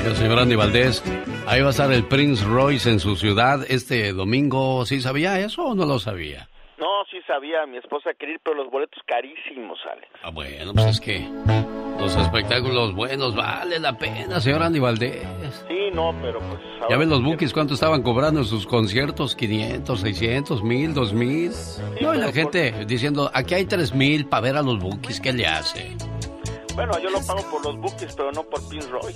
Oiga, señor Andy Valdés, ahí va a estar el Prince Royce en su ciudad este domingo. ¿Sí sabía eso o no lo sabía? No, sí sabía, mi esposa quería ir, pero los boletos carísimos, Alex. Ah, bueno, pues es que los espectáculos buenos vale la pena, señor Andy Valdés. Sí, no, pero pues... Ya ven los bookies cuánto estaban cobrando en sus conciertos, 500, 600, 1000, 2000. no, y la gente diciendo, aquí hay 3000 para ver a los bookies, ¿qué le hace? Bueno, yo lo pago por los bookies, pero no por Prince Roy.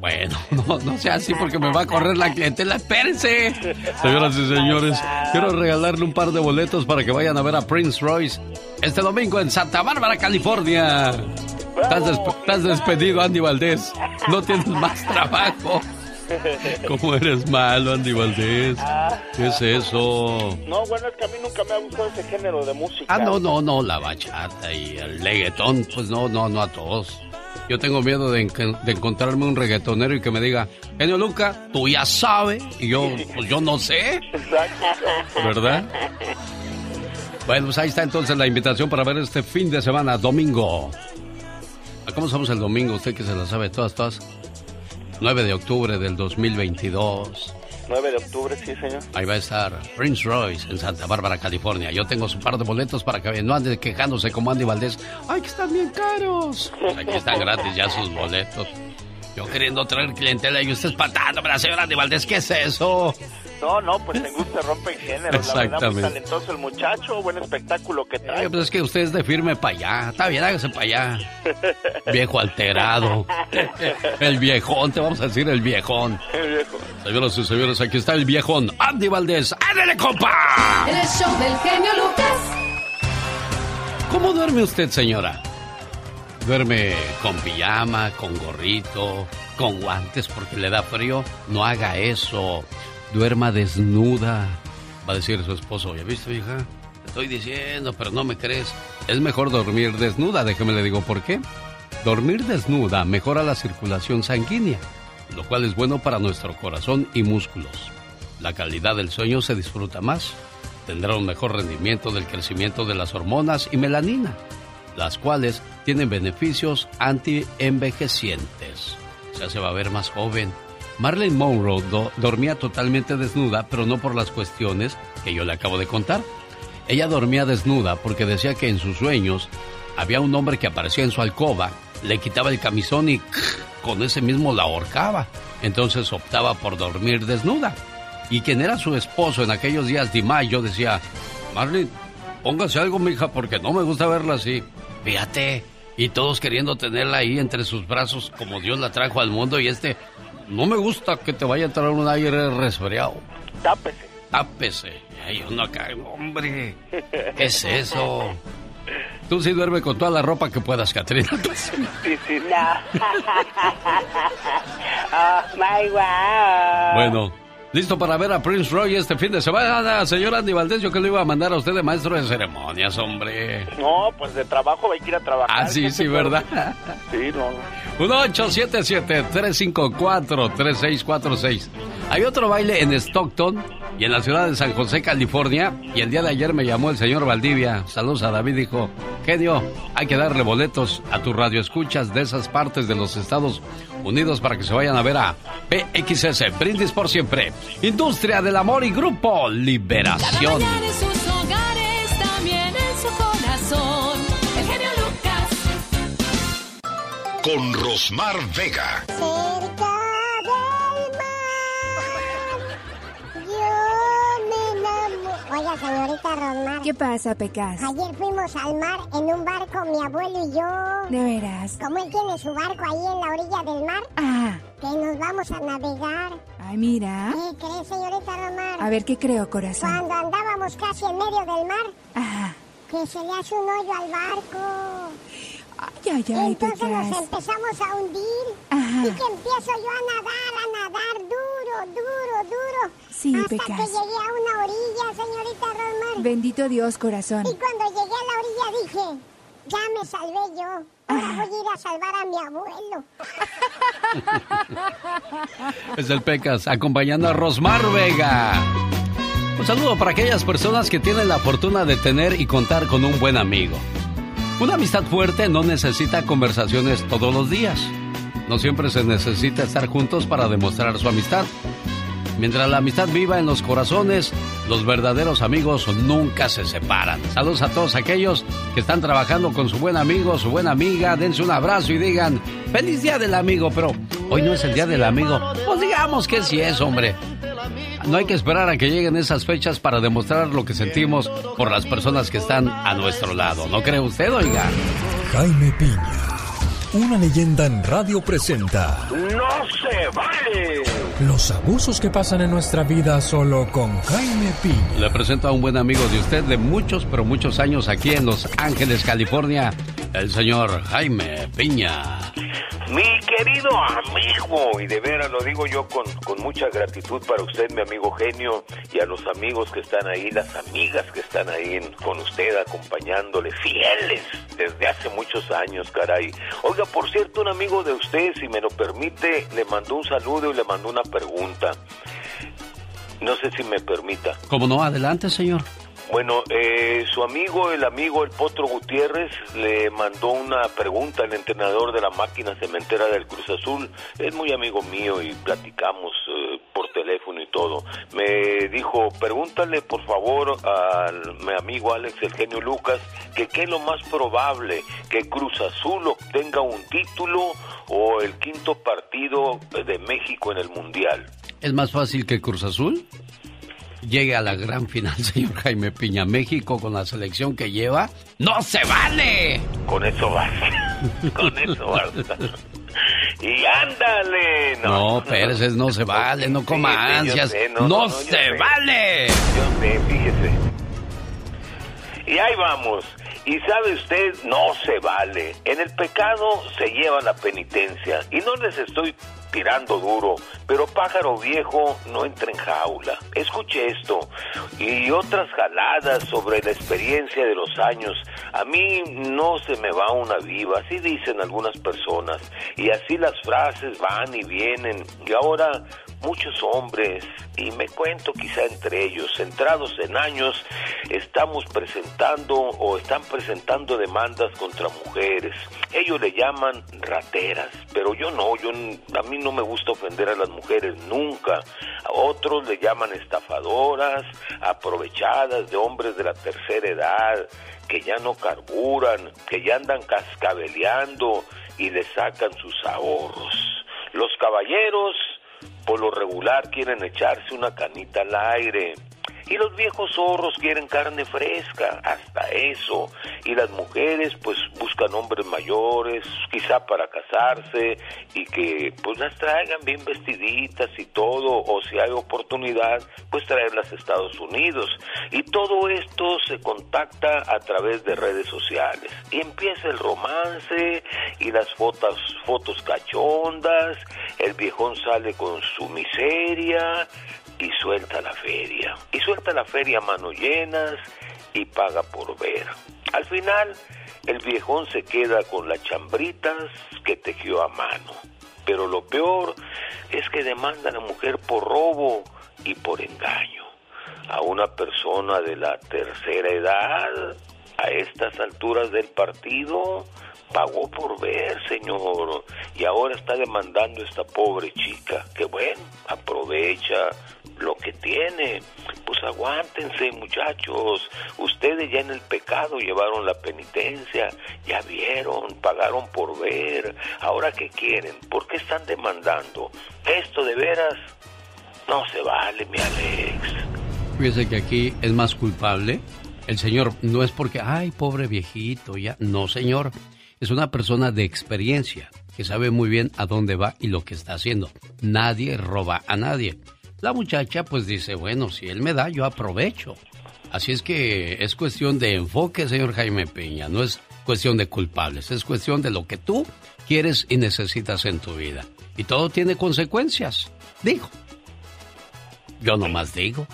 Bueno, no, no sea así porque me va a correr la clientela. Espérense. Señoras y señores, quiero regalarle un par de boletos para que vayan a ver a Prince Royce este domingo en Santa Bárbara, California. Estás, despedido, Andy Valdés. No tienes más trabajo. ¿Cómo eres malo, Andy Valdés? ¿Qué es eso? No, bueno, es que a mí nunca me ha gustado ese género de música. Ah, no, no, no, la bachata y el reggaetón, pues no, no, no a todos. Yo tengo miedo de, encontrarme un reggaetonero y que me diga, Genio Luca, tú ya sabes, y yo, pues yo no sé. Exacto. ¿Verdad? Bueno, pues ahí está entonces la invitación para ver este fin de semana, domingo. ¿Cómo somos el domingo? Usted que se la sabe todas, todas. 9 de octubre del 2022. 9 de octubre, sí, señor. Ahí va a estar Prince Royce en Santa Bárbara, California. Yo tengo su par de boletos para que no ande quejándose como Andy Valdés. ¡Ay, que están bien caros! Pues aquí están gratis ya sus boletos. Yo queriendo traer clientela y usted espantando, la señora Andy Valdés, ¿qué es eso? No, no, pues en gusto rompe género. Exactamente. La verdad, muy talentoso el muchacho, buen espectáculo que trae. Eh, pues es que usted es de firme para allá. Está bien, hágase para allá. Viejo alterado. el viejón, te vamos a decir el viejón. El viejón. Señoras y señores, aquí está el viejón. Andy Valdés. ¡Ándale, compa! El show del genio Lucas. ¿Cómo duerme usted, señora? ¿Duerme con pijama, con gorrito, con guantes porque le da frío? No haga eso duerma desnuda. Va a decir su esposo, ¿ya viste, hija? Te estoy diciendo, pero no me crees. Es mejor dormir desnuda, déjeme le digo por qué. Dormir desnuda mejora la circulación sanguínea, lo cual es bueno para nuestro corazón y músculos. La calidad del sueño se disfruta más. Tendrá un mejor rendimiento del crecimiento de las hormonas y melanina, las cuales tienen beneficios anti-envejecientes. Ya se va a ver más joven Marlene Monroe dormía totalmente desnuda, pero no por las cuestiones que yo le acabo de contar. Ella dormía desnuda porque decía que en sus sueños había un hombre que aparecía en su alcoba, le quitaba el camisón y con ese mismo la ahorcaba. Entonces optaba por dormir desnuda. Y quien era su esposo en aquellos días de mayo decía, Marlene, póngase algo, mija, porque no me gusta verla así. Fíjate. Y todos queriendo tenerla ahí entre sus brazos como Dios la trajo al mundo y este no me gusta que te vaya a entrar un aire resfriado. Tápese. Tápese. Ay, uno acá, hombre. ¿Qué es eso? Tú sí duerme con toda la ropa que puedas, Catrina. Sí, sí. No. oh, my wow. Bueno, ¿Listo para ver a Prince Roy este fin de semana, señor Andy Valdés? Yo que le iba a mandar a usted de maestro de ceremonias, hombre. No, pues de trabajo hay que ir a trabajar. Ah, sí, sí, ¿verdad? Sí, no. 1-877-354-3646. Hay otro baile en Stockton y en la ciudad de San José, California. Y el día de ayer me llamó el señor Valdivia. Saludos a David. Dijo: Genio, hay que darle boletos a tu radio escuchas de esas partes de los Estados Unidos para que se vayan a ver a PXS. Brindis por siempre. Industria del Amor y Grupo Liberación. en sus hogares, también en su corazón. El genio Lucas. Con Rosmar Vega. Oiga, señorita Rosmar. ¿Qué pasa, Pecas? Ayer fuimos al mar en un barco, mi abuelo y yo. ¿De veras? Como él tiene su barco ahí en la orilla del mar. Ah. Que nos vamos a navegar. Ay, mira. ¿Qué crees, señorita Rosmar? A ver, ¿qué creo, corazón? Cuando andábamos casi en medio del mar. Ajá. Que se le hace un hoyo al barco. Ay, ay, ay, Entonces nos empezamos a hundir. Ajá. Y que empiezo yo a nadar, a nadar duro, duro, duro. Sí, hasta Pecas. que llegué a una orilla, señorita Rosmar. Bendito Dios, corazón. Y cuando llegué a la orilla dije, ya me salvé yo. Ahora voy a ir a salvar a mi abuelo. Es el Pecas, acompañando a Rosmar Vega. Un saludo para aquellas personas que tienen la fortuna de tener y contar con un buen amigo. Una amistad fuerte no necesita conversaciones todos los días. no siempre se necesita estar juntos para demostrar su amistad. Mientras la amistad viva en los corazones, los verdaderos amigos nunca se separan. Saludos a todos aquellos que están trabajando con su buen amigo, su buena amiga. Dense un abrazo y digan, feliz día del amigo, pero hoy no es el día del amigo. Pues digamos que sí es, hombre. No hay que esperar a que lleguen esas fechas para demostrar lo que sentimos por las personas que están a nuestro lado. ¿No cree usted, oiga? Jaime Piña, una leyenda en radio presenta. ¡No se vale! Los abusos que pasan en nuestra vida solo con Jaime Piña. Le presento a un buen amigo de usted de muchos, pero muchos años aquí en Los Ángeles, California, el señor Jaime Piña. Mi querido amigo, y de veras lo digo yo con, con, mucha gratitud para usted, mi amigo genio, y a los amigos que están ahí, las amigas que están ahí con usted, acompañándole, fieles desde hace muchos años, caray. Oiga, por cierto, un amigo de usted, si me lo permite, le mandó un saludo y le mandó una pregunta. No sé si me permita. ¿Cómo no? Adelante, señor. Bueno, eh, su amigo, el amigo El Potro Gutiérrez, le mandó una pregunta al entrenador de la máquina cementera del Cruz Azul. Es muy amigo mío y platicamos eh, por teléfono y todo. Me dijo, pregúntale por favor a mi amigo Alex Eugenio Lucas que qué es lo más probable, que Cruz Azul obtenga un título o el quinto partido de México en el Mundial. ¿Es más fácil que Cruz Azul? Llegue a la gran final, señor Jaime Piña. México con la selección que lleva, ¡no se vale! Con eso basta. Con eso basta. Y ándale. No, no Pérez, no se vale, no coma ansias. no, se vale. Yo sé, fíjese. Y ahí vamos. Y sabe usted, no se vale. En el pecado se lleva la penitencia. Y no les estoy tirando duro, pero pájaro viejo no entra en jaula. Escuche esto y otras jaladas sobre la experiencia de los años. A mí no se me va una viva, así dicen algunas personas, y así las frases van y vienen. Y ahora muchos hombres, y me cuento quizá entre ellos, centrados en años, estamos presentando o están presentando demandas contra mujeres. Ellos le llaman rateras, pero yo no, yo a mí no me gusta ofender a las mujeres nunca. A otros le llaman estafadoras, aprovechadas de hombres de la tercera edad, que ya no carburan, que ya andan cascabeleando y le sacan sus ahorros. Los caballeros por lo regular quieren echarse una canita al aire. Y los viejos zorros quieren carne fresca, hasta eso. Y las mujeres pues buscan hombres mayores, quizá para casarse y que pues las traigan bien vestiditas y todo, o si hay oportunidad, pues traerlas a Estados Unidos. Y todo esto se contacta a través de redes sociales. Y empieza el romance y las fotos, fotos cachondas, el viejón sale con su miseria, y suelta la feria. Y suelta la feria a mano llenas y paga por ver. Al final, el viejón se queda con las chambritas que tejió a mano. Pero lo peor es que demanda a la mujer por robo y por engaño. A una persona de la tercera edad, a estas alturas del partido, pagó por ver, señor, y ahora está demandando esta pobre chica, que bueno, aprovecha lo que tiene. Pues aguántense, muchachos. Ustedes ya en el pecado llevaron la penitencia, ya vieron, pagaron por ver. Ahora qué quieren? ¿Por qué están demandando? Esto de veras no se vale, mi Alex. Fíjese que aquí es más culpable. El señor no es porque, ay, pobre viejito, ya. No, señor. Es una persona de experiencia que sabe muy bien a dónde va y lo que está haciendo. Nadie roba a nadie. La muchacha pues dice, bueno, si él me da, yo aprovecho. Así es que es cuestión de enfoque, señor Jaime Peña. No es cuestión de culpables, es cuestión de lo que tú quieres y necesitas en tu vida. Y todo tiene consecuencias. Digo. Yo nomás digo.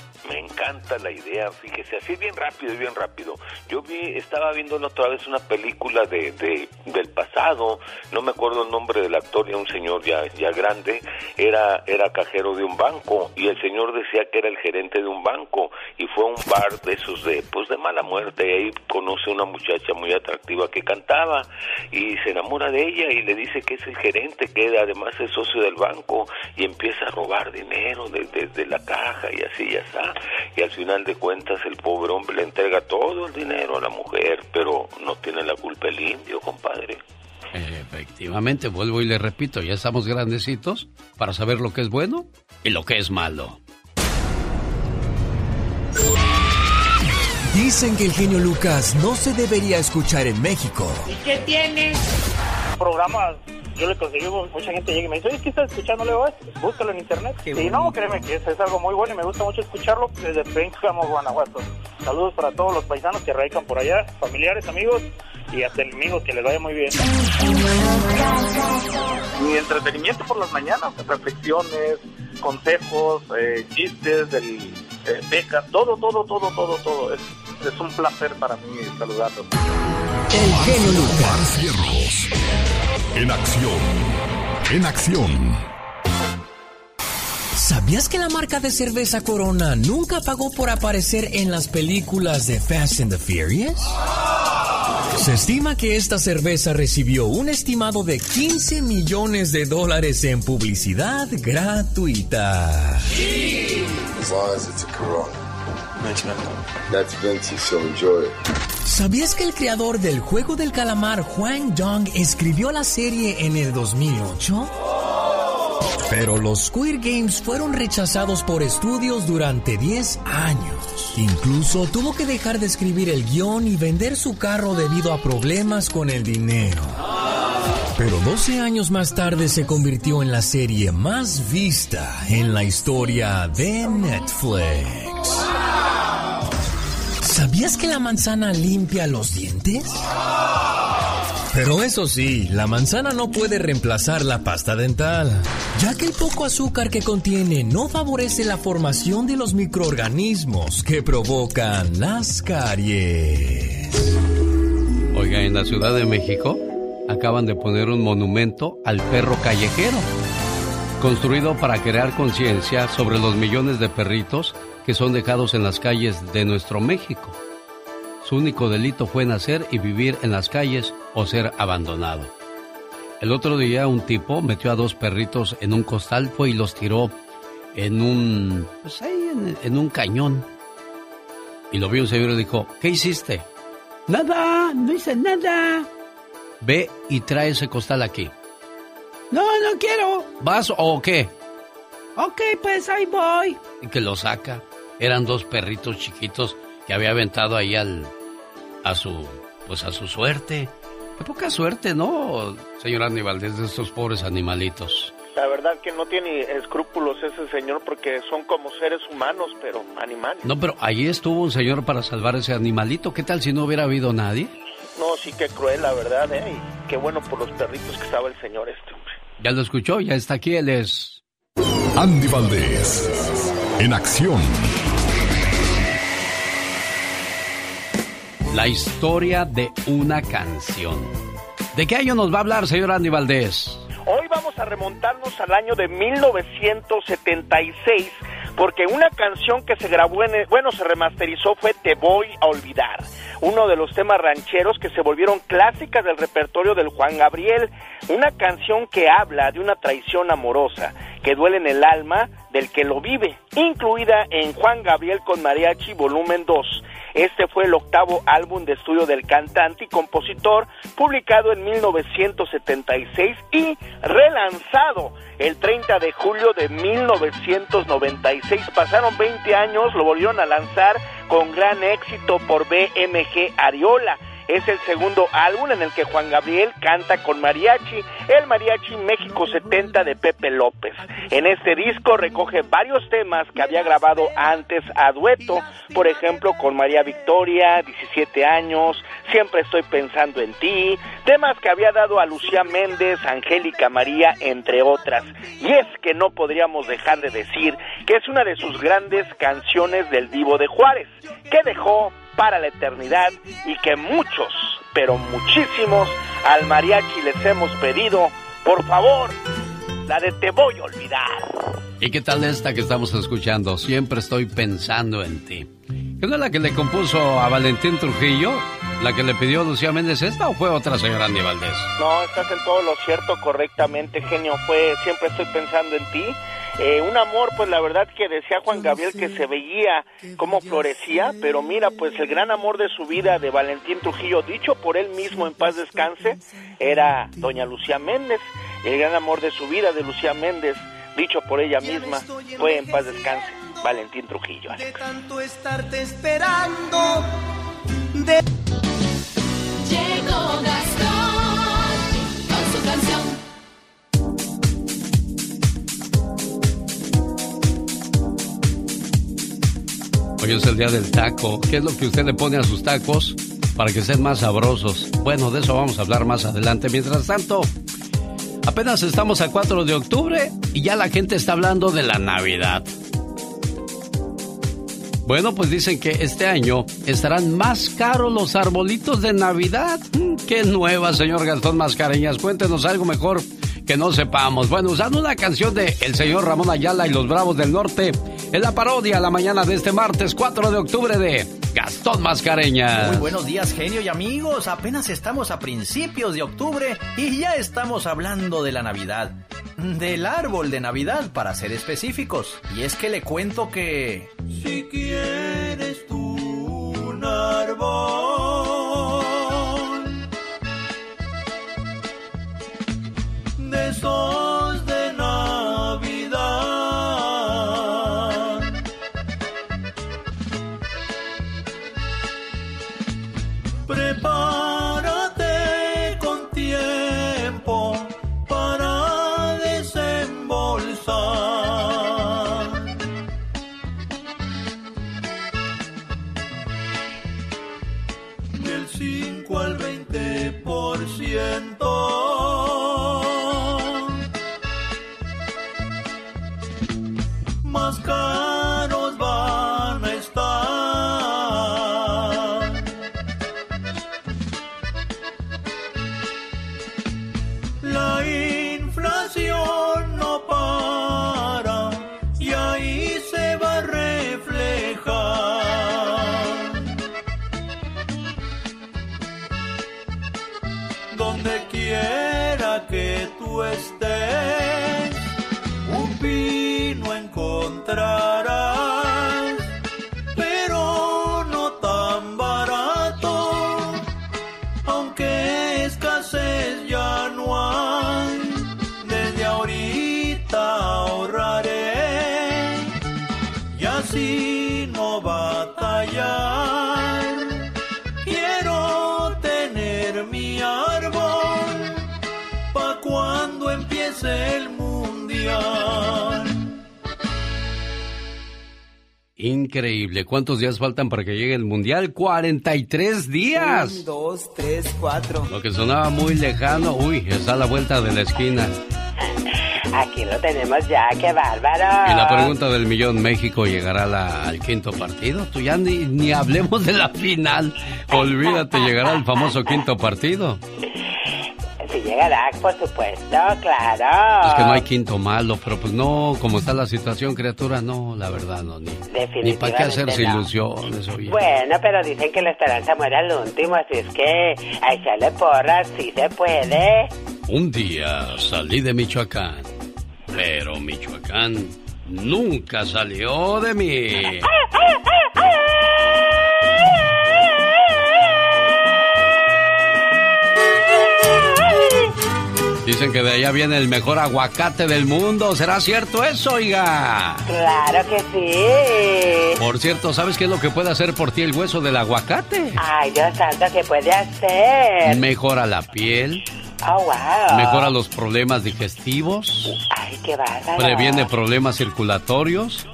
Encanta la idea, fíjese, así bien rápido, bien rápido. Yo vi, estaba viendo otra vez una película de, de- del pasado, no me acuerdo el nombre del actor, ya un señor ya, ya grande, era, era cajero de un banco y el señor decía que era el gerente de un banco y fue a un bar de esos de, pues de mala muerte y ahí conoce una muchacha muy atractiva que cantaba y se enamora de ella y le dice que es el gerente, que además es socio del banco y empieza a robar dinero desde de, la caja y así ya está. Y al final de cuentas el pobre hombre le entrega todo el dinero a la mujer, pero no tiene la culpa el indio, compadre. Efectivamente, vuelvo y le repito, ya estamos grandecitos para saber lo que es bueno y lo que es malo. Dicen que el genio Lucas no se debería escuchar en México. ¿Y qué tiene? Programas, yo le conseguí, mucha gente llega y me dice, oye, ¿qué estás escuchando? Le digo, "Eh, búscalo en internet. y no, créeme que es, es algo muy bueno y me gusta mucho escucharlo desde Pénjamo, Guanajuato. Saludos para todos los paisanos que radican por allá, familiares, amigos y hasta enemigos, que les vaya muy bien. Mi entretenimiento por las mañanas, reflexiones, consejos, eh, chistes, del, eh, becas, todo, todo, todo, todo, todo. Es, es un placer para mí saludarlos. El genio Lucas. Fierros. En acción. En acción. ¿Sabías que la marca de cerveza Corona nunca pagó por aparecer en las películas de Fast and the Furious? Se estima que esta cerveza recibió un estimado de 15 millones de dólares en publicidad gratuita. As long as it's a Corona. That's so enjoy it. ¿Sabías que el creador del juego del calamar, Juan Dong, escribió la serie en el 2008? Pero los Squid Games fueron rechazados por estudios durante 10 años. Incluso tuvo que dejar de escribir el guion y vender su carro debido a problemas con el dinero. Pero 12 años más tarde se convirtió en la serie más vista en la historia de Netflix. ¿Sabías que la manzana limpia los dientes? Pero eso sí, la manzana no puede reemplazar la pasta dental, ya que el poco azúcar que contiene no favorece la formación de los microorganismos que provocan las caries. Oiga, en la Ciudad de México acaban de poner un monumento al perro callejero, construido para crear conciencia sobre los millones de perritos que son dejados en las calles de nuestro México. Su único delito fue nacer y vivir en las calles o ser abandonado. El otro día un tipo metió a dos perritos en un costal, fue y los tiró en un, pues ahí en, en un cañón. Y lo vio un señor y dijo, ¿qué hiciste? Nada, no hice nada. Ve y trae ese costal aquí. No, no quiero. ¿Vas o qué? Ok, pues ahí voy. Y que lo saca. Eran dos perritos chiquitos que había aventado ahí al a su pues a su suerte. Qué poca suerte, ¿no, señor Aníbal, de estos pobres animalitos? La verdad que no tiene escrúpulos ese señor porque son como seres humanos, pero animales. No, pero allí estuvo un señor para salvar ese animalito. ¿Qué tal si no hubiera habido nadie? No, sí que cruel, la verdad, ¿eh? Y qué bueno por los perritos que estaba el señor este, hombre. Ya lo escuchó, ya está aquí, él es... Andy Valdés. En acción. La historia de una canción. ¿De qué año nos va a hablar, señor Andy Valdés? Hoy vamos a remontarnos al año de 1976 porque una canción que se grabó en, el- bueno, se remasterizó fue Te voy a olvidar, uno de los temas rancheros que se volvieron clásicas del repertorio del Juan Gabriel, una canción que habla de una traición amorosa que duele en el alma del que lo vive, incluida en Juan Gabriel con Mariachi volumen 2. Este fue el octavo álbum de estudio del cantante y compositor, publicado en 1976 y relanzado el 30 de julio de 1996. Pasaron 20 años, lo volvieron a lanzar con gran éxito por BMG Ariola. Es el segundo álbum en el que Juan Gabriel canta con mariachi, el Mariachi México 70 de Pepe López. En este disco recoge varios temas que había grabado antes a dueto, por ejemplo con María Victoria, 17 años, Siempre estoy pensando en ti, temas que había dado a Lucía Méndez, Angélica María, entre otras. Y es que no podríamos dejar de decir que es una de sus grandes canciones del Divo de Juárez, que dejó para la eternidad y que muchos, pero muchísimos, al mariachi les hemos pedido, por favor, la de Te voy a olvidar. ¿Y qué tal esta que estamos escuchando? Siempre estoy pensando en ti. ¿Qué no es la que le compuso a Valentín Trujillo? ¿La que le pidió Lucía Méndez esta o fue otra señora Andy Valdés? No, estás en todo lo cierto correctamente, genio. Fue Siempre estoy pensando en ti. Eh, un amor, pues la verdad que decía Juan Gabriel que se veía cómo florecía, pero mira, pues el gran amor de su vida de Valentín Trujillo, dicho por él mismo en paz descanse, era doña Lucía Méndez. El gran amor de su vida de Lucía Méndez, dicho por ella misma, fue en paz descanse, Valentín Trujillo. De tanto estarte esperando. Llegó Hoy es el día del taco. ¿Qué es lo que usted le pone a sus tacos para que sean más sabrosos? Bueno, de eso vamos a hablar más adelante. Mientras tanto, apenas estamos a 4 de octubre y ya la gente está hablando de la Navidad. Bueno, pues dicen que este año estarán más caros los arbolitos de Navidad. Qué nueva, señor Gastón Mascareñas. Cuéntenos algo mejor que no sepamos. Bueno, usando una canción de el señor Ramón Ayala y los Bravos del Norte, en la parodia la mañana de este martes 4 de octubre de Gastón Mascareñas. Muy buenos días, genio y amigos. Apenas estamos a principios de octubre y ya estamos hablando de la Navidad. Del árbol de Navidad, para ser específicos. Y es que le cuento que... Si quieres tú un árbol Increíble. ¿Cuántos días faltan para que llegue el Mundial? 43 días. Un, dos, tres, cuatro. Lo que sonaba muy lejano, uy, está a la vuelta de la esquina. Aquí lo tenemos ya, qué bárbaro. Y la pregunta del millón, ¿México llegará la- al quinto partido? Tú ya ni, ni hablemos de la final. Olvídate, llegará el famoso quinto partido. Si llegará, por supuesto, claro. Es que no hay quinto malo, pero pues no, como está la situación, criatura, no, la verdad no, ni, ni para qué hacerse no. ilusiones, oye. Bueno, pero dicen que la esperanza muere al último, así es que a echarle porras, sí se puede. Un día salí de Michoacán, pero Michoacán nunca salió de mí. Dicen que de allá viene el mejor aguacate del mundo. ¿Será cierto eso, oiga? Claro que sí. Por cierto, ¿sabes qué es lo que puede hacer por ti el hueso del aguacate? Ay, Dios santo, ¿qué puede hacer? Mejora la piel, Oh, wow. mejora los problemas digestivos, Ay, qué bárbaro. previene problemas circulatorios,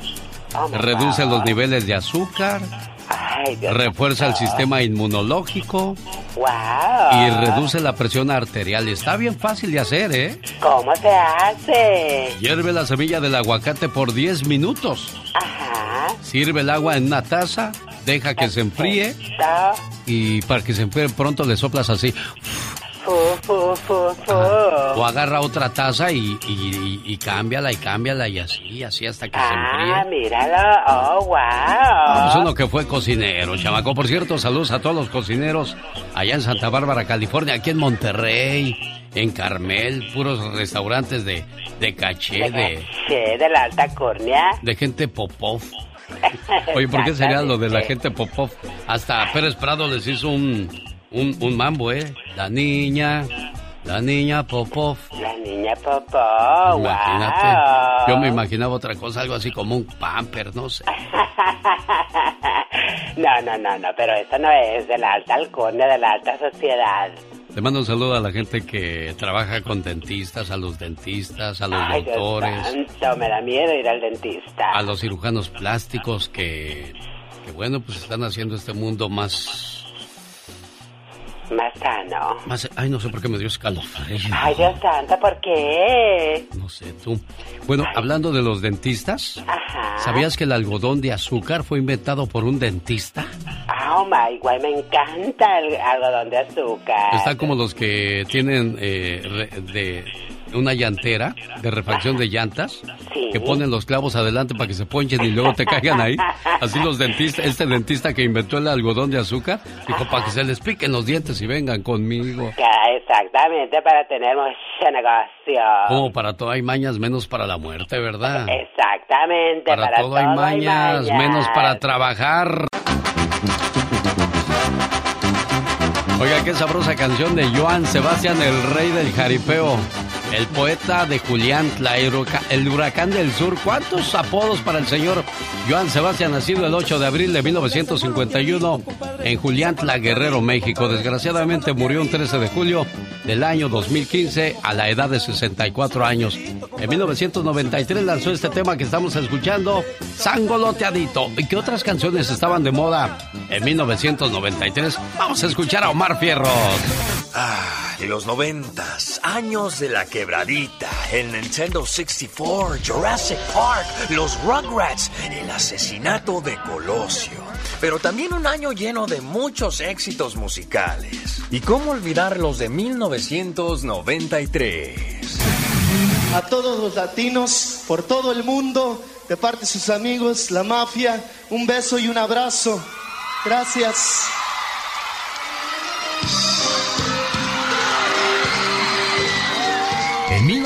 Oh, reduce los niveles de azúcar, Ay, Dios refuerza el sistema inmunológico Wow. y reduce la presión arterial. Está bien fácil de hacer, ¿eh? ¿Cómo se hace? Hierve la semilla del aguacate por 10 minutos. Ajá. Sirve el agua en una taza, deja que se enfríe y para que se enfríe pronto le soplas así. Fu. O agarra otra taza y, y, y cámbiala y cámbiala y así, así hasta que se Ah, enfríe. míralo. Oh, wow. Ah, pues uno que fue cocinero, chamaco. Por cierto, saludos a todos los cocineros allá en Santa Bárbara, California, aquí en Monterrey, en Carmel, puros restaurantes de, de caché, de, Sí, de la alta córnea. de gente popov. Oye, ¿por qué sería lo de la gente popov? Hasta Pérez Prado les hizo un, un, un mambo, ¿eh? La niña, la niña popov. La niña Popó. Imagínate. Wow. Yo me imaginaba otra cosa, algo así como un pamper, no sé. No, no, no, no, pero esto no es de la alta alcurnia, de la alta sociedad. Le mando un saludo a la gente que trabaja con dentistas, a los dentistas, a los Ay, Dios doctores, santo, me da miedo ir al dentista. a los cirujanos plásticos que, que bueno, pues están haciendo este mundo más, Más sano. más, ay, no sé por qué me dio escalofrío. Ay, Dios santo, ¿por qué? No sé, tú. Bueno, hablando de los dentistas, Ajá. ¿sabías que el algodón de azúcar fue inventado por un dentista? Oh my, guay, me encanta el algodón de azúcar. Está como los que tienen eh, de una llantera de refacción de llantas Sí. que ponen los clavos adelante para que se ponchen y luego te caigan ahí. Así los dentistas, este dentista que inventó el algodón de azúcar, dijo para que se les piquen los dientes y vengan conmigo. Exactamente, para tener mucho negocio. Como para todo hay mañas, menos para la muerte, ¿verdad? Exactamente, Para, para, todo hay mañas, menos para trabajar. Oiga, qué sabrosa canción de Joan Sebastián, el rey del jaripeo. El poeta de Julián, huraca- el huracán del sur. ¿Cuántos apodos para el señor Joan Sebastián, nacido el 8 de abril de 1951 en Juliantla, Guerrero, México? Desgraciadamente murió un 13 de julio del año 2015 a la edad de 64 años. En 1993 lanzó este tema que estamos escuchando, Sangoloteadito. ¿Y qué otras canciones estaban de moda en 1993? Vamos a escuchar a Omar Fierros. Ah, los noventas, años de la quebradita, el Nintendo 64, Jurassic Park, los Rugrats, el asesinato de Colosio. Pero también un año lleno de muchos éxitos musicales. ¿Y cómo olvidar los de 1993? a todos los latinos por todo el mundo, de parte de sus amigos, la mafia, un beso y un abrazo. Gracias.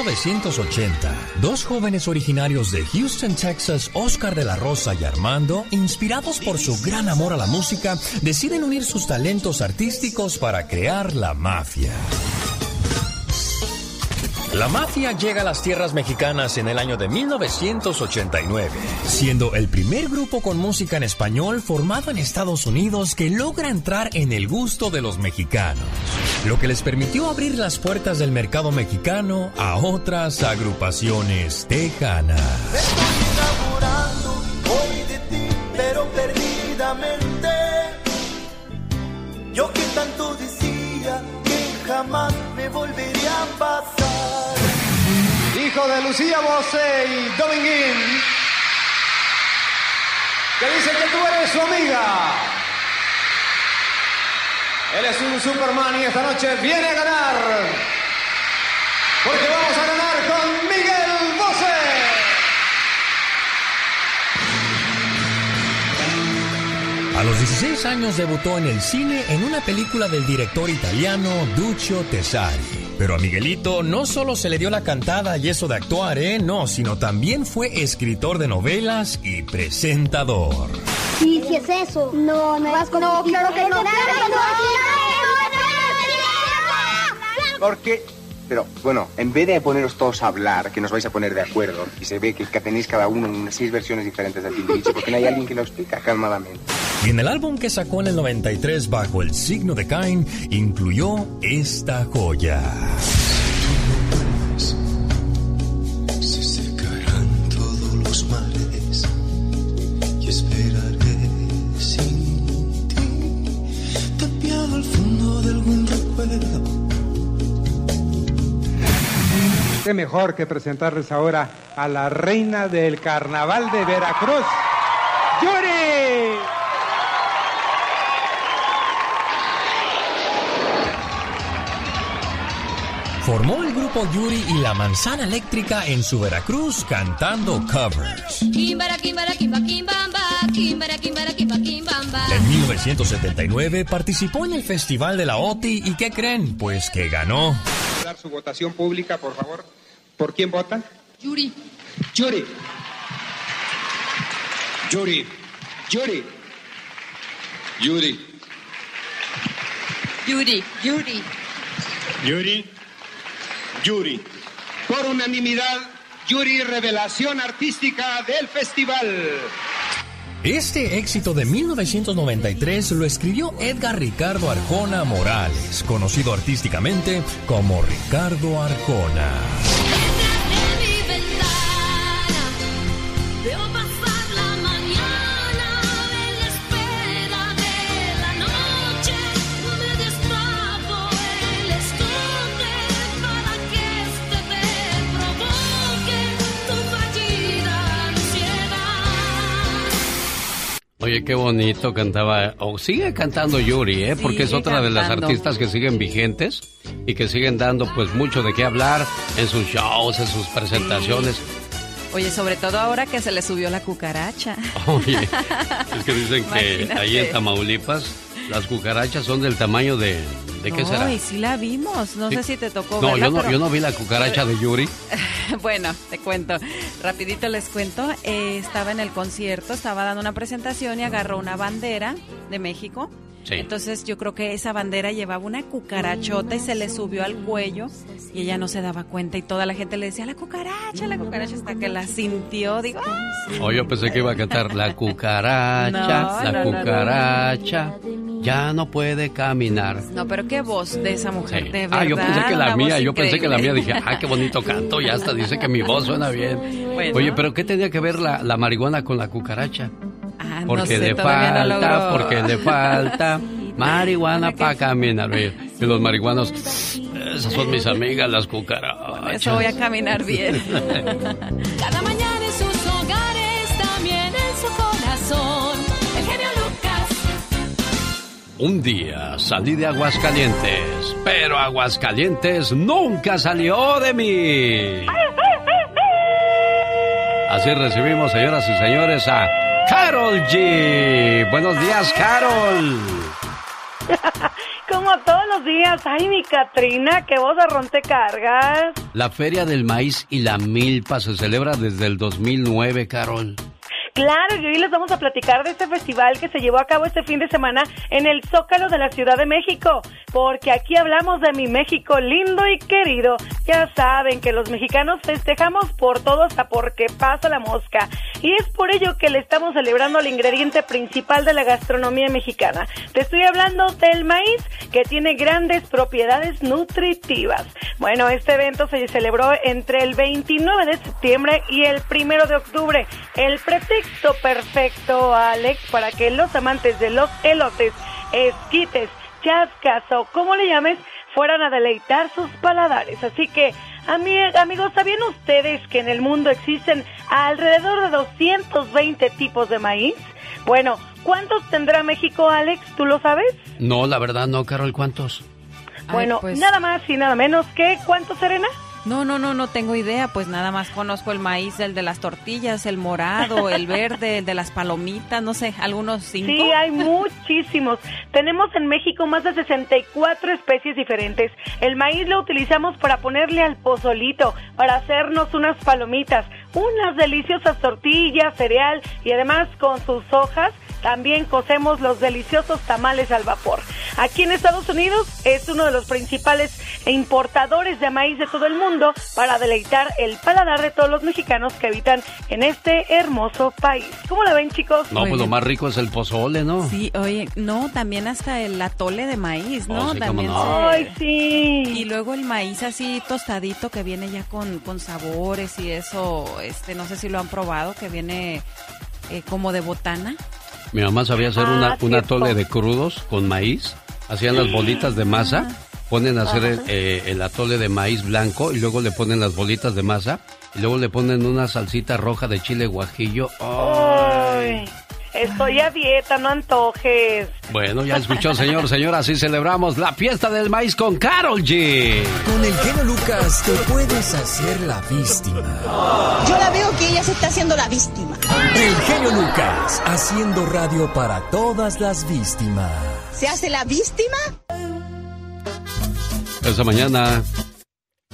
1980, dos jóvenes originarios de Houston, Texas, Oscar de la Rosa y Armando, inspirados por su gran amor a la música, deciden unir sus talentos artísticos para crear la mafia. La mafia llega a las tierras mexicanas en el año de 1989, siendo el primer grupo con música en español formado en Estados Unidos que logra entrar en el gusto de los mexicanos, lo que les permitió abrir las puertas del mercado mexicano a otras agrupaciones tejanas. hoy de ti, pero perdidamente. Yo tanto jamás me volvería a pasar. Hijo de Lucía Bosé y Dominguín, que dice que tú eres su amiga. Él es un Superman y esta noche viene a ganar. Porque vamos a ganar con 16 años debutó en el cine en una película del director italiano Duccio Tesari. Pero a Miguelito no solo se le dio la cantada y eso de actuar, ¿eh? No, sino también fue escritor de novelas y presentador. Sí, sí es eso. No, no es como... No, claro que no. Porque Pero bueno, en vez de poneros todos a hablar, que nos vais a poner de acuerdo, y se ve que, que tenéis cada uno unas seis versiones diferentes del Timbiriche, porque no hay alguien que lo explica calmadamente. Y en el álbum que sacó en el 93 bajo el signo de Cain, incluyó esta joya. Se secarán todos los mares y esperaré sin ti, tapiado al fondo de algún recuerdo. Qué mejor que presentarles ahora a la reina del carnaval de Veracruz, Yuri y la Manzana Eléctrica en su Veracruz cantando covers. En 1979 participó en el Festival de la OTI y ¿qué creen? Pues que ganó. Dar su votación pública, por favor. ¿Por quién votan? Yuri. Yuri. Yuri. Yuri. Yuri. Yuri. Yuri. Yuri. Yuri. Por unanimidad, Yuri, revelación artística del festival. Este éxito de 1993 lo escribió Edgar Ricardo Arjona Morales, conocido artísticamente como Ricardo Arjona. Oye, qué bonito cantaba, o sigue cantando Yuri, ¿eh? Porque es otra de las artistas que siguen vigentes y que siguen dando pues mucho de qué hablar en sus shows, en sus presentaciones. Oye, sobre todo ahora que se le subió la cucaracha. Oye, es que dicen que Imagínate. ahí en Tamaulipas las cucarachas son del tamaño de... ¿De qué no, será? y sí la vimos. No Sí. sé si te tocó No, verla, yo no, pero- yo no vi la cucaracha de Yuri. bueno, te cuento. Rapidito les cuento. Eh, estaba en el concierto, estaba dando una presentación y agarró una bandera de México. Sí. Entonces yo creo que esa bandera llevaba una cucarachota y se le subió al cuello y ella no se daba cuenta y toda la gente le decía la cucaracha, la cucaracha hasta que la sintió. Digo, ¡ah! Yo pensé que iba a cantar la cucaracha, No, la no, no, no. cucaracha, ya no puede caminar. no, pero qué voz de esa mujer, Sí. de verdad. Ah, yo pensé que la mía, yo pensé que la mía dije, ah, qué bonito canto, y hasta dice que mi voz suena bien. Bueno. Oye, pero ¿qué tenía que ver la, la marihuana con la cucaracha? Ah, no Porque sé, le no falta, porque le falta marihuana para caminar. Oye, y los marihuanos, esas son mis amigas, las cucarachas. Eso voy a caminar bien. Cada mañana en sus hogares, también en su corazón. El genio Lucas. Un día salí de Aguascalientes, pero Aguascalientes nunca salió de mí. Así recibimos, señoras y señores, a Carol G. Buenos días, Carol. Como todos los días. Ay, mi Catrina, qué voz de cargas. La Feria del Maíz y la Milpa se celebra desde el 2009, Carol. Claro, y hoy les vamos a platicar de este festival que se llevó a cabo este fin de semana en el Zócalo de la Ciudad de México, porque aquí hablamos de mi México lindo y querido. Ya saben que los mexicanos festejamos por todo hasta porque pasa la mosca, y es por ello que le estamos celebrando el ingrediente principal de la gastronomía mexicana. Te estoy hablando del maíz, que tiene grandes propiedades nutritivas. Bueno, este evento se celebró entre el 29 de septiembre y el 1 de octubre. El pretexto perfecto, Alex, para que los amantes de los elotes, esquites, chascas o como le llames, fueran a deleitar sus paladares. Así que, ami- amigos, ¿sabían ustedes que en el mundo existen alrededor de 220 tipos de maíz? Bueno, ¿cuántos tendrá México, Alex? ¿Tú lo sabes? No, la verdad no, Carol, ¿cuántos? Bueno, pues- nada más y nada menos que ¿cuántos, Serena? No, no, no, no tengo idea, pues nada más conozco el maíz, el de las tortillas, el morado, el verde, el de las palomitas, no sé, algunos cinco. Sí, hay muchísimos. Tenemos en México más de 64 especies diferentes. El maíz lo utilizamos para ponerle al pozolito, para hacernos unas palomitas, unas deliciosas tortillas, cereal y además con sus hojas también cocemos los deliciosos tamales al vapor. aquí en Estados Unidos es uno de los principales importadores de maíz de todo el mundo para deleitar el paladar de todos los mexicanos que habitan en este hermoso país. ¿Cómo la ven, chicos? No, pues lo más rico es el pozole, ¿no? Sí, oye, no, también hasta el atole de maíz, ¿no? Oh, sí, también no. se- Ay, sí. Y luego el maíz así tostadito que viene ya con, con sabores y eso, este, no sé si lo han probado, que viene eh, como de botana. Mi mamá sabía hacer una, Ah, un cierto. atole de crudos con maíz. Hacían las bolitas de masa, ponen a hacer el, eh, el atole de maíz blanco y luego le ponen las bolitas de masa. Y luego le ponen una salsita roja de chile guajillo. Ay, estoy a dieta, no antojes. Bueno, ya escuchó, señor, señora, así celebramos la fiesta del maíz con Carol G. Con el genio Lucas te puedes hacer la víctima. Yo la veo que ella se está haciendo la víctima. El genio Lucas haciendo radio para todas las víctimas. ¿Se hace la víctima? Esta mañana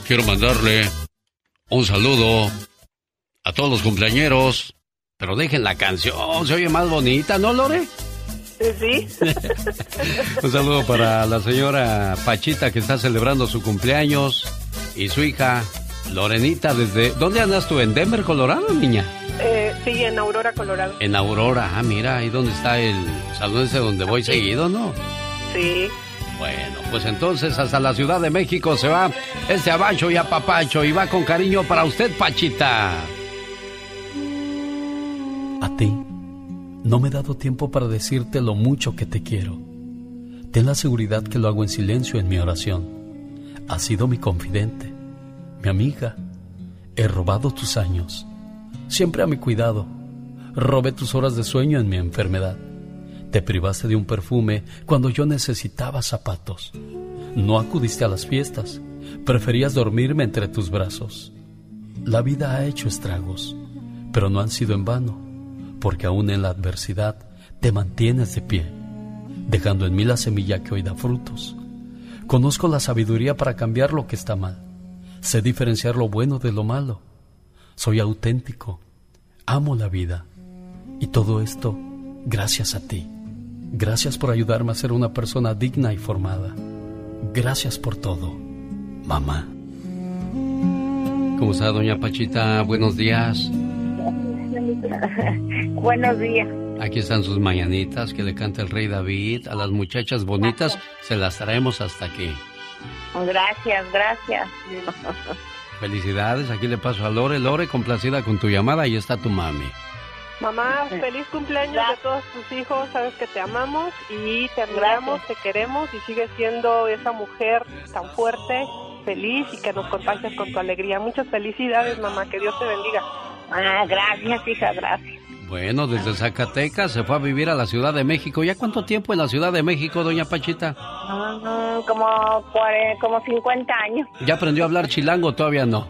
quiero mandarle un saludo a todos los cumpleañeros. Pero dejen la canción, se oye más bonita, ¿no, Lore? Sí. Un saludo para la señora Pachita que está celebrando su cumpleaños y su hija Lorenita desde... ¿Dónde andas tú? ¿En Denver, Colorado, niña? Eh, sí, en Aurora, Colorado. En Aurora. Ah, mira, ahí donde está el salón ese donde voy seguido, ¿no? Sí. Bueno, pues entonces hasta la Ciudad de México se va este abacho y apapacho y va con cariño para usted, Pachita. A ti, no me he dado tiempo para decirte lo mucho que te quiero. Ten la seguridad que lo hago en silencio en mi oración. Has sido mi confidente, mi amiga. He robado tus años, siempre a mi cuidado. Robé tus horas de sueño en mi enfermedad. Te privaste de un perfume cuando yo necesitaba zapatos. No acudiste a las fiestas, preferías dormirme entre tus brazos. La vida ha hecho estragos, pero no han sido en vano porque aún en la adversidad te mantienes de pie, dejando en mí la semilla que hoy da frutos. Conozco la sabiduría para cambiar lo que está mal. Sé diferenciar lo bueno de lo malo. Soy auténtico. Amo la vida. Y todo esto gracias a ti. Gracias por ayudarme a ser una persona digna y formada. Gracias por todo, mamá. ¿Cómo está, doña Pachita? Buenos días. Buenos días. Aquí están sus mañanitas que le canta el rey David. A las muchachas bonitas se las traemos hasta aquí. Gracias, gracias. Felicidades, aquí le paso a Lore. Lore, complacida con tu llamada, ahí está tu mami. Mamá, feliz cumpleaños de todos tus hijos. Sabes que te amamos y te admiramos, te queremos y sigues siendo esa mujer tan fuerte, feliz y que nos contagias con tu alegría. Muchas felicidades, mamá. Que Dios te bendiga. Ah, gracias, hija, gracias. Bueno, desde Zacatecas se fue a vivir a la Ciudad de México. ¿Ya cuánto tiempo en la Ciudad de México, doña Pachita? Mm, como, como 50 años. ¿Ya aprendió a hablar chilango? Todavía no.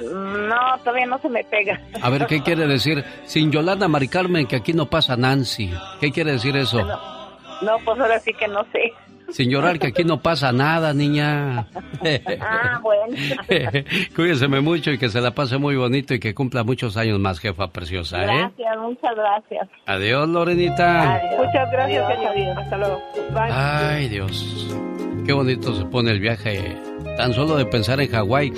No, todavía no se me pega. A ver, ¿qué quiere decir? Sin Yolanda Mari Carmen, que aquí no pasa Nancy. ¿Qué quiere decir eso? No, pues ahora sí que no sé. Sin llorar, que aquí no pasa nada, niña. Ah, bueno. Cuídeseme mucho y que se la pase muy bonito y que cumpla muchos años más, jefa preciosa, ¿eh? Gracias, muchas gracias. Adiós, Lorenita. Muchas gracias, Adiós. Hasta luego. Bye. Ay, Dios. Qué bonito se pone el viaje. Tan solo de pensar en Hawái.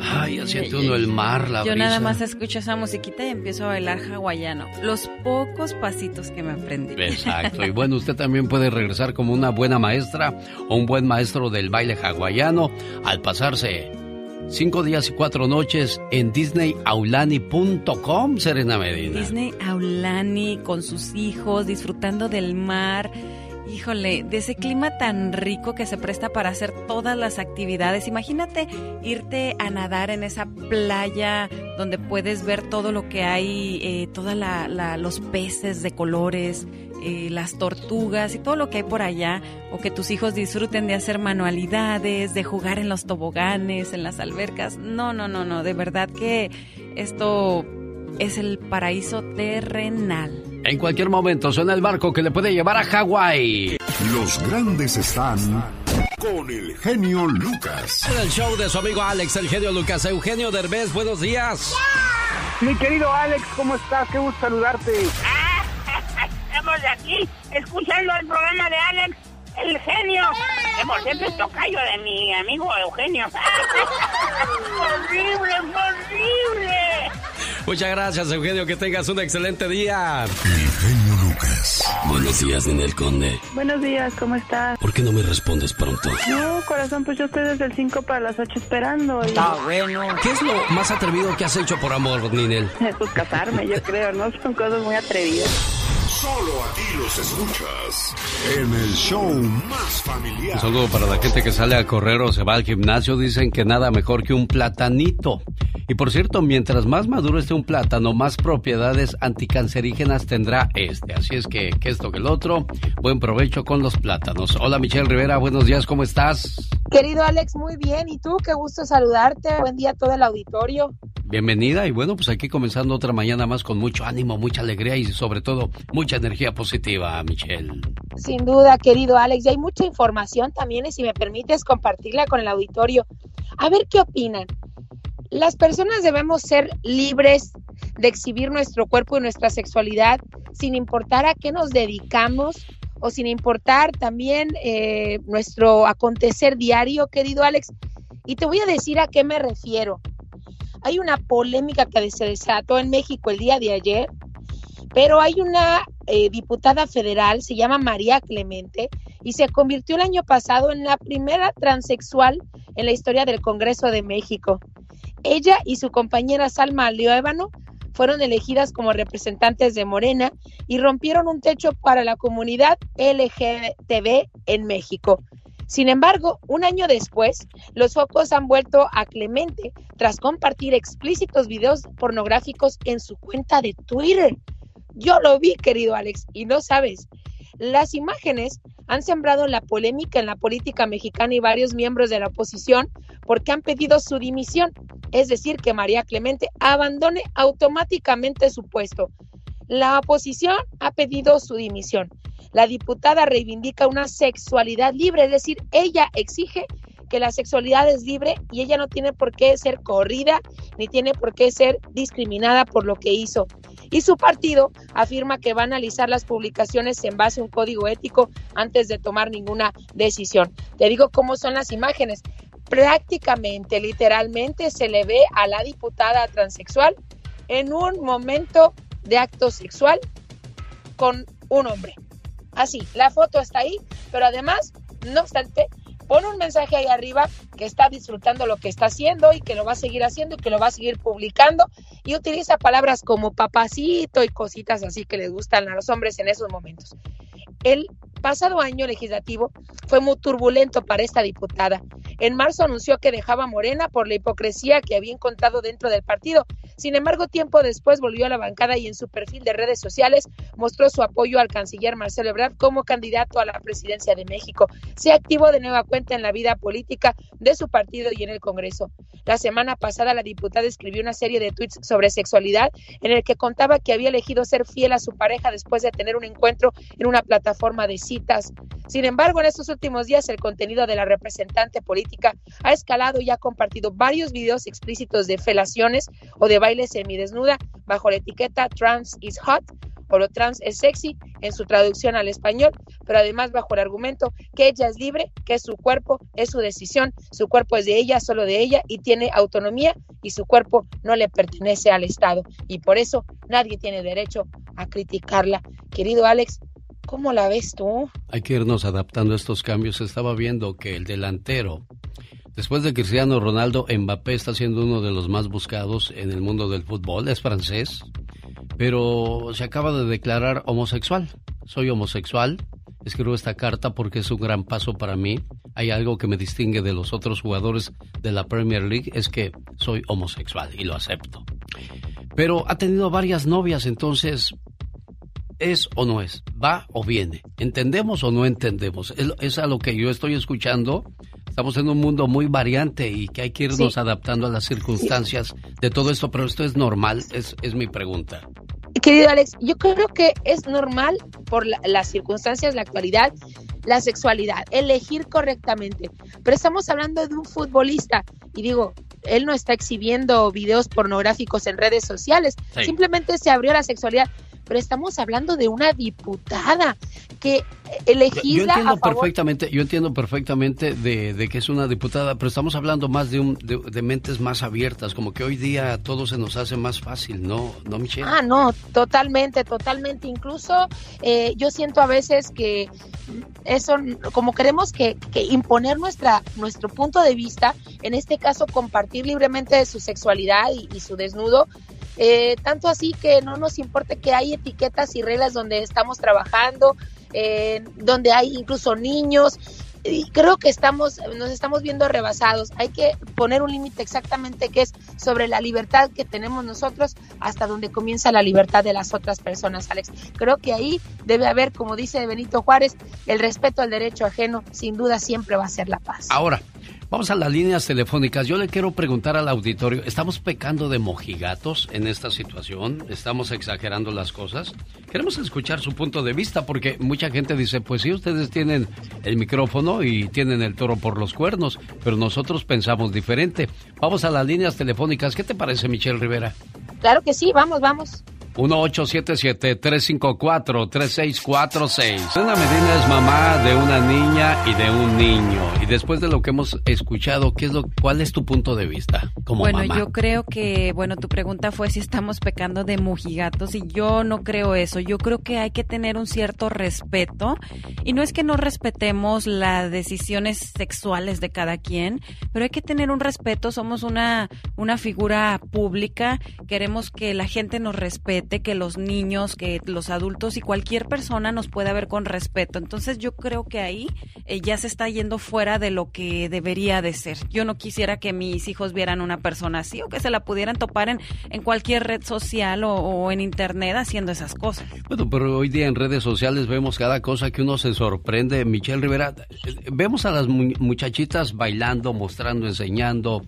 Ay, ya siente uno el mar, la Yo brisa. nada más escucho esa musiquita y empiezo a bailar hawaiano. Los pocos pasitos que me aprendí. Exacto. Y bueno, usted también puede regresar como una buena maestra o un buen maestro del baile hawaiano al pasarse cinco días y cuatro noches en disneyaulani.com, Serena Medina. Disney Aulani con sus hijos, disfrutando del mar. Híjole, de ese clima tan rico que se presta para hacer todas las actividades. Imagínate irte a nadar en esa playa donde puedes ver todo lo que hay, eh, todos los peces de colores, eh, las tortugas y todo lo que hay por allá. O que tus hijos disfruten de hacer manualidades, de jugar en los toboganes, en las albercas. No, no, no, no. De verdad que esto es el paraíso terrenal. En cualquier momento suena el barco que le puede llevar a Hawái. Los grandes están con el genio Lucas. En el show de su amigo Alex, el genio Lucas. Eugenio Derbez, buenos días. Mi querido Alex, ¿cómo estás? Qué gusto saludarte. Estamos aquí escuchando el programa de Alex, el genio, por cierto es tocayo de mi amigo Eugenio. ¡Horrible, horrible! Muchas gracias, Eugenio. Que tengas un excelente día. El genio Lucas. Buenos días, Ninel Conde. Buenos días, ¿cómo estás? ¿Por qué no me respondes pronto? No, corazón, pues yo estoy desde el 5 para las 8 esperando. Y... bueno. ¿Qué es lo más atrevido que has hecho por amor, Ninel? Pues casarme, yo creo, ¿no? Son cosas muy atrevidas. Solo aquí los escuchas en el show más familiar. Un saludo para la gente que sale a correr o se va al gimnasio. Dicen que nada mejor que un platanito. Y por cierto, mientras más maduro esté un plátano, más propiedades anticancerígenas tendrá este. Así es que, que esto que el otro, buen provecho con los plátanos. Hola Michelle Rivera, buenos días, ¿cómo estás? Querido Alex, muy bien. ¿Y tú? Qué gusto saludarte. Buen día a todo el auditorio. Bienvenida y bueno, pues aquí comenzando otra mañana más con mucho ánimo, mucha alegría y sobre todo mucha energía positiva, Michelle. Sin duda, querido Alex. Y hay mucha información también y si me permites compartirla con el auditorio. A ver qué opinan. Las personas debemos ser libres de exhibir nuestro cuerpo y nuestra sexualidad sin importar a qué nos dedicamos o sin importar también eh, nuestro acontecer diario, querido Alex. Y te voy a decir a qué me refiero. Hay una polémica que se desató en México el día de ayer, pero hay una eh, diputada federal, se llama María Clemente, y se convirtió el año pasado en la primera transexual en la historia del Congreso de México. Ella y su compañera Salma Leóbano fueron elegidas como representantes de Morena y rompieron un techo para la comunidad LGTB en México. Sin embargo, un año después, los focos han vuelto a Clemente tras compartir explícitos videos pornográficos en su cuenta de Twitter. Yo lo vi, querido Alex, y no sabes. Las imágenes han sembrado la polémica en la política mexicana y varios miembros de la oposición porque han pedido su dimisión, es decir, que María Clemente abandone automáticamente su puesto. La oposición ha pedido su dimisión. La diputada reivindica una sexualidad libre, es decir, ella exige que la sexualidad es libre y ella no tiene por qué ser corrida ni tiene por qué ser discriminada por lo que hizo. Y su partido afirma que va a analizar las publicaciones en base a un código ético antes de tomar ninguna decisión. Te digo cómo son las imágenes. Prácticamente, literalmente, se le ve a la diputada transexual en un momento de acto sexual con un hombre. Así, la foto está ahí, pero además, no obstante, pone un mensaje ahí arriba que está disfrutando lo que está haciendo y que lo va a seguir haciendo y que lo va a seguir publicando y utiliza palabras como papacito y cositas así que les gustan a los hombres en esos momentos. El pasado año legislativo fue muy turbulento para esta diputada. En marzo anunció que dejaba Morena por la hipocresía que había encontrado dentro del partido. Sin embargo, tiempo después volvió a la bancada y en su perfil de redes sociales mostró su apoyo al canciller Marcelo Ebrard como candidato a la presidencia de México. Se activó de nueva cuenta en la vida política de su partido y en el Congreso. La semana pasada la diputada escribió una serie de tweets sobre sexualidad en el que contaba que había elegido ser fiel a su pareja después de tener un encuentro en una plataforma de Sin embargo, en estos últimos días el contenido de la representante política ha escalado y ha compartido varios videos explícitos de felaciones o de baile semidesnuda bajo la etiqueta Trans is Hot o lo trans es sexy en su traducción al español, pero además bajo el argumento que ella es libre, que su cuerpo, es su decisión, su cuerpo es de ella, solo de ella y tiene autonomía y su cuerpo no le pertenece al Estado y por eso nadie tiene derecho a criticarla. Querido Alex, ¿Cómo la ves tú? Hay que irnos adaptando a estos cambios. Estaba viendo que el delantero, después de Cristiano Ronaldo, Mbappé está siendo uno de los más buscados en el mundo del fútbol. Es francés, pero se acaba de declarar homosexual. Soy homosexual. Escribo esta carta porque es un gran paso para mí. Hay algo que me distingue de los otros jugadores de la Premier League, es que soy homosexual y lo acepto. Pero ha tenido varias novias, entonces ¿Es o no es? ¿Va o viene? ¿Entendemos o no entendemos? Es, a lo que yo estoy escuchando. Estamos en un mundo muy variante y que hay que irnos adaptando a las circunstancias de todo esto, pero esto es normal, es, es mi pregunta. Querido Alex, yo creo que es normal por las circunstancias, la actualidad, la sexualidad, elegir correctamente. Pero estamos hablando de un futbolista y digo, él no está exhibiendo videos pornográficos en redes sociales, simplemente se abrió la sexualidad pero estamos hablando de una diputada que Yo elegida entiendo a favor perfectamente, yo entiendo perfectamente de, de que es una diputada, pero estamos hablando más de, un, de, de mentes más abiertas, como que hoy día todo se nos hace más fácil, ¿no, no Michelle? Ah, no, totalmente, totalmente. Incluso eh, yo siento a veces que eso, como queremos que, que imponer nuestra, nuestro punto de vista, en este caso compartir libremente de su sexualidad y, y su desnudo, eh, tanto así que no nos importa que hay etiquetas y reglas donde estamos trabajando, donde hay incluso niños. Creo que estamos, nos estamos viendo rebasados. Hay que poner un límite exactamente que es sobre la libertad que tenemos nosotros hasta donde comienza la libertad de las otras personas, Alex. Creo que ahí debe haber, como dice Benito Juárez, el respeto al derecho ajeno, sin duda siempre va a ser la paz. Ahora, vamos a las líneas telefónicas. Yo le quiero preguntar al auditorio, ¿estamos pecando de mojigatos en esta situación? ¿Estamos exagerando las cosas? Queremos escuchar su punto de vista porque mucha gente dice, pues sí, ustedes tienen el micrófono y tienen el toro por los cuernos, pero nosotros pensamos diferente. Vamos a las líneas telefónicas. ¿Qué te parece, Michelle Rivera? Claro que sí, vamos, vamos. 1877-354-3646. Una Medina es mamá de una niña y de un niño. Y después de lo que hemos escuchado, ¿qué es lo, ¿cuál es tu punto de vista como bueno, mamá? yo creo que, bueno, tu pregunta fue si estamos pecando de mojigatos y yo no creo eso. Yo creo que hay que tener un cierto respeto y no es que no respetemos las decisiones sexuales de cada quien, pero hay que tener un respeto. Somos una, una figura pública, queremos que la gente nos respete, que los niños, que los adultos y cualquier persona nos pueda ver con respeto. Entonces yo creo que ahí eh, ya se está yendo fuera de lo que debería de ser. Yo no quisiera que mis hijos vieran una persona así o que se la pudieran topar en, en cualquier red social o, o en internet haciendo esas cosas. Bueno, pero hoy día en redes sociales vemos cada cosa que uno se sorprende. Michelle Rivera, eh, vemos a las mu- muchachitas bailando, mostrando, enseñando,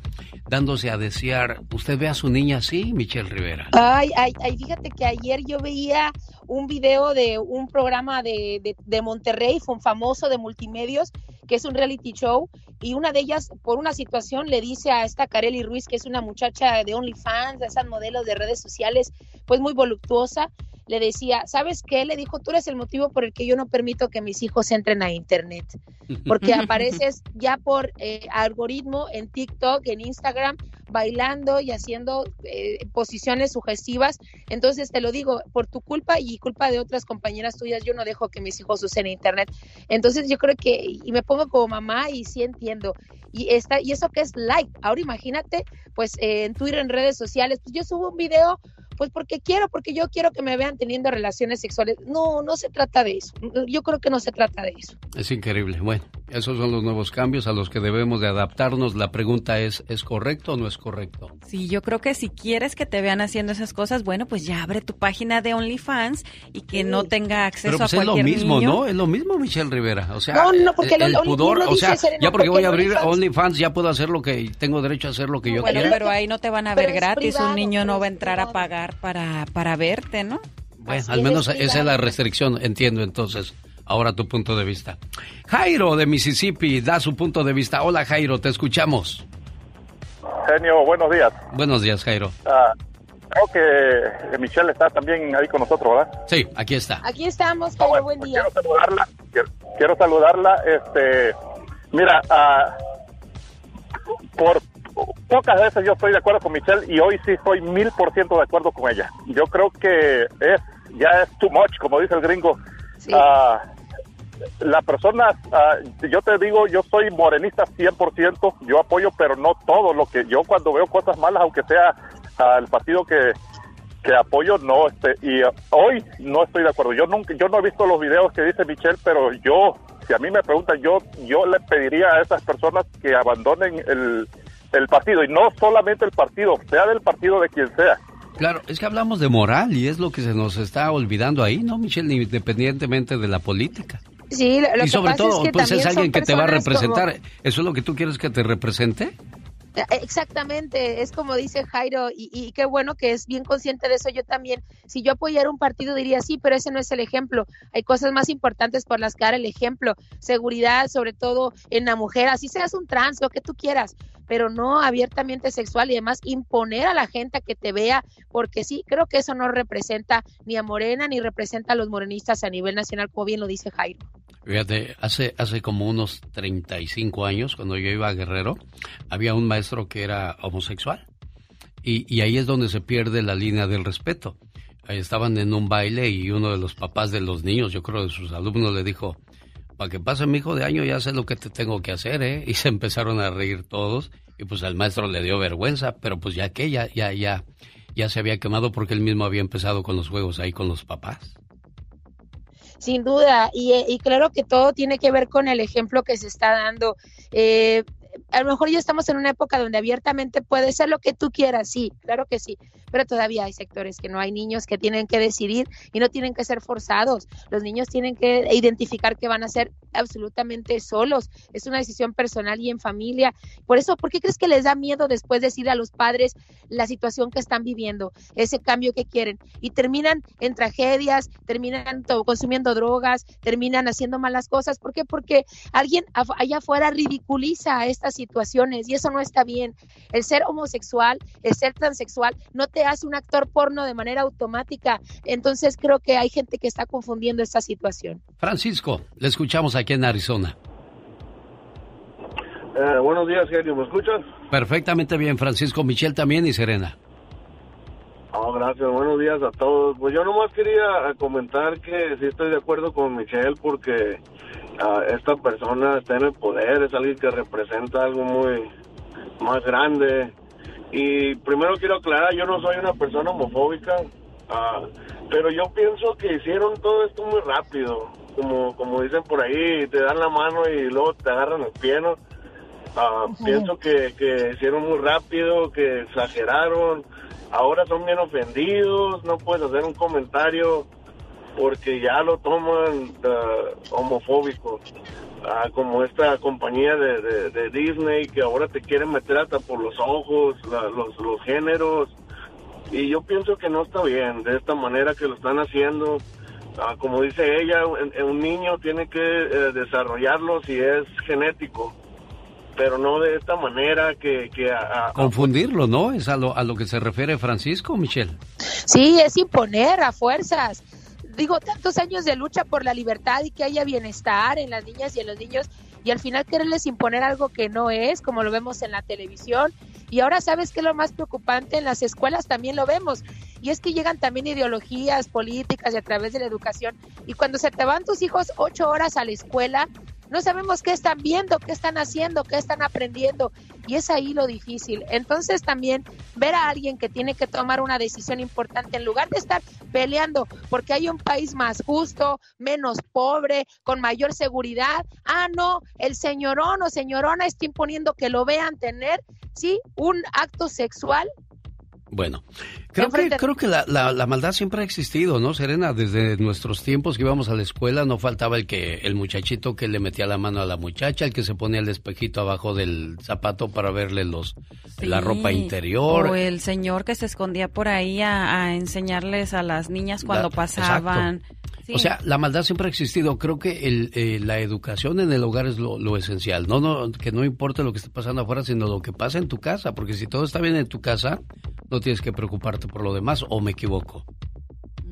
dándose a desear. ¿Usted ve a su niña así, Michelle Rivera? Ay, ay, ay, fíjate que ayer yo veía un video de un programa de, de, Monterrey, fue un famoso de multimedios, que es un reality show, y una de ellas, por una situación, le dice a esta Kareli Ruiz, que es una muchacha de OnlyFans, de esas modelos de redes sociales, pues muy voluptuosa, le decía, ¿sabes qué? Le dijo, tú eres el motivo por el que yo no permito que mis hijos entren a Internet, porque apareces ya por eh, algoritmo en TikTok, en Instagram, bailando y haciendo eh, posiciones sugestivas. Entonces te lo digo, por tu culpa y culpa de otras compañeras tuyas, yo no dejo que mis hijos usen Internet. Entonces yo creo que, y me pongo como mamá y sí entiendo. Y, esta, y eso que es like. Ahora imagínate, pues eh, en Twitter, en redes sociales, pues yo subo un video pues porque quiero, porque yo quiero que me vean teniendo relaciones sexuales. No, no se trata de eso. Yo creo que no se trata de eso. Es increíble. Bueno, esos son los nuevos cambios a los que debemos de adaptarnos. La pregunta es, ¿es correcto o no es correcto? Sí, yo creo que si quieres que te vean haciendo esas cosas, bueno, pues ya abre tu página de OnlyFans y que no tenga acceso Pero pues a es lo cualquier mismo, niño. ¿no? Es lo mismo, Michelle Rivera. O sea, No, no, porque el, el el Only- pudor, o sea, Serena, ya porque voy a abrir OnlyFans- OnlyFans ya puedo hacer lo que tengo derecho a hacer lo que yo Bueno, quiera. pero ahí no te van a ver gratis. privado, Un niño no va a entrar a pagar para, para verte, ¿no? Bueno, Así al menos es esa es la restricción, entiendo entonces. Ahora tu punto de vista. Jairo de Mississippi da su punto de vista. Hola Jairo, te escuchamos. Genio, buenos días. Buenos días Jairo. Ah, creo que Michelle está también ahí con nosotros, ¿verdad? Sí, aquí está. Aquí estamos, Jairo, buen día. Quiero saludarla. Quiero, quiero saludarla. Este, mira, ah, por pocas veces yo estoy de acuerdo con Michelle y hoy sí estoy mil por ciento de acuerdo con ella. Yo creo que es ya es too much, como dice el gringo. Ah, la persona, ah, yo te digo, yo soy morenista 100%, yo apoyo, pero no todo lo que yo cuando veo cosas malas, aunque sea ah, el partido que, que apoyo, no, este, y ah, hoy no estoy de acuerdo. Yo nunca, yo no he visto los videos que dice Michelle, pero yo, si a mí me preguntan, yo, yo le pediría a esas personas que abandonen el, el partido, y no solamente el partido, sea del partido de quien sea. Claro, es que hablamos de moral y es lo que se nos está olvidando ahí, ¿no, Michelle? Independientemente de la política. Sí, lo, lo y que sobre pasa todo, es que pues es alguien que te va a representar. como- ¿Eso es lo que tú quieres que te represente? Eh, Exactamente, es como dice Jairo, y, y qué bueno que es bien consciente de eso. Yo también, si yo apoyara un partido, diría sí, pero ese no es el ejemplo. Hay cosas más importantes por las que dar el ejemplo. Seguridad, sobre todo en la mujer, así seas un trans, lo que tú quieras. Pero no abiertamente sexual y además imponer a la gente a que te vea, porque sí, creo que eso no representa ni a Morena ni representa a los morenistas a nivel nacional, como bien lo dice Jairo. Fíjate, hace, hace como unos 35 años, cuando yo iba a Guerrero, había un maestro que era homosexual. Y, y ahí es donde se pierde la línea del respeto. Estaban en un baile y uno de los papás de los niños, yo creo de sus alumnos, le dijo, para que pase mi hijo de año ya sé lo que te tengo que hacer, ¿eh? Y se empezaron a reír todos y pues al maestro le dio vergüenza, pero pues ya que ya, ya, ya, ya se había quemado porque él mismo había empezado con los juegos ahí con los papás. Sin duda, y, y claro que todo tiene que ver con el ejemplo que se está dando. Eh, a lo mejor ya estamos en una época donde abiertamente puede ser lo que tú quieras, sí, claro que sí, pero todavía hay sectores que no hay niños que tienen que decidir y no tienen que ser forzados. Los niños tienen que identificar que van a ser absolutamente solos. Es una decisión personal y en familia. Por eso, ¿por qué crees que les da miedo después decir a los padres la situación que están viviendo, ese cambio que quieren? Y terminan en tragedias, terminan consumiendo drogas, terminan haciendo malas cosas. ¿Por qué? Porque alguien allá afuera ridiculiza estas situaciones y eso no está bien. El ser homosexual, el ser transexual, no te hace un actor porno de manera automática. Entonces creo que hay gente que está confundiendo esta situación. Francisco, le escuchamos aquí en Arizona. Eh, buenos días, genio. ¿Me escuchas? Perfectamente bien, Francisco, Michelle también y Serena. Oh, gracias, buenos días a todos. Pues yo nomás quería comentar que sí estoy de acuerdo con Michelle porque uh, esta persona está en el poder, es alguien que representa algo muy más grande. Y primero quiero aclarar, yo no soy una persona homofóbica, uh, pero yo pienso que hicieron todo esto muy rápido. Como, como dicen por ahí, te dan la mano y luego te agarran el pie, ¿no? Uh, pienso que, que hicieron muy rápido, que exageraron. Ahora son bien ofendidos, no puedes hacer un comentario porque ya lo toman uh, homofóbico. Ah, como esta compañía de, de, de, Disney que ahora te quieren meter hasta por los ojos, la, los, los géneros. Y yo pienso que no está bien de esta manera que lo están haciendo. Ah, como dice ella, un, un niño tiene que eh, desarrollarlo si es genético pero no de esta manera que... que a, a, Confundirlo, ¿no? Es a lo, a lo que se refiere Francisco, Michelle. Sí, es imponer a fuerzas. Digo, tantos años de lucha por la libertad y que haya bienestar en las niñas y en los niños y al final quererles imponer algo que no es, como lo vemos en la televisión. Y ahora sabes que lo más preocupante en las escuelas también lo vemos. Y es que llegan también ideologías políticas y a través de la educación. Y cuando se te van tus hijos ocho horas a la escuela, no sabemos qué están viendo, qué están haciendo, qué están aprendiendo. Y es ahí lo difícil. Entonces también ver a alguien que tiene que tomar una decisión importante, en lugar de estar peleando porque hay un país más justo, menos pobre, con mayor seguridad. Ah, no, el señorón o señorona está imponiendo que lo vean tener, sí, un acto sexual bueno, creo que, creo que la, la, la, maldad siempre ha existido, ¿no, Serena? Desde nuestros tiempos que íbamos a la escuela no faltaba el que el muchachito que le metía la mano a la muchacha, el que se ponía el espejito abajo del zapato para verle los sí. la ropa interior. O el señor que se escondía por ahí a, a enseñarles a las niñas cuando la, pasaban. O sea, la maldad siempre ha existido. Creo que eh, la educación en el hogar es lo, lo, esencial. No, no, que no importa lo que esté pasando afuera, sino lo que pasa en tu casa. Porque si todo está bien en tu casa, no tienes que preocuparte por lo demás, ¿o me equivoco?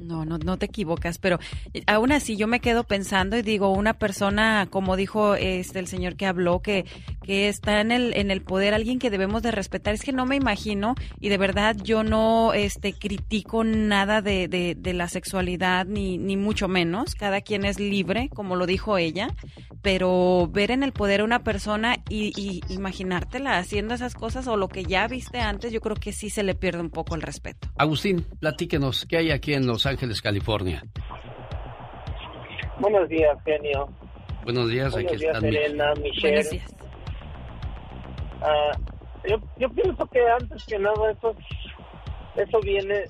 No, no, no te equivocas, pero aún así yo me quedo pensando y digo, una persona, como dijo este el señor que habló, que, que está en el, en el poder, alguien que debemos de respetar, es que no me imagino, y de verdad yo no este critico nada de, de, la sexualidad, ni, ni mucho menos, cada quien es libre, como lo dijo ella, pero ver en el poder a una persona y, y imaginártela haciendo esas cosas o lo que ya viste antes, yo creo que sí se le pierde un poco el respeto. Agustín, platíquenos, ¿qué hay aquí en Los California? Buenos días, genio. Buenos días, Buenos aquí días, están. Elena, Michelle. Buenos días. Uh, yo, yo pienso que antes que nada eso, eso viene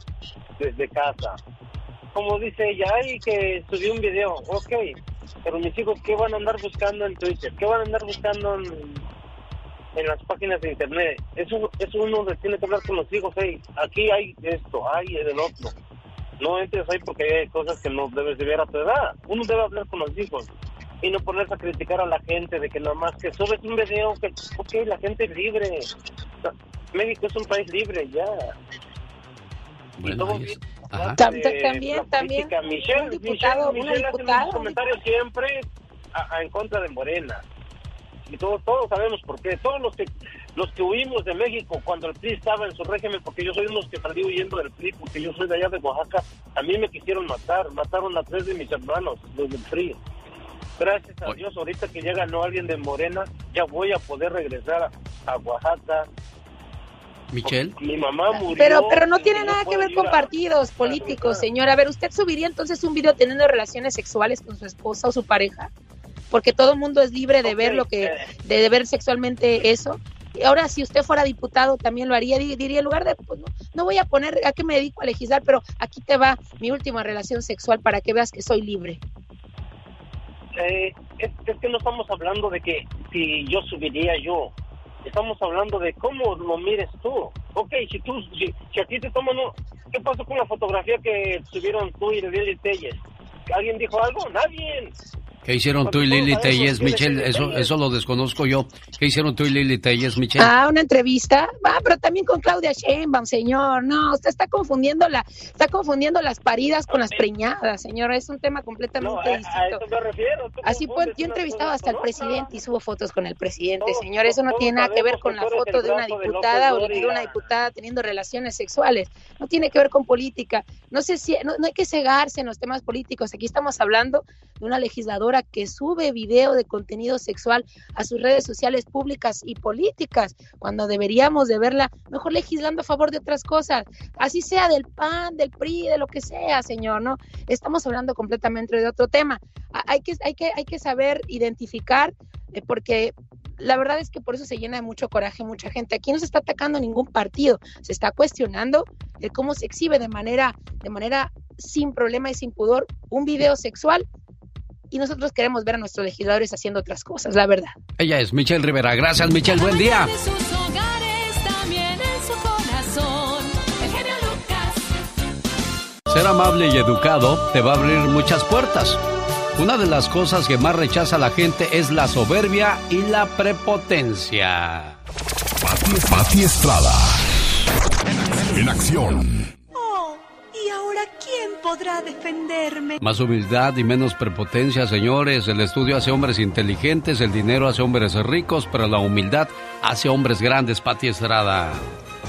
desde casa. Como dice ella, ay, que subí un video, ok, pero mis hijos, ¿qué van a andar buscando en Twitter? ¿Qué van a andar buscando en, en las páginas de internet? Eso, eso uno tiene que hablar con los hijos, hey, aquí hay esto, hay el otro. No entres ahí porque hay cosas que no debes de ver a tu edad. Uno debe hablar con los hijos. y no ponerse a criticar a la gente de que nomás que subes un video que, ok, la gente es libre. México es un país libre, ya. Bueno, Ajá. De también, también. Michelle, un diputado, Michelle, Michelle hace comentarios siempre a- a- en contra de Morena. Y todos, todos sabemos por qué. Todos los que los que huimos de México cuando el PRI estaba en su régimen, porque yo soy uno de los que salí huyendo del PRI, porque yo soy de allá de Oaxaca, a mí me quisieron matar. Mataron a tres de mis hermanos, los del PRI. Gracias a Dios, ahorita que ya ganó alguien de Morena, ya voy a poder regresar a, a Oaxaca. Michelle. Mi mamá murió. Pero, pero no tiene nada que ver con a- partidos políticos, señora. A ver, ¿usted subiría entonces un video teniendo relaciones sexuales con su esposa o su pareja? Porque todo el mundo es libre de ver lo que, de, de ver sexualmente eso. Ahora, si usted fuera diputado, también lo haría. Di- Diría, en lugar de, pues no, no voy a poner a qué me dedico a legislar, pero aquí te va mi última relación sexual para que veas que soy libre. Eh, es, es que no estamos hablando de que si yo subiría yo. Estamos hablando de cómo lo mires tú. Ok, si tú, si, si a ti te toman, un- ¿qué pasó con la fotografía que subieron tú y Lili Telles? ¿Alguien dijo algo? Nadie. ¿Qué hicieron tú y Lili Telles, Michelle? Eso, eso lo desconozco yo. ¿Qué hicieron tú y Lili Telles, Michelle? Ah, una entrevista. Ah, pero también con Claudia Sheinbaum, señor. No, usted está confundiendo la, está confundiendo las paridas con las preñadas, señor. Es un tema completamente No, a, a distinto. eso me refiero. Así pues, yo he entrevistado hasta el presidente y subo fotos con el presidente, Todos- señor. Eso no tiene nada que ver con la foto de una brazo de diputada o de una diputada teniendo relaciones sexuales. No tiene que ver con política. No sé si, no, no hay que cegarse en los temas políticos. Aquí estamos hablando de una legisladora que sube video de contenido sexual a sus redes sociales públicas y políticas, cuando deberíamos de verla mejor legislando a favor de otras cosas, así sea del PAN, del PRI, de lo que sea, señor, ¿no? Estamos hablando completamente de otro tema. Ha- Hay que, hay que, hay que saber identificar, eh, porque la verdad es que por eso se llena de mucho coraje mucha gente. Aquí no se está atacando ningún partido, se está cuestionando cómo se exhibe de manera, de manera sin problema y sin pudor un video sexual y nosotros queremos ver a nuestros legisladores haciendo otras cosas, la verdad. Ella es Michelle Rivera. Gracias, Michelle. Buen día. En sus hogares, también en su corazón. El genio Lucas. Ser amable y educado te va a abrir muchas puertas. Una de las cosas que más rechaza la gente es la soberbia y la prepotencia. Pati, Pati Estrada. En acción. Oh, ¿y ahora quién podrá defenderme? Más humildad y menos prepotencia, señores. El estudio hace hombres inteligentes, el dinero hace hombres ricos, pero la humildad hace hombres grandes, Pati Estrada.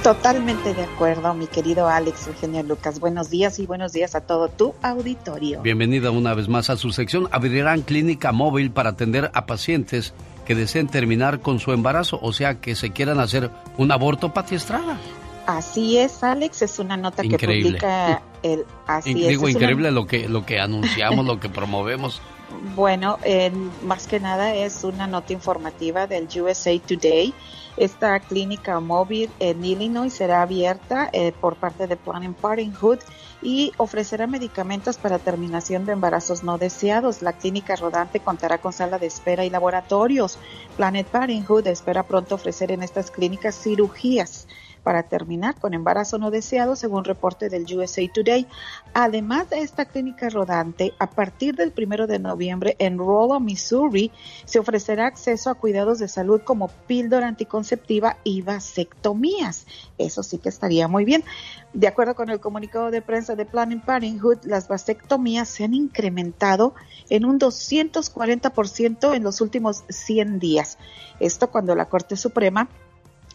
Totalmente de acuerdo, mi querido Alex Eugenio Lucas. Buenos días y buenos días a todo tu auditorio. Bienvenida una vez más a su sección. Abrirán clínica móvil para atender a pacientes que deseen terminar con su embarazo, o sea, que se quieran hacer un aborto, Pati Estrada. Así es, Alex, es una nota Increíble. que publica el... Así es, Digo, increíble lo que, lo que anunciamos, lo que promovemos. Bueno, eh, más que nada es una nota informativa del USA Today. Esta clínica móvil en Illinois será abierta eh, por parte de Planned Parenthood y ofrecerá medicamentos para terminación de embarazos no deseados. La clínica rodante contará con sala de espera y laboratorios. Planet Parenthood espera pronto ofrecer en estas clínicas cirugías para terminar con embarazo no deseado, según reporte del USA Today. Además de esta clínica rodante, a partir del primero de noviembre en Rolla, Missouri, se ofrecerá acceso a cuidados de salud como píldora anticonceptiva y vasectomías. Eso sí que estaría muy bien. De acuerdo con el comunicado de prensa de Planned Parenthood, las vasectomías se han incrementado en un 240% en los últimos 100 días. Esto cuando la Corte Suprema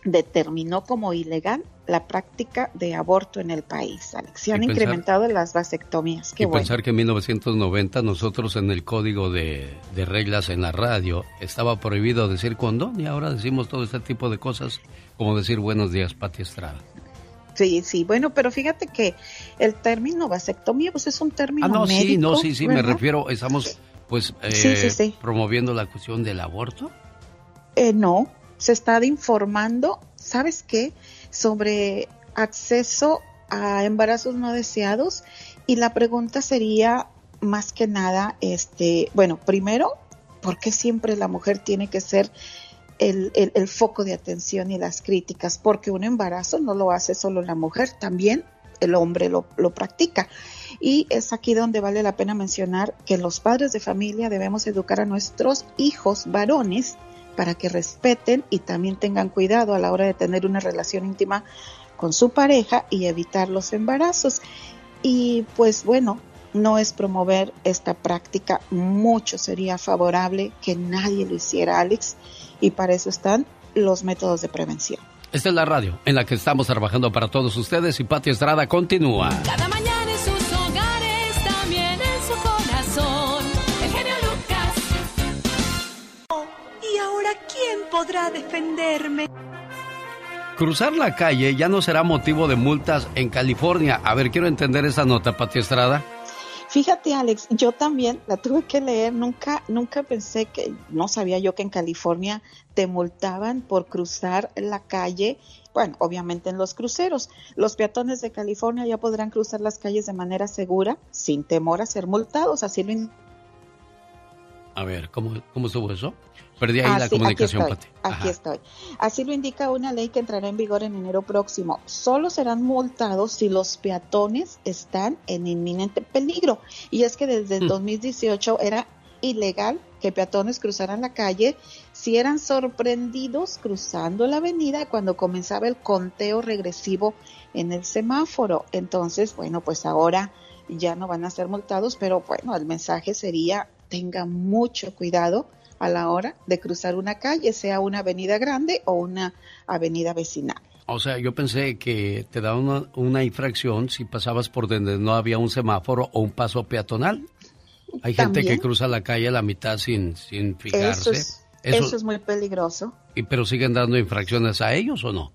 determinó como ilegal la práctica de aborto en el país. Alex, se han pensar- incrementado las vasectomías. Qué y bueno. pensar que en 1990 nosotros en el código de, de reglas en la radio estaba prohibido decir condón y ahora decimos todo este tipo de cosas como decir buenos días, Pati Estrada. Sí, sí, bueno, pero fíjate que el término vasectomía pues es un término Ah, no, sí, médico, no, sí, sí, me ¿verdad? refiero, estamos pues eh, Sí, sí, sí. promoviendo la cuestión del aborto. Eh, no, se está informando, ¿sabes qué? Sobre acceso a embarazos no deseados y la pregunta sería más que nada, este, bueno, primero, ¿por qué siempre la mujer tiene que ser el, el- el foco de atención y las críticas? Porque un embarazo no lo hace solo la mujer, también el hombre lo, lo practica. Y es aquí donde vale la pena mencionar que los padres de familia debemos educar a nuestros hijos varones para que respeten y también tengan cuidado a la hora de tener una relación íntima con su pareja y evitar los embarazos. Y pues bueno, no es promover esta práctica, mucho sería favorable que nadie lo hiciera, Alex, y para eso están los métodos de prevención. Esta es la radio en la que estamos trabajando para todos ustedes y Pati Estrada continúa. Cada mañana podrá defenderme? Cruzar la calle ya no será motivo de multas en California. A ver, quiero entender esa nota, Pati Estrada. Fíjate, Alex, yo también la tuve que leer. Nunca, nunca pensé que, no sabía yo que en California te multaban por cruzar la calle. Bueno, obviamente en los cruceros. Los peatones de California ya podrán cruzar las calles de manera segura, sin temor a ser multados. Así lo A ver, ¿cómo, cómo estuvo eso? Perdí ahí Ah, la sí, comunicación, aquí estoy, Aquí estoy. Así lo indica una ley que entrará en vigor en enero próximo. Solo serán multados si los peatones están en inminente peligro. Y es que desde el 2018 era ilegal que peatones cruzaran la calle si eran sorprendidos cruzando la avenida cuando comenzaba el conteo regresivo en el semáforo. Entonces, bueno, pues ahora ya no van a ser multados, pero bueno, el mensaje sería tenga mucho cuidado a la hora de cruzar una calle, sea una avenida grande o una avenida vecinal. O sea, yo pensé que te daban una, una infracción si pasabas por donde no había un semáforo o un paso peatonal. Hay gente que cruza la calle a la mitad sin, sin fijarse. Eso es, Eso- eso es muy peligroso. y, pero siguen dando infracciones a ellos o no?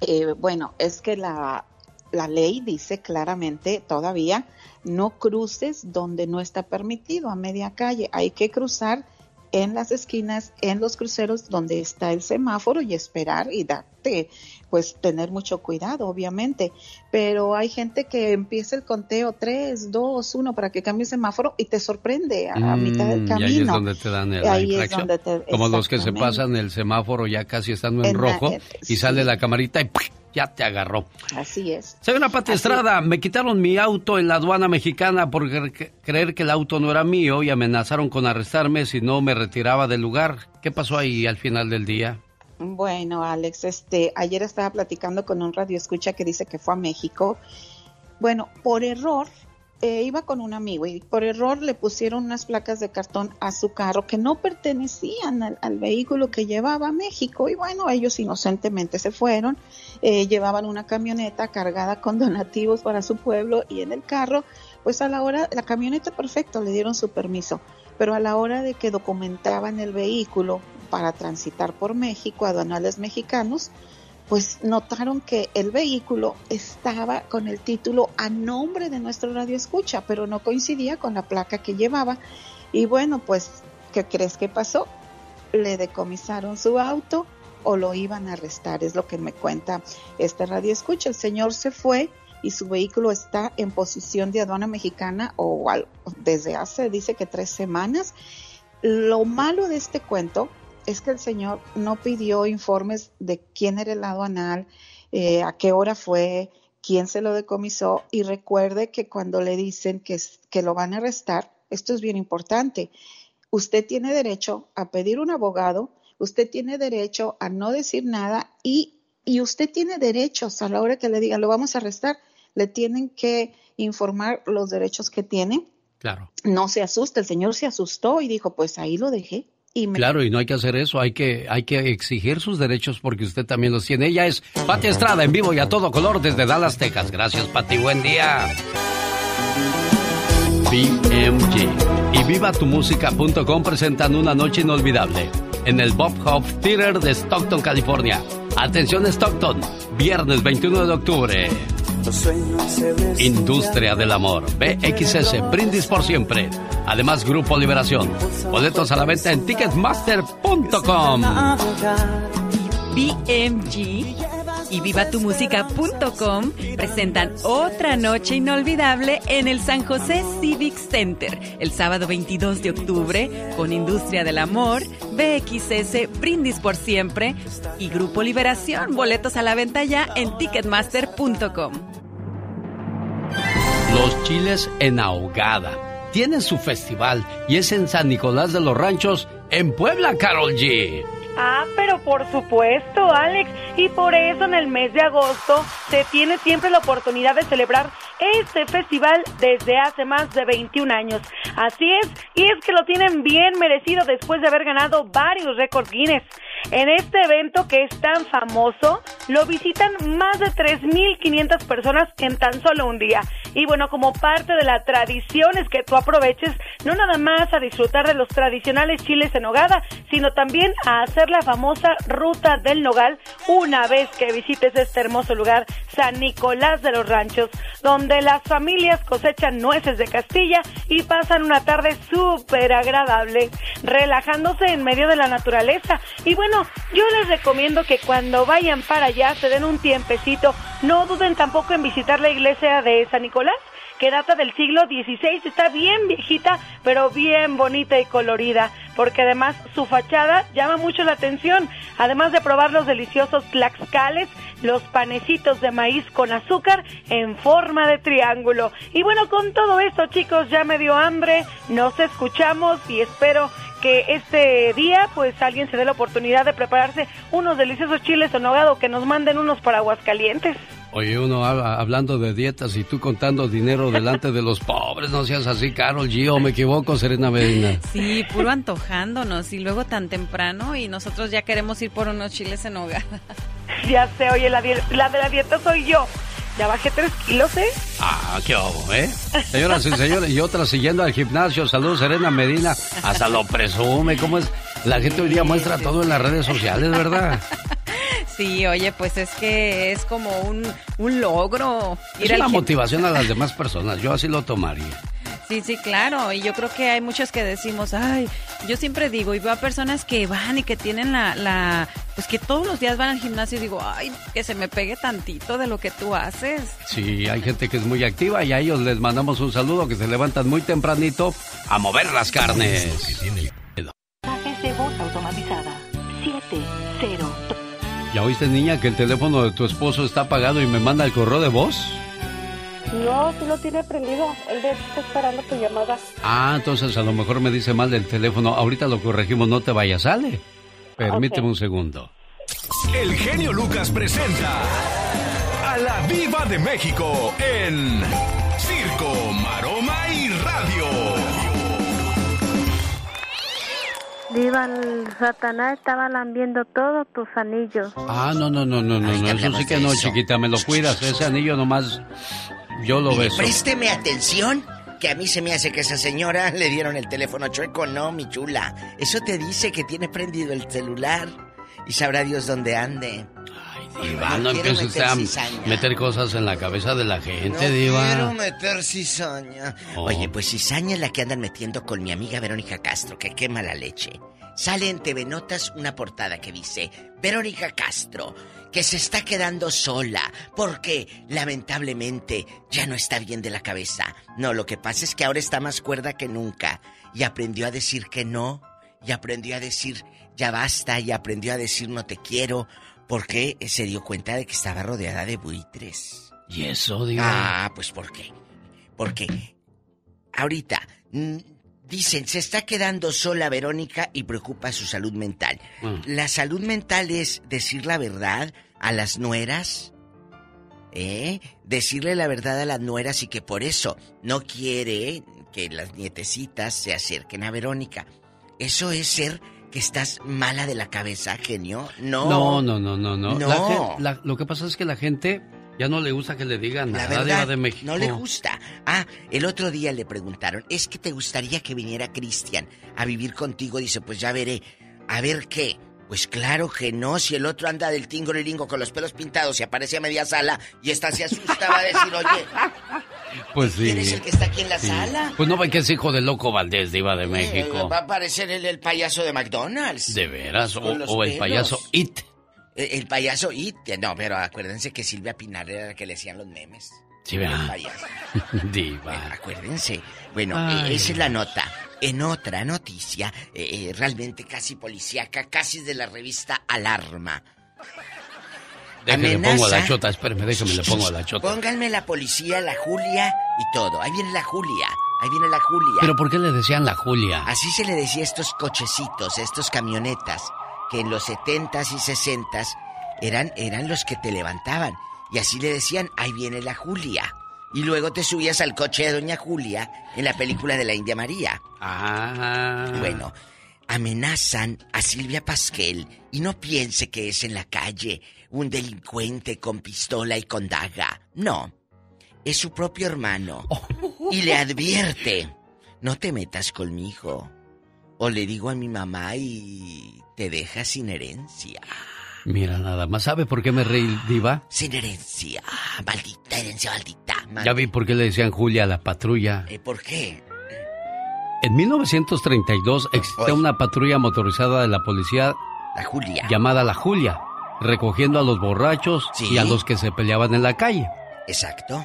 Eh, bueno, es que la, la ley dice claramente todavía no cruces donde no está permitido, a media calle. Hay que cruzar en las esquinas, en los cruceros donde está el semáforo y esperar y darte, pues tener mucho cuidado, obviamente. Pero hay gente que empieza el conteo 3, 2, 1 para que cambie el semáforo y te sorprende a, mitad del Mm, camino. Y ahí es donde te dan el- la Ahí es infracción. donde te- Como los que se pasan el semáforo ya casi estando en, En la- rojo eh, y sale la camarita y. ya te agarró. Así es. Soy una Pati Estrada, me quitaron mi auto en la aduana mexicana por cre- creer que el auto no era mío y amenazaron con arrestarme si no me retiraba del lugar. ¿Qué pasó ahí al final del día? Bueno, Alex, este, ayer estaba platicando con un radioescucha que dice que fue a México. Bueno, por error, eh, iba con un amigo y por error le pusieron unas placas de cartón a su carro que no pertenecían al, al vehículo que llevaba a México. Y bueno, ellos inocentemente se fueron, eh, llevaban una camioneta cargada con donativos para su pueblo y en el carro, pues a la hora, la camioneta perfecto, le dieron su permiso. Pero a la hora de que documentaban el vehículo para transitar por México, aduanales mexicanos, pues notaron que el vehículo estaba con el título a nombre de nuestro radio escucha, pero no coincidía con la placa que llevaba. Y bueno, pues, ¿qué crees que pasó? Le decomisaron su auto o lo iban a arrestar, es lo que me cuenta este radio escucha. El señor se fue y su vehículo está en posición de aduana mexicana o desde hace, dice que tres semanas. Lo malo de este cuento es que el señor no pidió informes de quién era el aduanal, eh, a qué hora fue, quién se lo decomisó y recuerde que cuando le dicen que, que lo van a arrestar, esto es bien importante, usted tiene derecho a pedir un abogado, usted tiene derecho a no decir nada y, y usted tiene derechos a la hora que le digan lo vamos a arrestar, le tienen que informar los derechos que tiene. Claro. No se asusta, el señor se asustó y dijo, pues ahí lo dejé. Claro, y no hay que hacer eso, hay que, hay que exigir sus derechos porque usted también los tiene. Ella es Pati Estrada en vivo y a todo color desde Dallas, Texas. Gracias, Pati, buen día. BMG y vivatumusica.com presentan una noche inolvidable en el Bob Hope Theater de Stockton, California. Atención Stockton, viernes 21 de octubre. Industria del Amor, BXS, Brindis por siempre. Además, Grupo Liberación. Boletos a la venta en ticketmaster.com. BMG y vivatumusica.com presentan otra noche inolvidable en el San José Civic Center el sábado 22 de octubre con Industria del Amor, BXS, Brindis por Siempre y Grupo Liberación. Boletos a la venta ya en ticketmaster.com. Los chiles en ahogada. Tienen su festival y es en San Nicolás de los Ranchos, en Puebla, Carol G. Ah, pero por supuesto, Alex. Y por eso en el mes de agosto se tiene siempre la oportunidad de celebrar este festival desde hace más de 21 años. Así es, y es que lo tienen bien merecido después de haber ganado varios récords Guinness. En este evento que es tan famoso, lo visitan más de 3.500 personas en tan solo un día. Y bueno, como parte de la tradición es que tú aproveches no nada más a disfrutar de los tradicionales chiles en hogada, sino también a hacer la famosa ruta del nogal una vez que visites este hermoso lugar, San Nicolás de los Ranchos, donde las familias cosechan nueces de Castilla y pasan una tarde súper agradable, relajándose en medio de la naturaleza. Y bueno, yo les recomiendo que cuando vayan para allá se den un tiempecito, no duden tampoco en visitar la iglesia de San Nicolás que data del siglo XVI, está bien viejita, pero bien bonita y colorida, porque además su fachada llama mucho la atención, además de probar los deliciosos tlaxcales, los panecitos de maíz con azúcar en forma de triángulo. Y bueno, con todo esto, chicos, ya me dio hambre, nos escuchamos y espero que este día pues alguien se dé la oportunidad de prepararse unos deliciosos chiles en que nos manden unos para Aguascalientes. Oye, uno habla- hablando de dietas y tú contando dinero delante de los pobres, no seas así, Carol G, o me equivoco, Serena Medina. Sí, puro antojándonos y luego tan temprano y nosotros ya queremos ir por unos chiles en hogar. Ya sé, oye, la, la de la dieta soy yo. Ya bajé tres kilos, ¿eh? Ah, qué obo, ¿eh? Señoras y señores, y otra siguiendo al gimnasio, saludos Serena Medina, hasta lo presume, ¿cómo es? La gente hoy día muestra todo en las redes sociales, ¿verdad? Sí, oye, pues es que es como un, un logro. Es al una motivación a las demás personas, yo así lo tomaría. Sí, sí, claro. Y yo creo que hay muchos que decimos, ay, yo siempre digo, y veo a personas que van y que tienen la, la, pues que todos los días van al gimnasio y digo, ay, que se me pegue tantito de lo que tú haces. Sí, hay gente que es muy activa y a ellos les mandamos un saludo que se levantan muy tempranito a mover las carnes. ¿Ya oíste, niña, que el teléfono de tu esposo está apagado y me manda el correo de voz? No, sí lo tiene prendido. Él de está esperando tu llamada. Ah, entonces a lo mejor me dice mal del teléfono. Ahorita lo corregimos, no te vayas, sale. Permíteme un segundo. El genio Lucas presenta a la Viva de México en Circo, Maroma y Radio. Diva, el Satanás estaba lambiendo todos tus anillos. Ah, no, no, no, no, no, no, eso sí que no, chiquita, me lo cuidas. Ese anillo nomás yo lo Mire, beso. présteme atención, que a mí se me hace que esa señora le dieron el teléfono chueco. No, mi chula. Eso te dice que tiene prendido el celular y sabrá Dios dónde ande. Diva, no quiero empiece usted meter a cizaña. meter cosas en la cabeza de la gente, No Diva. quiero meter cizaña. Oh. Oye, pues cizaña es la que andan metiendo con mi amiga Verónica Castro, que quema la leche. Sale en TV Notas una portada que dice, Verónica Castro, que se está quedando sola porque lamentablemente ya no está bien de la cabeza. No, lo que pasa es que ahora está más cuerda que nunca y aprendió a decir que no, y aprendió a decir ya basta, y aprendió a decir no te quiero, porque se dio cuenta de que estaba rodeada de buitres. ¿Y eso, Diva? Ah, pues ¿por qué? Porque ahorita mm, dicen, se está quedando sola Verónica y preocupa su salud mental. Mm. La salud mental es decir la verdad a las nueras. ¿Eh? Decirle la verdad a las nueras y que por eso no quiere que las nietecitas se acerquen a Verónica. Eso es ser que estás mala de la cabeza, genio. No. No, no, no, no, no. No. La lo que pasa es que la gente ya no le gusta que le digan La nada, verdad, de México. no le gusta. Ah, el otro día le preguntaron, ¿es que te gustaría que viniera Cristian a vivir contigo? Dice, pues ya veré. A ver qué. Pues claro que no, si el otro anda del tingo liringo con los pelos pintados y aparece a media sala y esta se asusta, va a decir, oye, Pues sí. ¿quién es el que está aquí en la Sí. sala? Pues no ve que es hijo de Loco Valdés, Diva de Eh, México. va a aparecer el, el payaso de McDonald's. De veras, o, o el payaso It. El, el payaso It. No, pero acuérdense que Silvia Pinar era la que le hacían los memes. Sí, ¿verdad? payaso. Diva. Acuérdense. Bueno, Ay. eh, esa es la nota. En otra noticia, eh, eh, realmente casi policíaca, casi de la revista Alarma. Déjeme, le pongo a la chota, espéreme, déjeme, le pongo a la chota. Pónganme la policía, la Julia y todo. Ahí viene la Julia. Ahí viene la Julia. ¿Pero por qué le decían la Julia? Así se le decía a estos cochecitos, a estos camionetas, que en los 70s y 60s eran, eran los que te levantaban. Y así le decían, ahí viene la Julia. Y luego te subías al coche de Doña Julia en la película de la India María. Ah. Bueno, amenazan a Silvia Pasquel y no piense que es en la calle un delincuente con pistola y con daga. No, es su propio hermano. Y le advierte, no te metas conmigo. O le digo a mi mamá y te deja sin herencia. Mira, nada más. ¿Sabe por qué me reí, Diva? Sin herencia. Maldita herencia, maldita. Ya vi por qué le decían Julia a la patrulla. Eh, ¿Por qué? En 1932 existía una patrulla motorizada de la policía La Julia. llamada La Julia, recogiendo a los borrachos y a los que se peleaban en la calle. Exacto.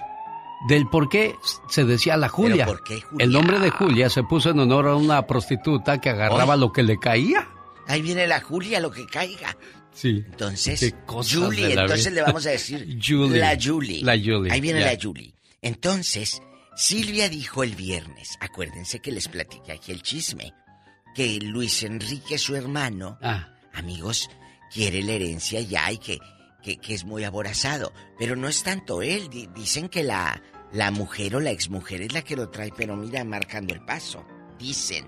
Del por qué se decía La Julia. ¿Pero por qué Julia? El nombre de Julia se puso en honor a una prostituta que agarraba lo que le caía. Ahí viene la Julia, lo que caiga. Sí. Entonces, Julie, entonces le vamos a decir Julie. la Julie. La Julie, Ahí viene la Julie. Entonces, Silvia dijo el viernes, acuérdense que les platiqué aquí el chisme, que Luis Enrique, su hermano, Ah. amigos, quiere la herencia ya y que, que, que es muy aborazado. Pero no es tanto él, di- dicen que la, la mujer o la exmujer es la que lo trae, pero mira, marcando el paso. Dicen.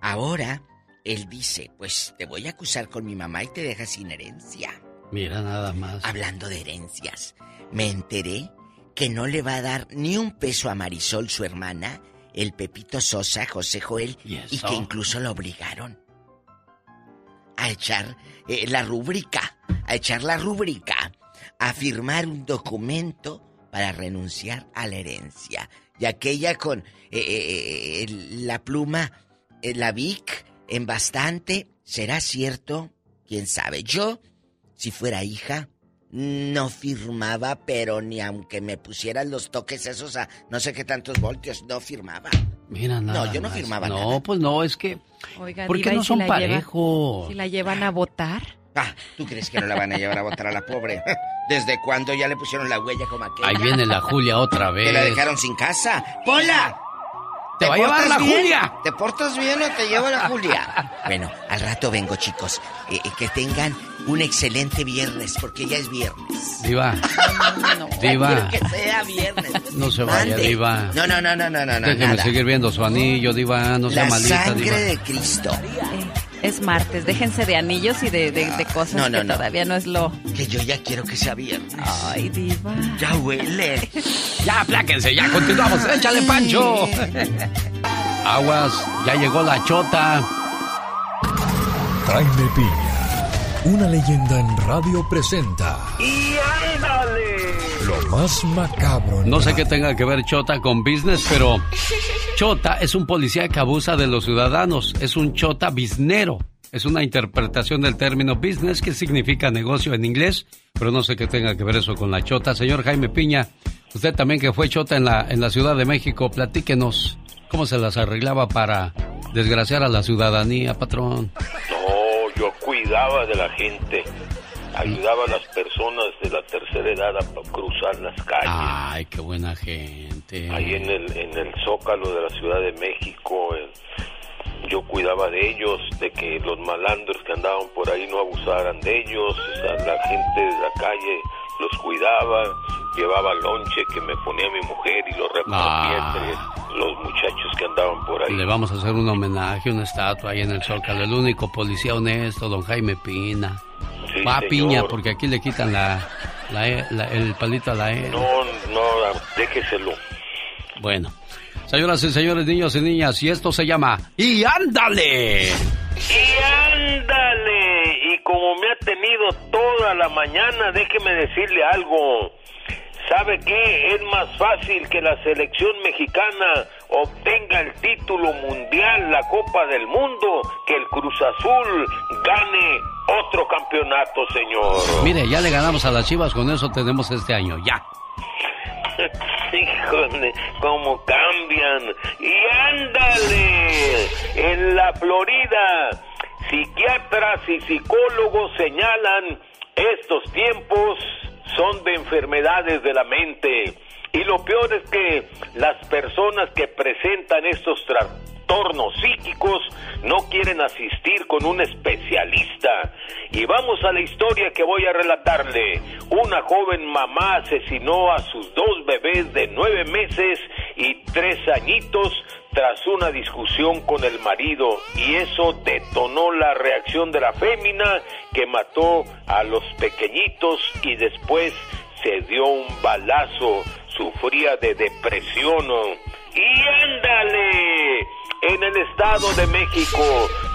Ahora, él dice, pues te voy a acusar con mi mamá y te dejas sin herencia. Mira nada más. Hablando de herencias, me enteré que no le va a dar ni un peso a Marisol, su hermana, el Pepito Sosa, José Joel, y, que incluso lo obligaron a echar eh, la rúbrica, a echar la rúbrica, a firmar un documento para renunciar a la herencia. Y aquella con eh, eh, la pluma, la Vic, en bastante, ¿será cierto? ¿Quién sabe? Yo, si fuera hija, no firmaba, pero ni aunque me pusieran los toques esos a no sé qué tantos voltios, no firmaba. Mira nada No, yo no más. firmaba No, nada. pues no, es que... Oiga, ¿Por qué Diva, ¿y no si son lleva- parejos? Si la llevan a votar. Ah, ¿tú crees que no la van a llevar a votar a la pobre? ¿Desde cuándo ya le pusieron la huella como aquella? Ahí viene la Julia otra vez. Que la dejaron sin casa. ¡Pola! ¡Te va a llevar la bien? Julia! ¿Te portas bien o te llevo la Julia? Bueno, al rato vengo, chicos. Eh, eh, que tengan un excelente viernes, porque ya es viernes. Diva, No, Diva. quiero que sea viernes. no se vaya, Mande. Diva. No, no, no, no, no, no, no, Déjeme nada. seguir viendo su anillo, Diva. No sea La malita, sangre Diva. de Cristo. Es martes, déjense de anillos y de, de- de cosas No, no, que no. todavía no es lo... Que yo ya quiero que sea viernes. Ay, diva. Ya huele. Ya, apláquense, ya continuamos. Échale, Pancho. Aguas, ya llegó la chota. Jaime Piña, una leyenda en radio presenta ¡Y ándale! Más macabro. No sé qué tenga que ver Chota con business, pero Chota es un policía que abusa de los ciudadanos. Es un Chota biznero. Es una interpretación del término business que significa negocio en inglés, pero no sé qué tenga que ver eso con la Chota. Señor Jaime Piña, usted también que fue Chota en la, en la Ciudad de México, platíquenos cómo se las arreglaba para desgraciar a la ciudadanía, patrón. No, yo cuidaba de la gente, ayudaba a las personas de la tercera edad a cruzar las calles. Ay, qué buena gente. Ahí en el, en el Zócalo de la Ciudad de México, eh, yo cuidaba de ellos, de que los malandros que andaban por ahí no abusaran de ellos, o sea, la gente de la calle los cuidaba, llevaba lonche que me ponía mi mujer y lo repartía Ah. los muchachos que andaban por ahí. Le vamos a hacer un homenaje, una estatua ahí en el Zócalo. El único policía honesto, don Jaime Pina. Sí, Va señor. piña, porque aquí le quitan la, la E- la- el palito a la E. No, no, déjeselo. Bueno, señoras y señores, niños y niñas, y esto se llama ¡Y ándale! Y ándale, y como me ha tenido toda la mañana, déjeme decirle algo. ¿Sabe qué? Es más fácil que la selección mexicana obtenga el título mundial, la Copa del Mundo, que el Cruz Azul gane otro campeonato, señor. Mire, ya le ganamos a las chivas, con eso tenemos este año, ya. Híjole, cómo cambian. Y ándale, en la Florida, psiquiatras y psicólogos señalan Estos tiempos son de enfermedades de la mente. Y lo peor es que las personas que presentan estos trastornos psíquicos no quieren asistir con un especialista. Y vamos a la historia que voy a relatarle. Una joven mamá asesinó a sus dos bebés de nueve meses y tres añitos tras una discusión con el marido y eso detonó la reacción de la fémina que mató a los pequeñitos y después se dio un balazo sufría de depresión. Y ándale, en el Estado de México,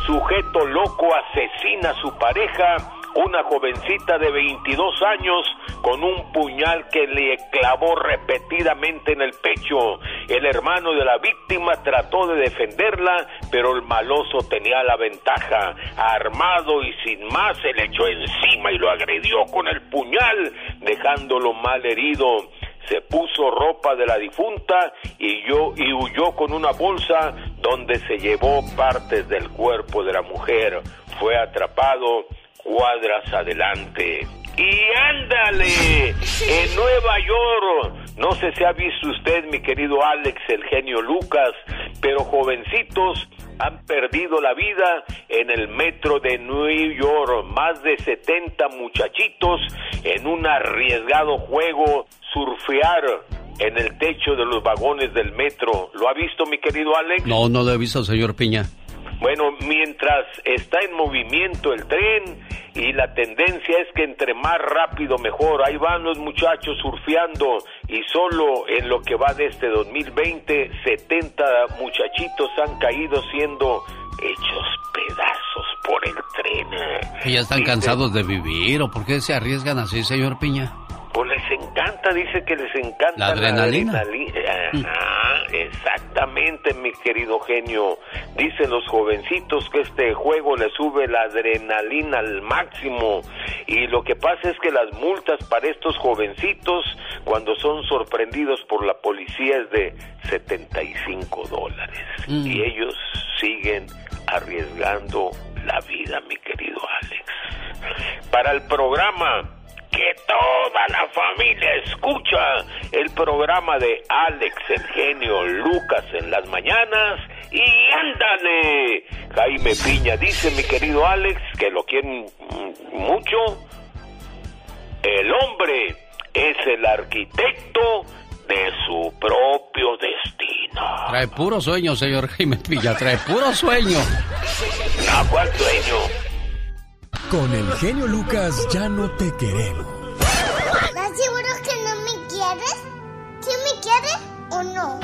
sujeto loco asesina a su pareja, una jovencita de 22 años, con un puñal que le clavó repetidamente en el pecho. El hermano de la víctima trató de defenderla, pero el maloso tenía la ventaja. Armado y sin más, se le echó encima y lo agredió con el puñal, dejándolo mal herido se puso ropa de la difunta y, yo, y huyó con una bolsa donde se llevó partes del cuerpo de la mujer. Fue atrapado cuadras adelante. Y ándale, en Nueva York, no sé si ha visto usted, mi querido Alex, el genio Lucas, pero jovencitos han perdido la vida en el metro de New York. Más de 70 muchachitos en un arriesgado juego surfear en el techo de los vagones del metro. ¿Lo ha visto, mi querido Alex? No, no lo he visto, señor Piña. Bueno, mientras está en movimiento el tren y la tendencia es que entre más rápido mejor, ahí van los muchachos surfeando y solo en lo que va de este 2020, 70 muchachitos han caído siendo hechos pedazos por el tren. ¿Que ya están cansados de vivir o por qué se arriesgan así, señor Piña? Pues les encanta, dice que les encanta la adrenalina. exactamente, mi querido genio. Dicen los jovencitos que este juego le sube la adrenalina al máximo. Y lo que pasa es que las multas para estos jovencitos, cuando son sorprendidos por la policía, es de 75 dólares. Mm. Y ellos siguen arriesgando la vida, mi querido Alex. Para el programa que toda la familia escucha el programa de Alex, el genio Lucas en las mañanas. Y ándale, Jaime Piña dice mi querido Alex que lo quieren mucho. El hombre es el arquitecto de su propio destino. Trae puro sueño, señor Jaime Piña, trae puro sueño. No, ¿cuál sueño? Con el genio Lucas ya no te queremos. ¿Estás seguro que no me quieres? ¿Sí me quieres o no?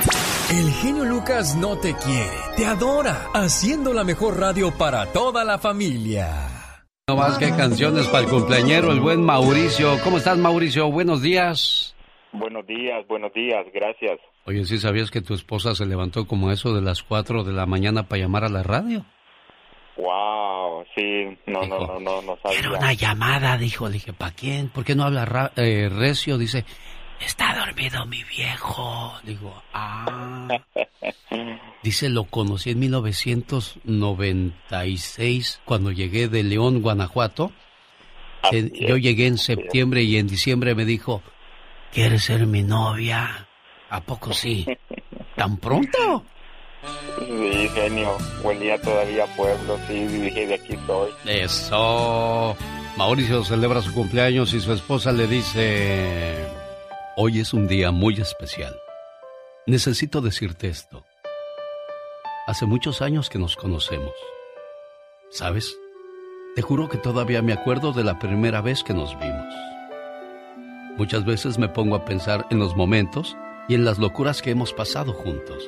El genio Lucas no te quiere, te adora, haciendo la mejor radio para toda la familia. No más que canciones para el cumpleañero, el buen Mauricio. ¿Cómo estás, Mauricio? Buenos días. Buenos días, buenos días, gracias. Oye, ¿sí sabías que tu esposa se levantó como eso de las 4 de la mañana para llamar a la radio? Wow, sí, no, no, no, no, no sabía. Era una llamada, dijo. Le dije, ¿para quién? ¿Por qué no habla eh, recio? Dice, está dormido mi viejo. Digo, ah. Dice, lo conocí en 1996, cuando llegué de León, Guanajuato. Yo llegué en septiembre y en diciembre me dijo, ¿quieres ser mi novia? ¿A poco sí? ¿Tan pronto? Sí, genio, huelía todavía a pueblo, sí, dije, de aquí soy. Eso. Mauricio celebra su cumpleaños y su esposa le dice, hoy es un día muy especial. Necesito decirte esto. Hace muchos años que nos conocemos. ¿Sabes? Te juro que todavía me acuerdo de la primera vez que nos vimos. Muchas veces me pongo a pensar en los momentos y en las locuras que hemos pasado juntos.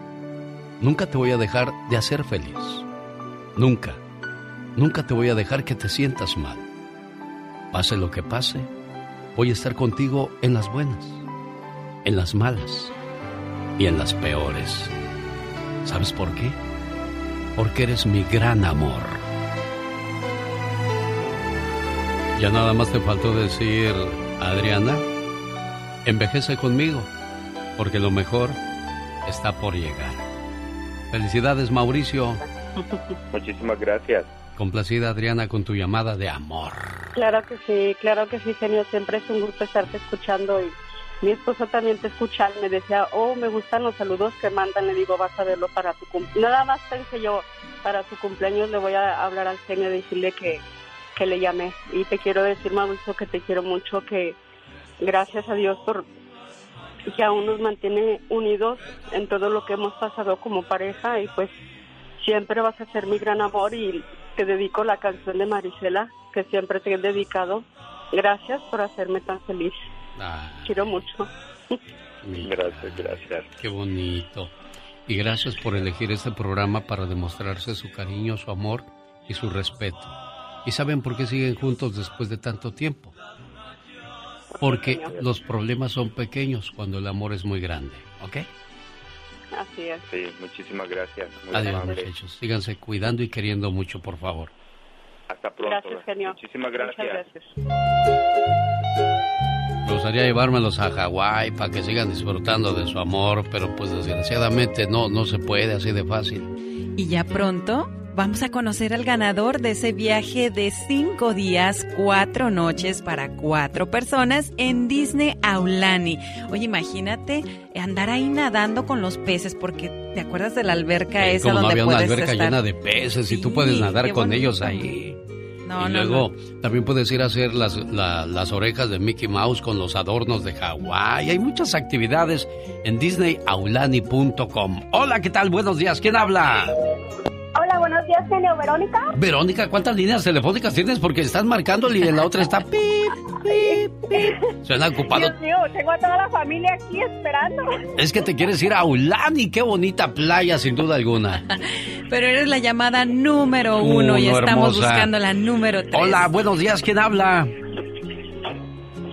Nunca te voy a dejar de hacer feliz. Nunca, nunca te voy a dejar que te sientas mal. Pase lo que pase, voy a estar contigo en las buenas, en las malas y en las peores. ¿Sabes por qué? Porque eres mi gran amor. Ya nada más te faltó decir, Adriana, envejece conmigo, porque lo mejor está por llegar. Felicidades, Mauricio. Muchísimas gracias. Complacida, Adriana, con tu llamada de amor. Claro que sí, claro que sí, genio. Siempre es un gusto estarte escuchando y mi esposo también te escucha. Me decía, oh, me gustan los saludos que mandan. Le digo, vas a verlo para tu cumpleaños. Nada más pensé yo, para su cumpleaños le voy a hablar al genio y decirle que, que le llame. Y te quiero decir, Mauricio, que te quiero mucho, que gracias a Dios por que aún nos mantiene unidos en todo lo que hemos pasado como pareja y pues siempre vas a ser mi gran amor y te dedico la canción de Marisela que siempre te he dedicado. Gracias por hacerme tan feliz. Ah, Quiero mucho. Gracias, gracias. qué bonito. Y gracias por elegir este programa para demostrarse su cariño, su amor y su respeto. ¿Y saben por qué siguen juntos después de tanto tiempo? Porque los problemas son pequeños cuando el amor es muy grande, ¿ok? Así es. Sí, muchísimas gracias. Muy Adiós, amable. muchachos. Síganse cuidando y queriendo mucho, por favor. Hasta pronto. Gracias, genio. Muchísimas Muchas gracias. Me gustaría llevármelos a Hawái para que sigan disfrutando de su amor, pero pues desgraciadamente no, no se puede así de fácil. Y ya pronto vamos a conocer al ganador de ese viaje de cinco días, cuatro noches para cuatro personas en Disney Aulani. Oye, imagínate andar ahí nadando con los peces, porque ¿te acuerdas de la alberca esa Como no donde había una alberca estar? llena de peces y tú puedes nadar con ellos ahí. No, y no, luego también puedes ir a hacer las, la- las orejas de Mickey Mouse con los adornos de Hawái. Hay muchas actividades en disneyaulani.com. Hola, ¿qué tal? Buenos días. ¿Quién habla? Buenos días, genio Verónica. Verónica, ¿cuántas líneas telefónicas tienes? Porque estás marcando y en la otra está pip, pip, pip. Suena ocupado. Dios mío, tengo a toda la familia aquí esperando. Es que te quieres ir a Aulani. Qué bonita playa, sin duda alguna. Pero eres la llamada número uno y estamos hermosa. buscando la número tres. Hola, buenos días. ¿Quién habla?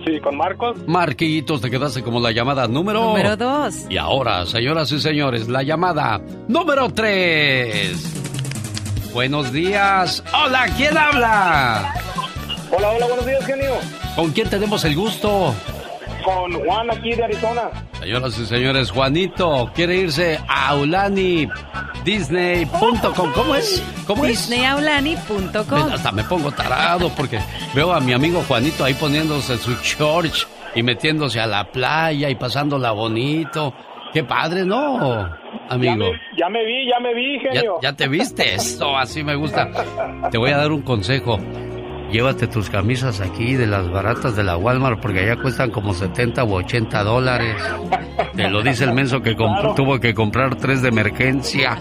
Sí, con Marcos. Marquitos, te quedaste como la llamada número... Número dos. Y ahora, señoras y señores, la llamada número 3. Buenos días. Hola, ¿quién habla? Hola, hola, buenos días, genio. ¿Con quién tenemos el gusto? Con Juan aquí de Arizona. Señoras y señores, Juanito quiere irse a Aulani Disney.com. ¿Cómo es? ¿Cómo es? Disneyaulani.com. Hasta me pongo tarado porque veo a mi amigo Juanito ahí poniéndose su church y metiéndose a la playa y pasándola bonito. Qué padre, ¿no, amigo? Ya me vi, ya me vi, genio. ya te viste eso, así me gusta. Te voy a dar un consejo. Llévate tus camisas aquí de las baratas de la Walmart porque allá cuestan como 70 u 80 dólares. Te lo dice el menso que tuvo que comprar tres de emergencia.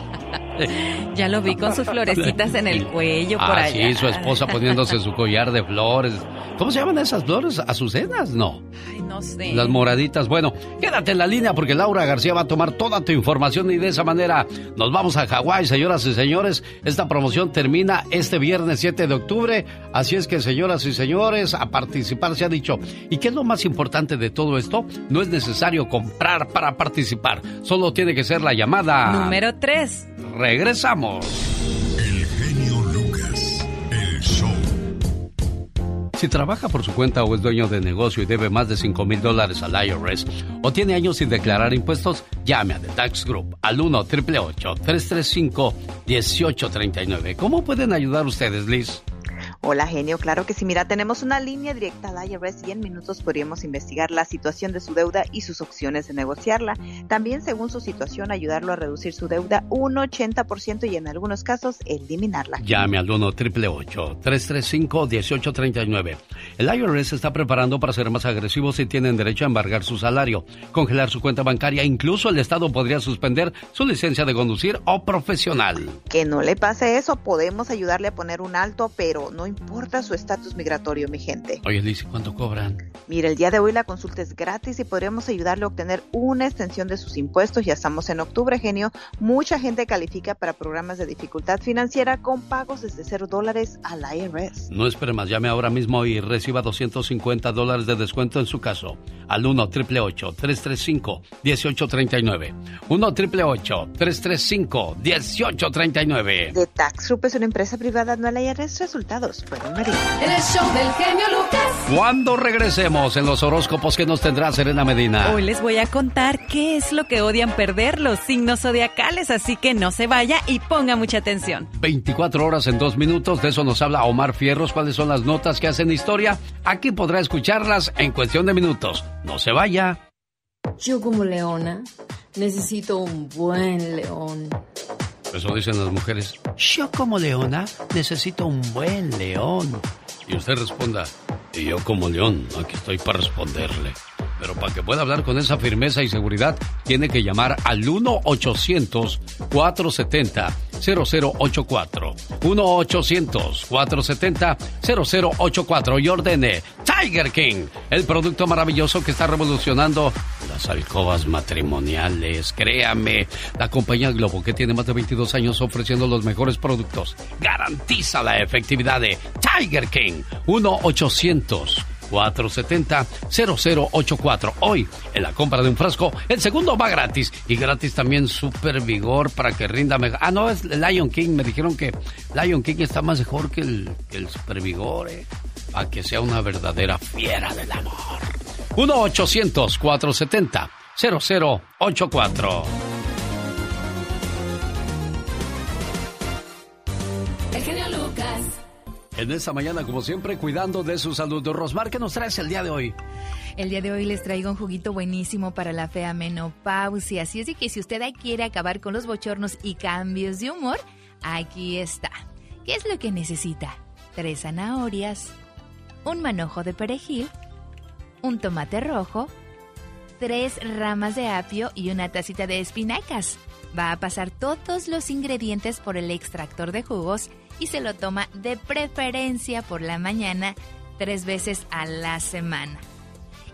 Ya lo vi con sus florecitas en el cuello por Ah, allá. sí, su esposa poniéndose su collar de flores. ¿Cómo se llaman esas flores? ¿Azucenas? No. Ay, no sé. Las moraditas. Bueno, quédate en la línea porque Laura García va a tomar toda tu información y de esa manera nos vamos a Hawái, señoras y señores. Esta promoción termina este viernes 7 de octubre. Así es que, señoras y señores, a participar se ha dicho. ¿Y qué es lo más importante de todo esto? No es necesario comprar para participar. Solo tiene que ser la llamada. Número 3. Regresamos. El genio Lucas, el show. Si trabaja por su cuenta o es dueño de negocio y debe más de 5 mil dólares al IRS o tiene años sin declarar impuestos, llame a The Tax Group al 1 335 1839 ¿Cómo pueden ayudar ustedes, Liz? Hola genio, claro que sí. Mira, tenemos una línea directa al IRS y en minutos podríamos investigar la situación de su deuda y sus opciones de negociarla. También, según su situación, ayudarlo a reducir su deuda un 80% y en algunos casos eliminarla. Llame al 1 335 1839 El IRS está preparando para ser más agresivos si tienen derecho a embargar su salario, congelar su cuenta bancaria, incluso el Estado podría suspender su licencia de conducir o profesional. Que no le pase eso, podemos ayudarle a poner un alto, pero no importa su estatus migratorio, mi gente. Oye, Liz, ¿cuánto cobran? Mira, el día de hoy la consulta es gratis y podremos ayudarle a obtener una extensión de sus impuestos. Ya estamos en octubre, genio. Mucha gente califica para programas de dificultad financiera con pagos desde 0 dólares al IRS. No espere más, llame ahora mismo y reciba 250 dólares de descuento en su caso. Al 1 888 335 1839 1 888 335 1839 De Tax Group es una empresa privada, no al IRS. Resultados En el show del genio Lucas. Cuando regresemos en los horóscopos que nos tendrá Serena Medina. Hoy les voy a contar qué es lo que odian perder los signos zodiacales, así que no se vaya y ponga mucha atención. 24 horas en dos minutos, de eso nos habla Omar Fierros. ¿Cuáles son las notas que hacen historia? Aquí podrá escucharlas en cuestión de minutos. No se vaya. Yo como leona necesito un buen león. Eso dicen las mujeres. Yo como leona necesito un buen león. Y usted responda, y yo como león, aquí estoy para responderle. Pero para que pueda hablar con esa firmeza y seguridad, tiene que llamar al 1-800-470-0084. 1-800-470-0084 y ordene Tiger King, el producto maravilloso que está revolucionando las alcobas matrimoniales. Créame, la compañía Globo, que tiene más de 22 años ofreciendo los mejores productos, garantiza la efectividad de Tiger King. 1-800. 470-0084. Hoy, en la compra de un frasco, el segundo va gratis. Y gratis también Super Vigor para que rinda mejor. Ah, no, es Lion King. Me dijeron que Lion King está más mejor que el, que el Super Vigor, ¿eh? Para que sea una verdadera fiera del amor. 1-800-470-0084. En esta mañana, como siempre, cuidando de su salud. Rosmar, ¿qué nos traes el día de hoy? El día de hoy les traigo un juguito buenísimo para la fea menopausia. Así es que si usted quiere acabar con los bochornos y cambios de humor, aquí está. ¿Qué es lo que necesita? Tres zanahorias, un manojo de perejil, un tomate rojo, tres ramas de apio y una tacita de espinacas. Va a pasar todos los ingredientes por el extractor de jugos y se lo toma de preferencia por la mañana tres veces a la semana.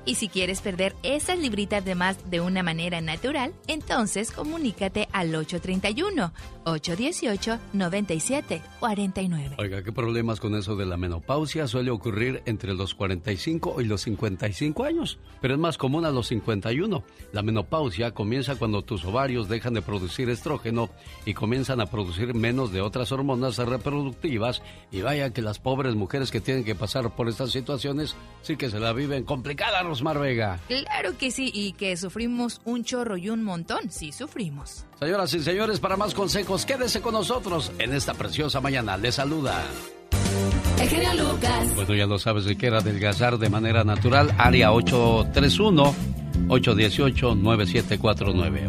Y si quieres perder esas libritas de más de una manera natural, entonces comunícate al 831-818-9749. Oiga, ¿qué problemas con eso de la menopausia? Suele ocurrir entre los 45 y los 55 años, pero es más común a los 51. La menopausia comienza cuando tus ovarios dejan de producir estrógeno y comienzan a producir menos de otras hormonas reproductivas. Y vaya que las pobres mujeres que tienen que pasar por estas situaciones sí que se la viven complicada, Rosmar Vega. Claro que sí, y que sufrimos un chorro y un montón, sí sufrimos. Señoras y señores, para más consejos, quédese con nosotros en esta preciosa mañana. Les saluda. El genio Lucas. Bueno, ya lo sabes, si quiere adelgazar de manera natural, área 831. 818-9749.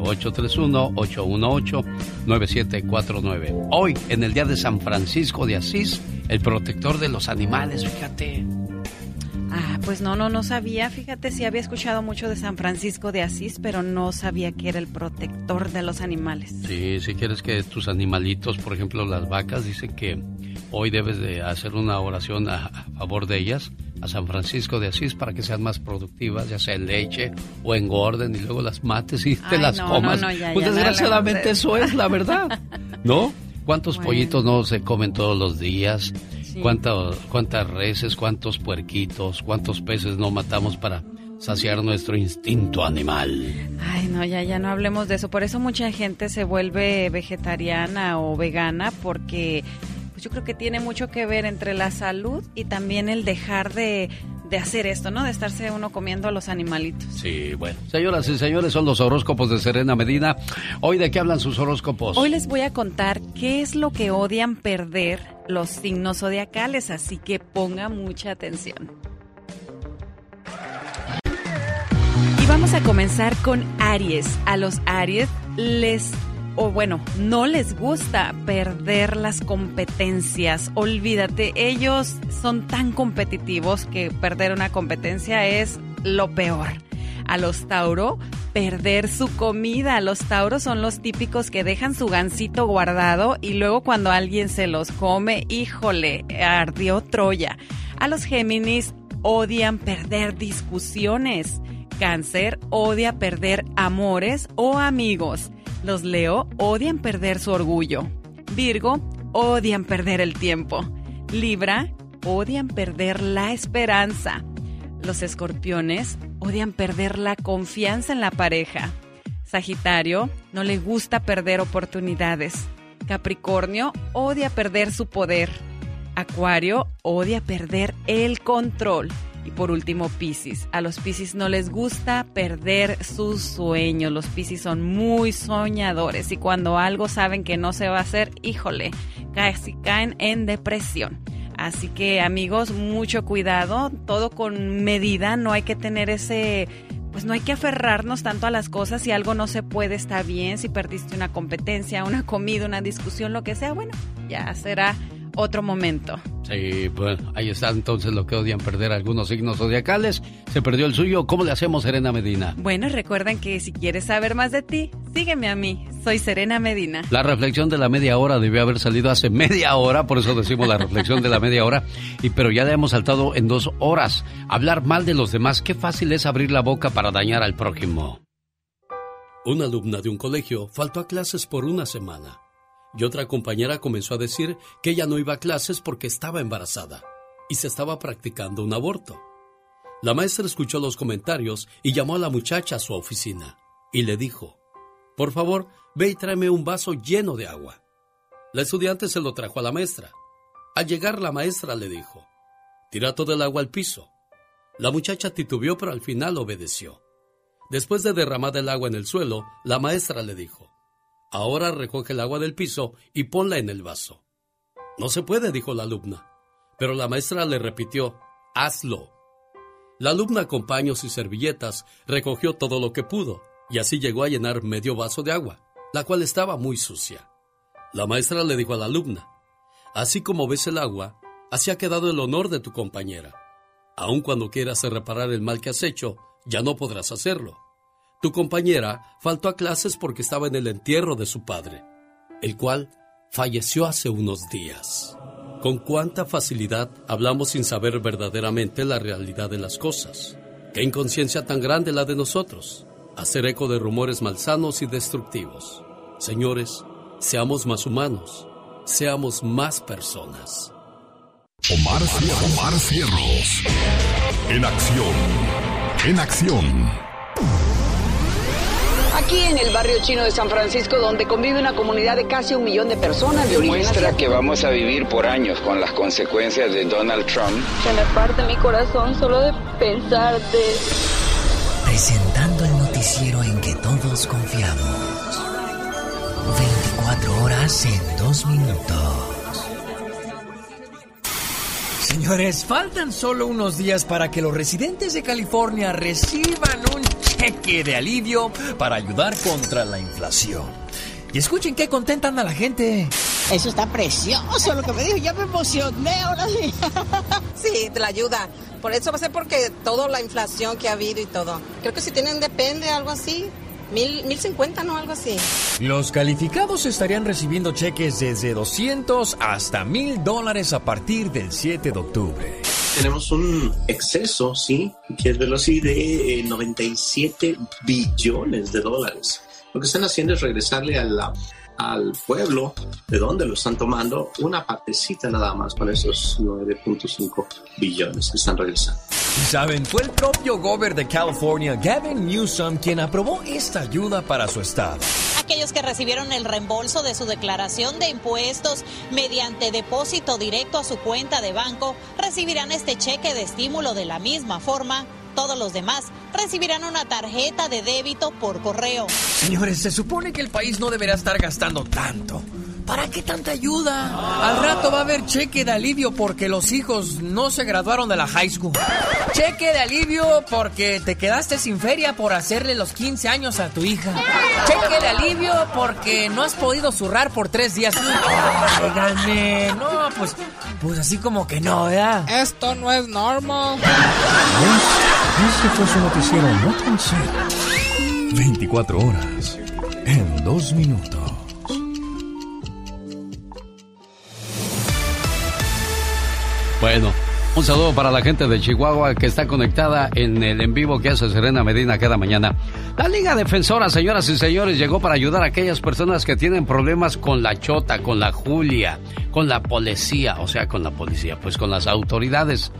831-818-9749. Hoy, en el día de San Francisco de Asís, el protector de los animales, fíjate. Ah, pues no, no, no sabía. Fíjate, sí había escuchado mucho de San Francisco de Asís, pero no sabía que era el protector de los animales. Sí, si quieres que tus animalitos, por ejemplo las vacas, dicen que hoy debes de hacer una oración a, a favor de ellas, a San Francisco de Asís, para que sean más productivas, ya sea en leche o engorden y luego las mates y te las no, comas. no, no, ya, pues ya, desgraciadamente eso eso. es la verdad, ¿no? ¿Cuántos Bueno. pollitos no se comen todos los días? Sí. ¿Cuánto- ¿Cuántas reses, cuántos puerquitos, cuántos peces no matamos para saciar nuestro instinto animal? Ay, no, ya, ya no hablemos de eso. Por eso mucha gente se vuelve vegetariana o vegana porque pues yo creo que tiene mucho que ver entre la salud y también el dejar de, de hacer esto, ¿no? De estarse uno comiendo a los animalitos. Sí, bueno. Señoras y señores, son los horóscopos de Serena Medina. Hoy, ¿de qué hablan sus horóscopos? Hoy les voy a contar qué es lo que odian perder los signos zodiacales, así que ponga mucha atención. Y vamos a comenzar con Aries. A los Aries les, o bueno, no les gusta perder las competencias. Olvídate, ellos son tan competitivos que perder una competencia es lo peor. A los Tauro perder su comida. Los Tauros son los típicos que dejan su gansito guardado y luego cuando alguien se los come, híjole, ardió Troya. A los Géminis odian perder discusiones. Cáncer odia perder amores o amigos. Los Leo odian perder su orgullo. Virgo odian perder el tiempo. Libra odian perder la esperanza. Los escorpiones odian perder la confianza en la pareja. Sagitario no le gusta perder oportunidades. Capricornio odia perder su poder. Acuario odia perder el control. Y por último, Piscis. A los Piscis no les gusta perder sus sueños. Los Piscis son muy soñadores y cuando algo saben que no se va a hacer, híjole, casi caen en depresión. Así que amigos, mucho cuidado, todo con medida, no hay que tener ese pues no hay que aferrarnos tanto a las cosas. Si algo no se puede, está bien. Si perdiste una competencia, una comida, una discusión, lo que sea, bueno, ya será otro momento. Sí, bueno, ahí está entonces lo que odian perder algunos signos zodiacales. Se perdió el suyo. ¿Cómo le hacemos, Serena Medina? Bueno, recuerden que si quieres saber más de ti, sígueme a mí. Soy Serena Medina. La reflexión de la media hora debió haber salido hace media hora, por eso decimos la reflexión de la media hora. Y pero ya le hemos saltado en dos horas. Hablar mal de los demás, qué fácil es abrir la boca para dañar al prójimo. Una alumna de un colegio faltó a clases por una semana y otra compañera comenzó a decir que ella no iba a clases porque estaba embarazada y se estaba practicando un aborto. La maestra escuchó los comentarios y llamó a la muchacha a su oficina y le dijo, por favor, ve y tráeme un vaso lleno de agua. La estudiante se lo trajo a la maestra. Al llegar la maestra le dijo, tira todo el agua al piso. La muchacha titubeó pero al final obedeció. Después de derramar el agua en el suelo, la maestra le dijo, Ahora recoge el agua del piso y ponla en el vaso. No se puede, dijo la alumna. Pero la maestra le repitió, hazlo. La alumna con paños y servilletas recogió todo lo que pudo y así llegó a llenar medio vaso de agua, la cual estaba muy sucia. La maestra le dijo a la alumna, así como ves el agua, así ha quedado el honor de tu compañera. Aun cuando quieras reparar el mal que has hecho, ya no podrás hacerlo. Tu compañera faltó a clases porque estaba en el entierro de su padre, el cual falleció hace unos días. Con cuánta facilidad hablamos sin saber verdaderamente la realidad de las cosas. Qué inconsciencia tan grande la de nosotros. Hacer eco de rumores malsanos y destructivos. Señores, seamos más humanos, seamos más personas. Omar, Omar Cierros. En acción. En acción. Aquí en el barrio chino de San Francisco, donde convive una comunidad de casi un millón de personas de origen Muestra que vamos a vivir por años con las consecuencias de Donald Trump. Se me parte mi corazón solo de pensar de... Presentando el noticiero en que todos confiamos. 24 horas en 2 minutos. Señores, faltan solo unos días para que los residentes de California reciban un cheque de alivio para ayudar contra la inflación. Y escuchen qué contenta anda la gente. Eso está precioso lo que me dijo. Ya me emocioné ahora sí. sí, te la ayuda. Por eso va a ser porque toda la inflación que ha habido y todo. Creo que si tienen depende, algo así. Mil, mil cincuenta, ¿no? Algo así. Los calificados estarían recibiendo cheques desde 200 hasta mil dólares a partir del 7 de octubre. Tenemos un exceso, sí, verlo así, de 97 eh, billones de dólares. Lo que están haciendo es regresarle a la al pueblo de donde lo están tomando una partecita nada más con esos 9.5 billones que están regresando. Saben, fue el propio gobernador de California, Gavin Newsom, quien aprobó esta ayuda para su estado. Aquellos que recibieron el reembolso de su declaración de impuestos mediante depósito directo a su cuenta de banco recibirán este cheque de estímulo de la misma forma todos los demás recibirán una tarjeta de débito por correo. Señores, se supone que el país no deberá estar gastando tanto. ¿Para qué tanta ayuda? Al rato va a haber cheque de alivio porque los hijos no se graduaron de la high school. Cheque de alivio porque te quedaste sin feria por hacerle los 15 años a tu hija. Cheque de alivio porque no has podido zurrar por tres días. Ay, no, pues, pues así como que no, ¿verdad? Esto no es normal. Este fue su noticiero, no tan serio. 24 horas en dos minutos. Bueno, un saludo para la gente de Chihuahua que está conectada en el en vivo que hace Serena Medina cada mañana. La Liga Defensora, señoras y señores, llegó para ayudar a aquellas personas que tienen problemas con la chota, con la Julia, con la policía, o sea, con la policía, pues con las autoridades.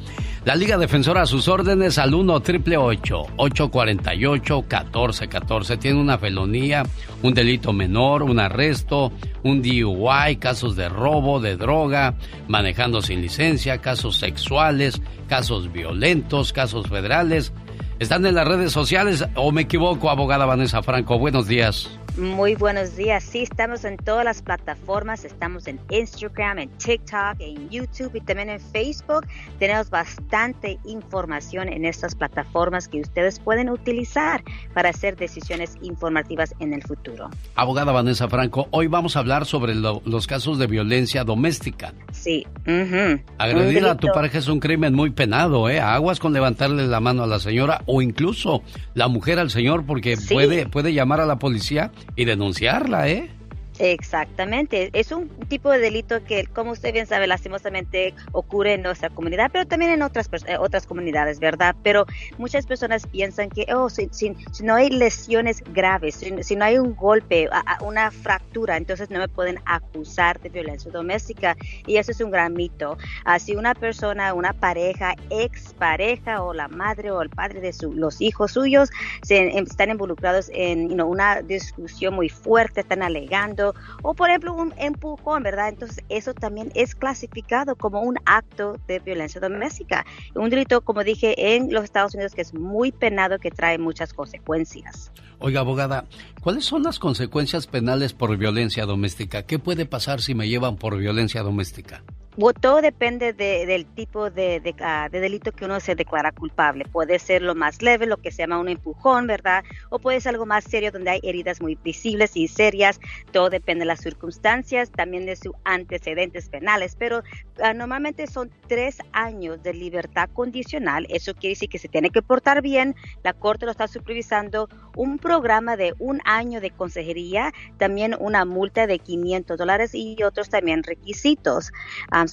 La Liga Defensora a sus órdenes al 1 848 1414 Tiene una felonía, un delito menor, un arresto, un DUI, casos de robo, de droga, manejando sin licencia, casos sexuales, casos violentos, casos federales. ¿Están en las redes sociales o me equivoco, abogada Vanessa Franco? Buenos días. Muy buenos días. Sí, estamos en todas las plataformas. Estamos en Instagram, en TikTok, en YouTube y también en Facebook. Tenemos bastante información en estas plataformas que ustedes pueden utilizar para hacer decisiones informativas en el futuro. Abogada Vanessa Franco, hoy vamos a hablar sobre los casos de violencia doméstica. Sí. Agredir a tu pareja es un crimen muy penado, ¿eh? Aguas con levantarle la mano a la señora o incluso la mujer al señor porque puede, puede llamar a la policía y denunciarla, ¿eh? Exactamente, es un tipo de delito que, como usted bien sabe, lastimosamente ocurre en nuestra comunidad, pero también en otras eh, otras comunidades, ¿verdad? Pero muchas personas piensan que, oh, si, no hay lesiones graves, si, no hay un golpe, una fractura, entonces no me pueden acusar de violencia doméstica y eso es un gran mito. Así si una persona, una pareja, expareja o la madre o el padre de los hijos suyos se, están involucrados en una discusión muy fuerte, están alegando o por ejemplo un empujón, ¿verdad? Entonces eso también es clasificado como un acto de violencia doméstica. Un delito, como dije, en los Estados Unidos que es muy penado, que trae muchas consecuencias. Oiga, abogada, ¿cuáles son las consecuencias penales por violencia doméstica? ¿Qué puede pasar si me llevan por violencia doméstica? Todo depende del tipo de, ah, de, delito que uno se declara culpable. Puede ser lo más leve, lo que se llama un empujón, ¿verdad? O puede ser algo más serio donde hay heridas muy visibles y serias. Todo depende de las circunstancias, también de sus antecedentes penales. Pero ah, normalmente son tres años de libertad condicional. Eso quiere decir que se tiene que portar bien. La corte lo está supervisando. Un programa de un año de consejería, también una multa de 500 dólares y otros también requisitos.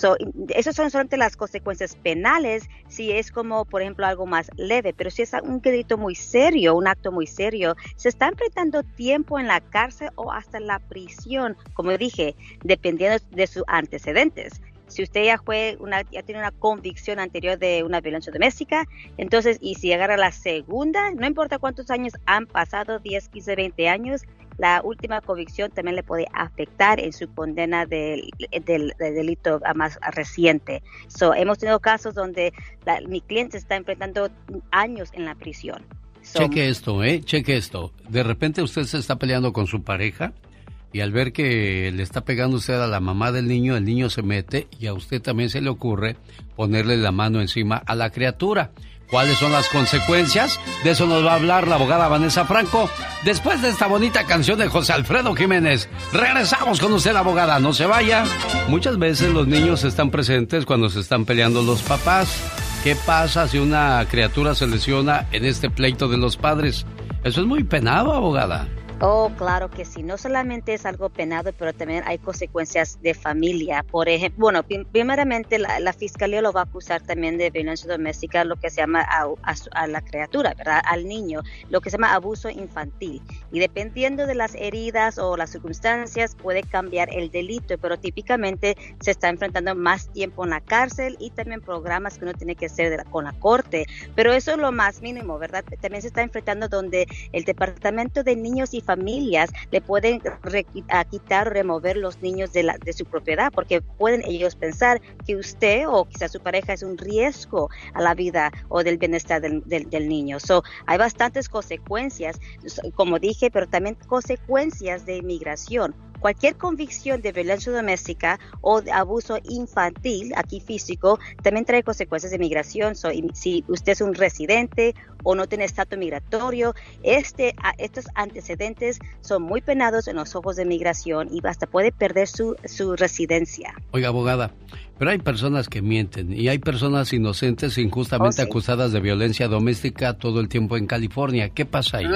Ah, esas son solamente las consecuencias penales si es como, por ejemplo, algo más leve, pero si es un delito muy serio, un acto muy serio, se está enfrentando tiempo en la cárcel o hasta la prisión, como dije, dependiendo de sus antecedentes. Si usted ya fue una, ya tiene una convicción anterior de una violencia doméstica, entonces, y si agarra la segunda, no importa cuántos años han pasado, 10, 15, 20 años, la última convicción también le puede afectar en su condena del, delito más reciente. So, hemos tenido casos donde mi cliente está enfrentando años en la prisión. Cheque esto, ¿eh? Cheque esto. De repente usted se está peleando con su pareja y al ver que le está pegando usted a la mamá del niño, el niño se mete y a usted también se le ocurre ponerle la mano encima a la criatura. ¿Cuáles son las consecuencias? De eso nos va a hablar la abogada Vanessa Franco después de esta bonita canción de José Alfredo Jiménez. Regresamos con usted, abogada, no se vaya. Muchas veces los niños están presentes cuando se están peleando los papás. ¿Qué pasa si una criatura se lesiona en este pleito de los padres? Eso es muy penado, abogada. Oh, claro que sí. No solamente es algo penado, pero también hay consecuencias de familia. Por ejemplo, bueno, primeramente la, fiscalía lo va a acusar también de violencia doméstica, lo que se llama a, la criatura, ¿verdad? Al niño, lo que se llama abuso infantil. Y dependiendo de las heridas o las circunstancias, puede cambiar el delito, pero típicamente se está enfrentando más tiempo en la cárcel y también programas que uno tiene que hacer con la corte. Pero eso es lo más mínimo, ¿verdad? También se está enfrentando donde el Departamento de Niños y Familias familias le pueden quitar o remover los niños de, la, de su propiedad porque pueden ellos pensar que usted o quizás su pareja es un riesgo a la vida o del bienestar del, del, niño. So, hay bastantes consecuencias, como dije, pero también consecuencias de inmigración Cualquier convicción de violencia doméstica o de abuso infantil, aquí físico, también trae consecuencias de migración. si usted es un residente o no tiene estatus migratorio, este, estos antecedentes son muy penados en los ojos de migración y hasta puede perder su, su residencia. Oiga, abogada, pero hay personas que mienten y hay personas inocentes injustamente oh, acusadas de violencia doméstica todo el tiempo en California. ¿Qué pasa ahí?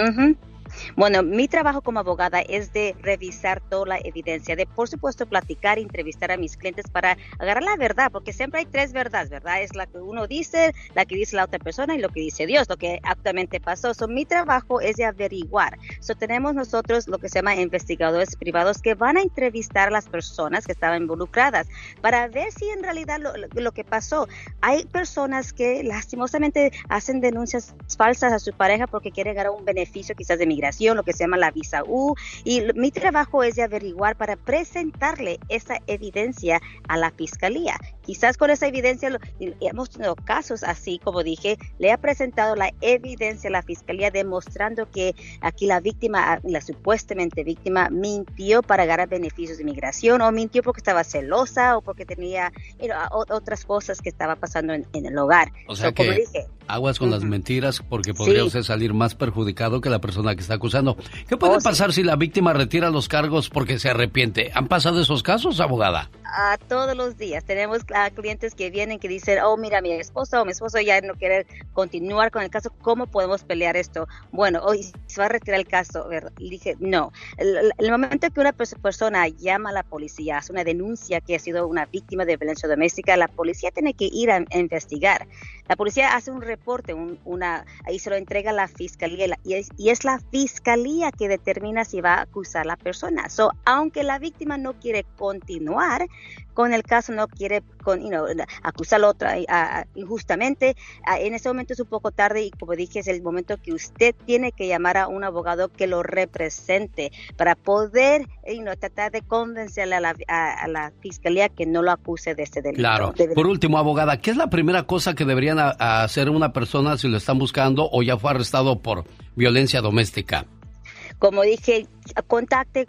Bueno, mi trabajo como abogada es de revisar toda la evidencia, de por supuesto platicar, entrevistar a mis clientes para agarrar la verdad, porque siempre hay tres verdades, ¿verdad? Es la que uno dice, la que dice la otra persona y lo que dice Dios, lo que actualmente pasó. So, mi trabajo es de averiguar. So, tenemos nosotros lo que se llama investigadores privados que van a entrevistar a las personas que estaban involucradas para ver si en realidad lo, lo- que pasó. Hay personas que lastimosamente hacen denuncias falsas a su pareja porque quieren ganar un beneficio quizás de migración, lo que se llama la visa U. Y mi trabajo es de averiguar para presentarle esa evidencia a la fiscalía. Quizás con esa evidencia, lo- hemos tenido casos así, como dije, le ha presentado la evidencia a la fiscalía demostrando que aquí la víctima, la supuestamente víctima, mintió para ganar beneficios de migración o mintió porque estaba celosa o porque tenía you know, o- otras cosas que estaba pasando en, en el hogar. O sea So, como que dije, aguas con las mentiras porque podría Sí. usted salir más perjudicado que la persona que está acusando. ¿Qué puede Oh, sí. pasar si la víctima retira los cargos porque se arrepiente? ¿Han pasado esos casos, abogada? A todos los días. Tenemos ah, clientes que vienen que dicen, oh, mira, mi esposa o mi esposo ya no quiere continuar con el caso, ¿cómo podemos pelear esto? Bueno, hoy se va a retirar el caso. Y dije, no. El, momento que una pers- persona llama a la policía, hace una denuncia que ha sido una víctima de violencia doméstica, la policía tiene que ir a, a investigar. La policía hace un reporte, un- una, ahí se lo entrega a la fiscalía y y es, y es la fiscalía que determina si va a acusar a la persona. So, aunque la víctima no quiere continuar con el caso, no quiere con, you know, acusar a otra ah, injustamente, en ese momento es un poco tarde y como dije, es el momento que usted tiene que llamar a un abogado que lo represente para poder you know, tratar de convencerle a la, a- a la fiscalía que no lo acuse de este delito. Claro. De- Por último, abogada, ¿qué es la primera cosa que deberían a- a hacer una persona si lo están buscando o ya fue arrestado por violencia doméstica? Como dije, contacte,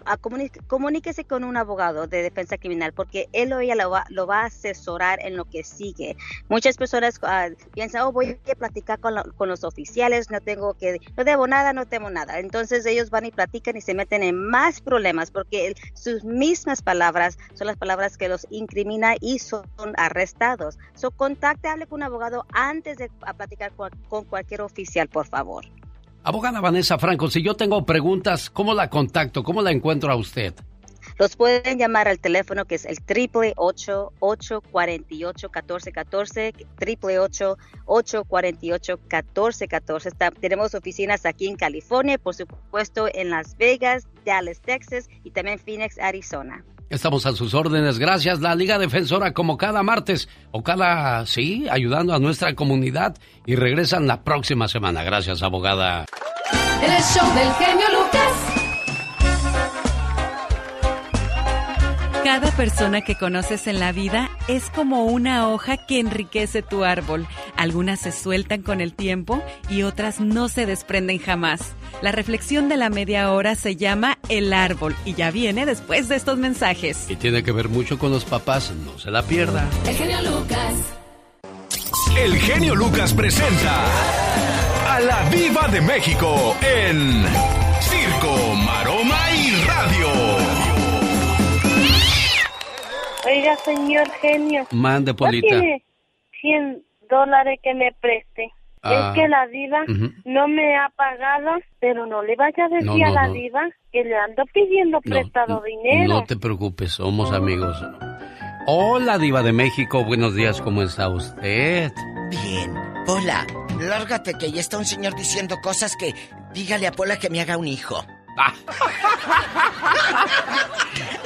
comuníquese con un abogado de defensa criminal porque él o ella lo va, lo va a asesorar en lo que sigue. Muchas personas ah, piensan, oh, voy a platicar con, lo- con los oficiales, no tengo que, no debo nada, no temo nada. Entonces ellos van y platican y se meten en más problemas porque el- sus mismas palabras son las palabras que los incrimina y son arrestados. So, contacte, hable con un abogado antes de platicar con cualquier oficial, por favor. Abogada Vanessa Franco, si yo tengo preguntas, ¿cómo la contacto? ¿Cómo la encuentro a usted? Los pueden llamar al teléfono que es el triple ocho ocho cuarenta y ocho catorce catorce triple ocho ocho cuarenta y ocho catorce catorce. Está- Tenemos oficinas aquí en California, por supuesto en Las Vegas, Dallas, Texas y también Phoenix, Arizona. Estamos a sus órdenes. Gracias, la Liga Defensora, como cada martes o cada, sí, ayudando a nuestra comunidad. Y regresan la próxima semana. Gracias, abogada. El show del genio Lucas. Cada persona que conoces en la vida es como una hoja que enriquece tu árbol. Algunas se sueltan con el tiempo y otras no se desprenden jamás. La reflexión de la media hora se llama El árbol y ya viene después de estos mensajes. Y tiene que ver mucho con los papás. No se la pierda. El genio Lucas. El genio Lucas presenta a la Viva de México en Oiga, señor genio. Mande, ¿No Polita. tiene 100 dólares que me preste? Ah, es que la diva no me ha pagado, pero no le vaya a decir No, no, a la no. diva que le ando pidiendo prestado dinero. No te preocupes, somos amigos. Hola, Diva de México. Buenos días, ¿cómo está usted? Bien. Pola, lárgate que ya está un señor diciendo cosas que dígale a Pola que me haga un hijo. Ah.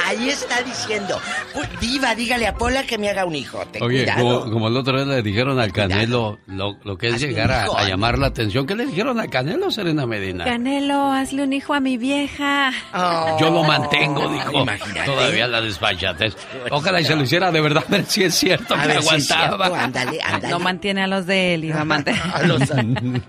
Ahí está diciendo, "Pu- Diva, dígale a Pola que me haga un hijo. Ten Oye, cuidado. como, como el otro día le dijeron al Canelo lo, lo que es llegar a, llamar la atención. ¿Qué le dijeron al Canelo, Serena Medina? Canelo, hazle un hijo a mi vieja. Yo lo mantengo, dijo. Imagínate. Todavía la despachatez. Ojalá y se lo hiciera de verdad, a ver si es cierto A que ver si es aguantaba. cierto, ándale, ándale. No mantiene a los de él, iba a mantener. A, los-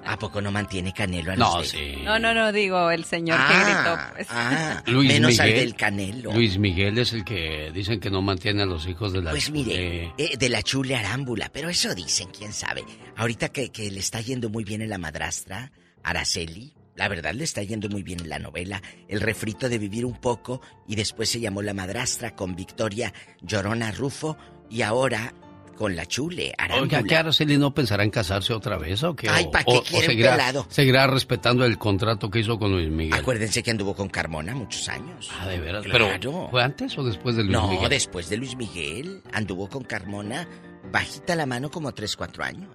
¿A poco no mantiene Canelo a los No, de- sí. No, no, no, digo el señor que Ah, pues. ah, Luis menos al Miguel. del Canelo. Luis Miguel es el que dicen que no mantiene a los hijos de la Pues mire, eh, de la chule arámbula, pero eso dicen, quién sabe. Ahorita que, que le está yendo muy bien en la madrastra, Araceli, la verdad le está yendo muy bien en la novela, El refrito de vivir un poco, y después se llamó La madrastra con Victoria Llorona Rufo, y ahora con la chule, Oiga, Arámbula. ¿qué Araceli no pensará en casarse otra vez o qué? Ay, O- ¿pa' qué quiere seguirá, pelado? seguirá respetando el contrato que hizo con Luis Miguel. Acuérdense que anduvo con Carmona muchos años. Ah, de veras. Claro. Pero, ¿fue antes o después de Luis no, Miguel? después de Luis Miguel. Anduvo con Carmona bajita la mano como 3, 4 años.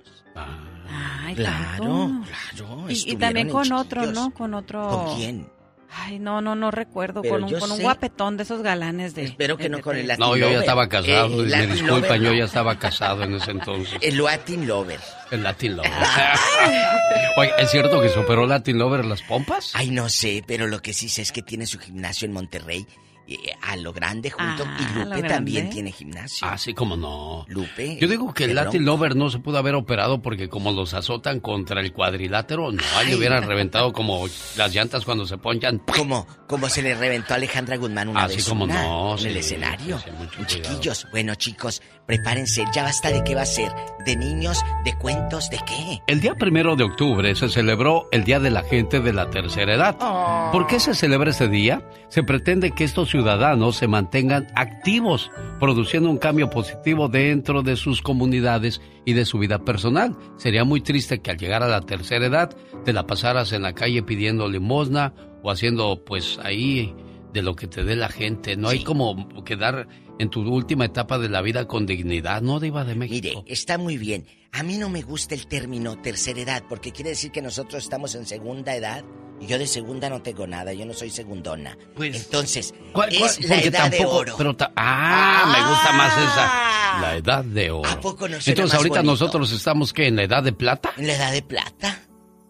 Ay, Claro, tanto. claro. Y- también con otro. ¿no? Con otro. ¿Con quién? Ay, no, no, no recuerdo. Pero Con un, con un sé- guapetón de esos galanes de. Espero que de- no con el Latin No, yo ya Lover. estaba casado. Eh, me disculpan, Lover, yo ya estaba casado en ese entonces. El Latin Lover. El Latin Lover. Oye, ¿es cierto que superó Latin Lover las pompas? Ay, no sé, pero lo que sí sé es que tiene su gimnasio en Monterrey. Eh, a lo grande junto. Ah, y Lupe grande. también tiene gimnasio. Así como no. Lupe. Yo digo que el Latin. Lover no se pudo haber operado porque como los azotan contra el cuadrilátero, no, ahí le Ay. hubieran reventado como las llantas cuando se ponchan. Como, como se le reventó a Alejandra Guzmán una Así vez como una, no, en sí, el escenario. sí, Chiquillos, bueno chicos, prepárense, ya basta de qué va a ser, de niños, de cuentos, de qué. El día primero de octubre se celebró el Día de la Gente de la Tercera Edad. Oh. ¿Por qué se celebra ese día? Se pretende que estos ciudadanos se mantengan activos, produciendo un cambio positivo dentro de sus comunidades y de su vida personal. Sería muy triste que al llegar a la tercera edad te la pasaras en la calle pidiendo limosna o haciendo pues ahí de lo que te dé la gente. No hay como quedar en tu última etapa de la vida con dignidad, ¿no, Diva de México? Mire, está muy bien. A mí no me gusta el término tercera edad porque quiere decir que nosotros estamos en segunda edad y yo de segunda no tengo nada, yo no soy segundona. Entonces, ¿Cuál- cuál? es la edad de tampoco- oro. Pero ta- ah, me gusta más esa. La edad de oro. ¿A poco no Entonces ahorita bonito? nosotros estamos que en la edad de plata. En la edad de plata.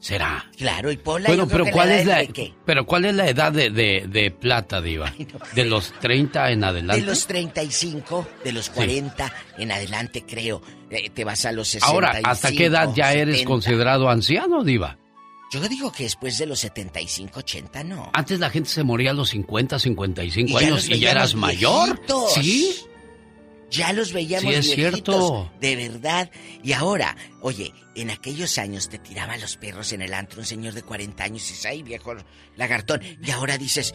¿Será? Claro, y Pola bueno, yo creo pero que ¿cuál la es la de pero cuál es la edad de, de, de plata, diva? De los 30 en adelante. De los 35, de los 40 en adelante, creo. Eh, te vas a los 65. Ahora, ¿hasta qué edad ya eres 70. considerado anciano, diva? Yo digo que después de los 75, 80, no. Antes la gente se moría a los 50, 55 Y años los y ya eras mayor. Sí. Ya los veíamos Sí, es viejitos, cierto. De verdad. Y ahora, oye, en aquellos años te tiraban los perros en el antro un señor de 40 años y dices, ay, viejo lagartón. Y ahora dices,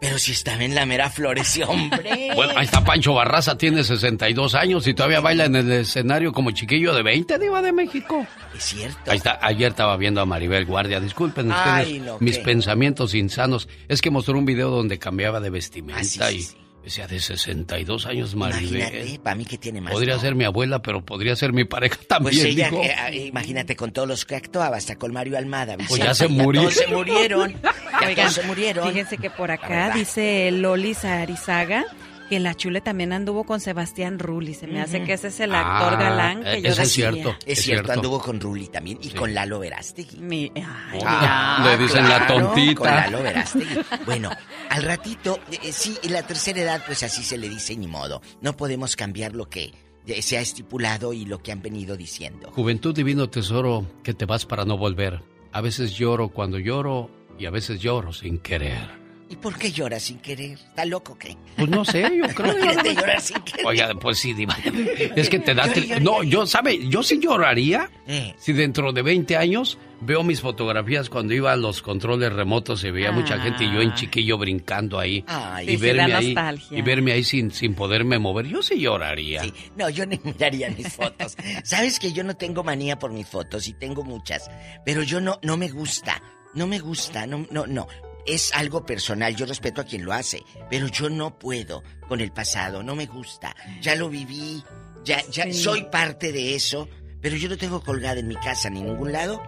pero si estaba en la mera flor ese hombre. Bueno, ahí está Pancho Barraza, tiene 62 años y todavía baila en el escenario como chiquillo de 20, diva de México. Es cierto. Ahí está, ayer estaba viendo a Maribel Guardia. Disculpen ustedes Ay, no, mis pensamientos insanos. Es que mostró un video donde cambiaba de vestimenta Ah, sí, y sí. Decía de 62 años Maribel. Imagínate, para mí que tiene más. Podría ¿no? ser mi abuela, pero podría ser mi pareja también. Pues ella, dijo. eh, eh, imagínate con todos los que actuaba, hasta con Mario Almada. Pues ya se murió. Todos se murieron. Ya Oigan, todos se murieron. Fíjense que por acá dice Loli Sarizaga que la Chule también anduvo con Sebastián Rulli. Se me hace Ujú. que ese es el actor Ah, galán que eh, yo ese es decía. cierto. Es, Es cierto, cierto. anduvo con Ruli también y con Lalo Verástegui. Mi- ay, Ah, Le dicen la claro, tontita. Con Lalo Verástegui. Bueno, al ratito, eh, eh, sí, en la tercera edad, pues así se le dice, ni modo. No podemos cambiar lo que eh, se ha estipulado y lo que han venido diciendo. Juventud divino tesoro, que te vas para no volver. A veces lloro cuando lloro y a veces lloro sin querer. ¿Y por qué lloras sin querer? ¿Está loco qué? Pues no sé, yo creo. Imagínate llorar sin querer. Oiga, pues sí, diva. Es que te da... tri- No, yo, ¿sabe? Yo sí lloraría Eh. si dentro de 20 años veo mis fotografías cuando iba a los controles remotos y veía mucha gente y yo en chiquillo brincando ahí. Ay, y sí, sí, verme ahí nostalgia. y verme ahí sin, sin poderme mover. Yo sí lloraría. No, yo ni miraría mis fotos. Sabes que yo no tengo manía por mis fotos y tengo muchas, pero yo no no me gusta, no me gusta, no no no. Es algo personal, yo respeto a quien lo hace, pero yo no puedo con el pasado, no me gusta. Ya lo viví, ya ya Sí. soy parte de eso, pero yo no tengo colgada en mi casa ni en ningún lado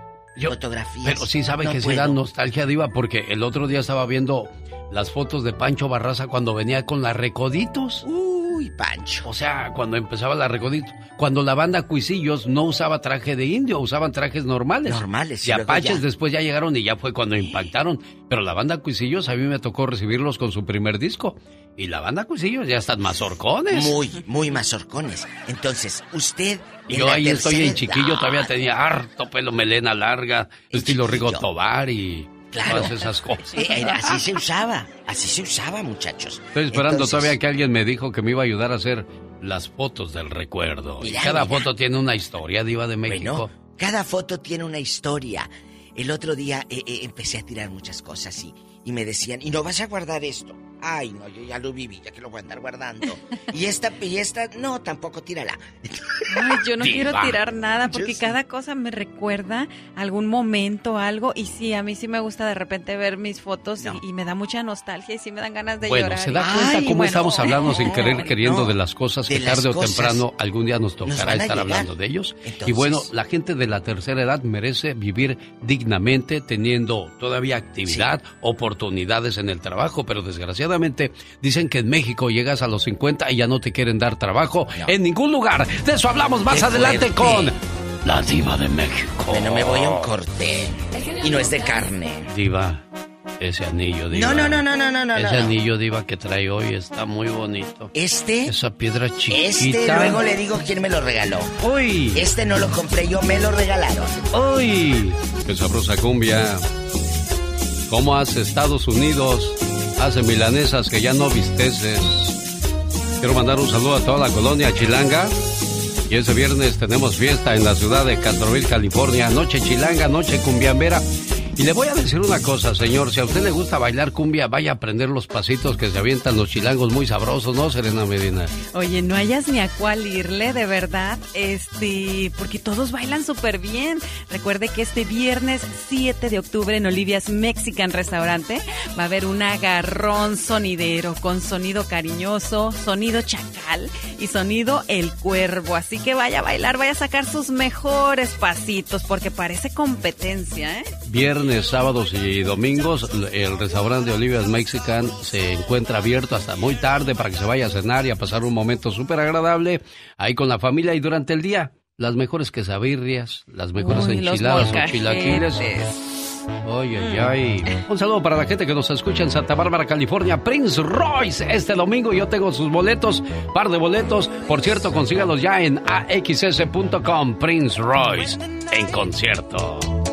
fotografías. Pero sí sabe No que puedo. da nostalgia, Diva, porque el otro día estaba viendo las fotos de Pancho Barraza cuando venía con la Recoditos. Uy, Pancho. O sea, cuando empezaba la Recoditos. Cuando la banda Cuisillos no usaba traje de indio, usaban trajes normales. Normales, y Y Apaches ya. después ya llegaron y ya fue cuando impactaron. Pero la banda Cuisillos a mí me tocó recibirlos con su primer disco. Y la banda Cuisillos ya están más horcones. Muy, muy mazorcones. Entonces, usted. Yo ahí estoy en chiquillo, edad, todavía tenía harto pelo, melena larga, estilo Rigo Tobar y Claro. todas esas cosas. Eh, así se usaba, así se usaba, muchachos. Estoy esperando Entonces, todavía que alguien me dijo que me iba a ayudar a hacer las fotos del recuerdo. Mira, y cada mira. foto tiene una historia, Diva de México. Bueno, cada foto tiene una historia. El otro día eh, eh, empecé a tirar muchas cosas y, y me decían, y no vas a guardar esto. Ay, no, yo ya lo viví, ya que lo voy a andar guardando. Y esta, y esta, no, tampoco tírala. Ay, yo no quiero tirar nada porque Yo sí. cada cosa me recuerda algún momento, algo. Y sí, a mí sí me gusta de repente ver mis fotos y- y, me da mucha nostalgia y sí me dan ganas de Bueno, llorar. ¿se da cuenta Ay, cómo bueno. estamos hablando sin querer queriendo no. de las cosas que tarde o temprano algún día nos tocará estar llegar. hablando de ellos? Y bueno, la gente de la tercera edad merece vivir dignamente teniendo todavía actividad, oportunidades en el trabajo, pero desgraciadamente dicen que en México llegas a los 50 y ya no te quieren dar trabajo en ningún lugar. De eso hablamos más Qué adelante fuerte. con la diva de México. Bueno, me voy a un corte. Y no es de carne. Diva, ese anillo, diva. No, no, no, no, no, no, no. Ese no. anillo, diva, que trae hoy está muy bonito. Este. Esa piedra chiquita. Este, luego le digo quién me lo regaló. ¡Uy! Este no lo compré yo, me lo regalaron. ¡Uy! ¡Qué sabrosa cumbia! ¿Cómo hace Estados Unidos? Hace milanesas que ya no visteces. Quiero mandar un saludo a toda la colonia Chilanga. Y ese viernes tenemos fiesta en la ciudad de Castroville, California. Noche chilanga, noche cumbiambera. Y le voy a decir una cosa, señor. Si a usted le gusta bailar cumbia, vaya a aprender los pasitos que se avientan los chilangos muy sabrosos, ¿no, Serena Medina? Oye, no hayas ni a cuál irle, de verdad, este, porque todos bailan súper bien. Recuerde que este viernes 7 de octubre en Olivia's Mexican Restaurante va a haber un agarrón sonidero con sonido cariñoso, sonido chacal y sonido el cuervo. Así que vaya a bailar, vaya a sacar sus mejores pasitos porque parece competencia, ¿eh? Viernes, sábados y domingos, el restaurante de Olivia's Mexican se encuentra abierto hasta muy tarde para que se vaya a cenar y a pasar un momento súper agradable ahí con la familia y durante el día. Las mejores quesabirrias, las mejores Uy, enchiladas o chilaquiles. Oye, ay, ay. Un saludo para la gente que nos escucha en Santa Bárbara, California. Prince Royce, este domingo yo tengo sus boletos, par de boletos. Por cierto, consígalos ya en axs.com. Prince Royce en concierto.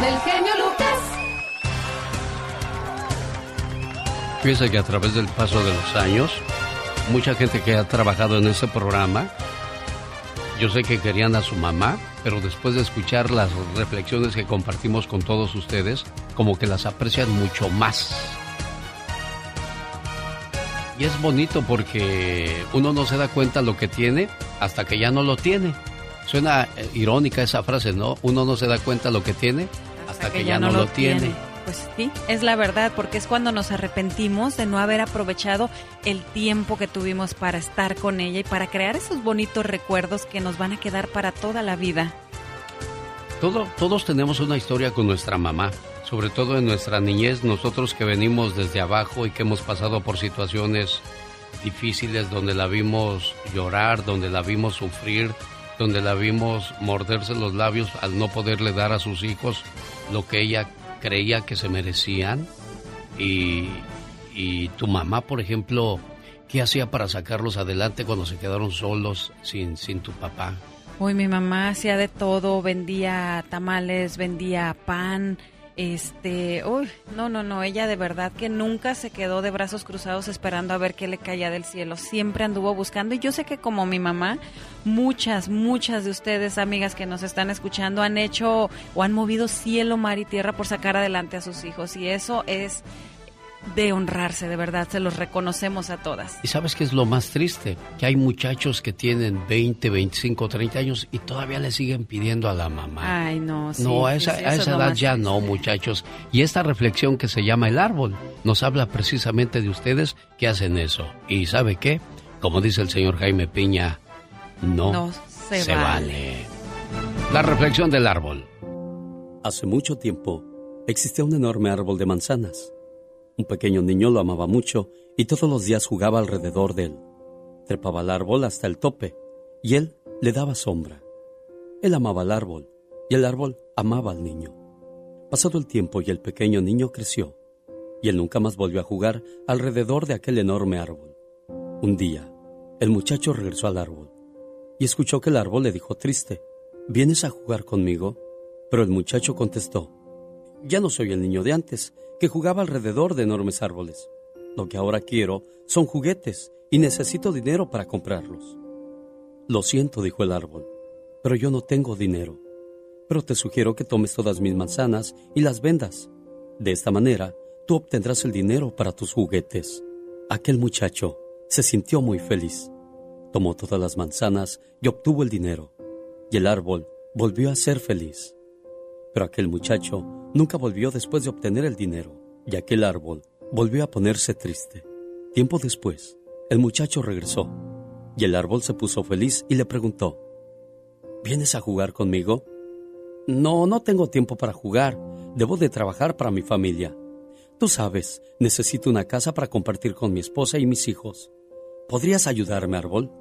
Del genio Lucas. Fíjese que a través del paso de los años, mucha gente que ha trabajado en ese programa, yo sé que querían a su mamá, pero después de escuchar las reflexiones que compartimos con todos ustedes, como que las aprecian mucho más. Y es bonito porque uno no se da cuenta lo que tiene hasta que ya no lo tiene. Suena eh, irónica esa frase, ¿no? Uno no se da cuenta lo que tiene hasta, que, ya, no, lo tiene. Pues sí, es la verdad, porque es cuando nos arrepentimos de no haber aprovechado el tiempo que tuvimos para estar con ella y para crear esos bonitos recuerdos que nos van a quedar para toda la vida. Todo- todos tenemos una historia con nuestra mamá, sobre todo en nuestra niñez, nosotros que venimos desde abajo y que hemos pasado por situaciones difíciles donde la vimos llorar, donde la vimos sufrir, donde la vimos morderse los labios al no poderle dar a sus hijos lo que ella creía que se merecían. Y, y tu mamá, por ejemplo, ¿qué hacía para sacarlos adelante cuando se quedaron solos sin, sin tu papá? Uy, mi mamá hacía de todo, vendía tamales, vendía pan, este, uy, no, no, no, ella de verdad que nunca se quedó de brazos cruzados esperando a ver qué le caía del cielo, siempre anduvo buscando y yo sé que como mi mamá, muchas, muchas de ustedes, amigas que nos están escuchando, han hecho o han movido cielo, mar y tierra por sacar adelante a sus hijos y eso es de honrarse, de verdad, se los reconocemos a todas. ¿Y sabes qué es lo más triste? Que hay muchachos que tienen 20, 25, 30 años y todavía le siguen pidiendo a la mamá. Ay, no, sí, no, a sí, esa, sí, a esa edad ya no, muchachos. Y esta reflexión que se llama El Árbol nos habla precisamente de ustedes que hacen eso. ¿Y sabe qué? Como dice el señor Jaime Piña, no, No se vale. La reflexión del árbol. Hace mucho tiempo existía un enorme árbol de manzanas. Un pequeño niño lo amaba mucho y todos los días jugaba alrededor de él. Trepaba al árbol hasta el tope y él le daba sombra. Él amaba al árbol y el árbol amaba al niño. Pasado el tiempo y el pequeño niño creció y él nunca más volvió a jugar alrededor de aquel enorme árbol. Un día, el muchacho regresó al árbol y escuchó que el árbol le dijo triste, ¿vienes a jugar conmigo? Pero el muchacho contestó, ya no soy el niño de antes, que jugaba alrededor de enormes árboles. Lo que ahora quiero son juguetes y necesito dinero para comprarlos. Lo siento, dijo el árbol, pero yo no tengo dinero. pero te sugiero que tomes todas mis manzanas y las vendas. De esta manera, tú obtendrás el dinero para tus juguetes. Aquel muchacho se sintió muy feliz. Tomó todas las manzanas y obtuvo el dinero. Y el árbol volvió a ser feliz. Pero aquel muchacho nunca volvió después de obtener el dinero. Y aquel árbol volvió a ponerse triste. Tiempo después, el muchacho regresó. Y el árbol se puso feliz y le preguntó, ¿Vienes a jugar conmigo? No, no tengo tiempo para jugar. Debo de trabajar para mi familia. Tú sabes, necesito una casa para compartir con mi esposa y mis hijos. ¿Podrías ayudarme, árbol?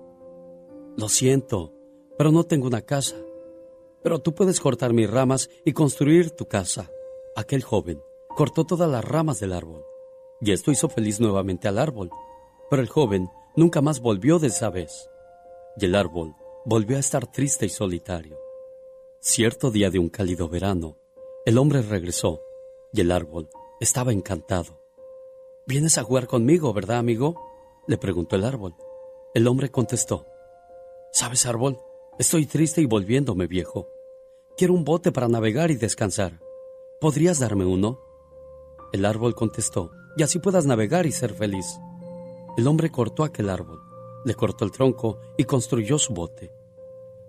Lo siento, pero no tengo una casa. Pero tú puedes cortar mis ramas y construir tu casa. Aquel joven cortó todas las ramas del árbol. Y esto hizo feliz nuevamente al árbol. Pero el joven nunca más volvió de esa vez. Y el árbol volvió a estar triste y solitario. Cierto día de un cálido verano, el hombre regresó y el árbol estaba encantado. ¿Vienes a jugar conmigo, verdad, amigo? le preguntó el árbol. El hombre contestó, ¿Sabes, árbol? Estoy triste y volviéndome viejo. Quiero un bote para navegar y descansar. ¿Podrías darme uno? El árbol contestó, y así puedas navegar y ser feliz. El hombre cortó aquel árbol, le cortó el tronco y construyó su bote.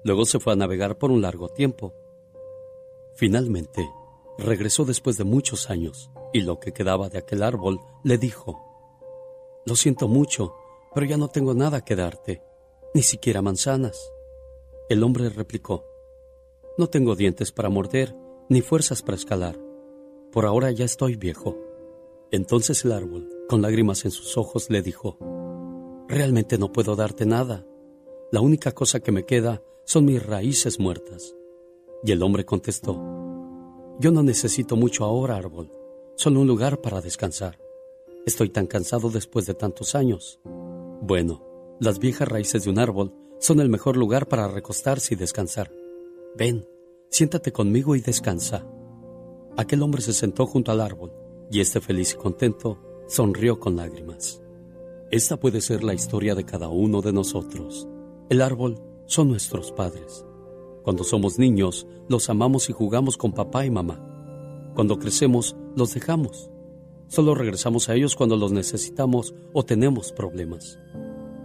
Luego se fue a navegar por un largo tiempo. Finalmente, regresó después de muchos años y lo que quedaba de aquel árbol le dijo, Lo siento mucho, pero ya no tengo nada que darte, ni siquiera manzanas. El hombre replicó, No tengo dientes para morder, ni fuerzas para escalar. Por ahora ya estoy viejo. Entonces el árbol, con lágrimas en sus ojos, le dijo, Realmente no puedo darte nada. La única cosa que me queda son mis raíces muertas. Y el hombre contestó, Yo no necesito mucho ahora, árbol, solo un lugar para descansar. Estoy tan cansado después de tantos años. Bueno, las viejas raíces de un árbol son el mejor lugar para recostarse y descansar. Ven, siéntate conmigo y descansa. Aquel hombre se sentó junto al árbol y este feliz y contento sonrió con lágrimas. Esta puede ser la historia de cada uno de nosotros. El árbol son nuestros padres. Cuando somos niños, los amamos y jugamos con papá y mamá. Cuando crecemos, los dejamos. Solo regresamos a ellos cuando los necesitamos o tenemos problemas.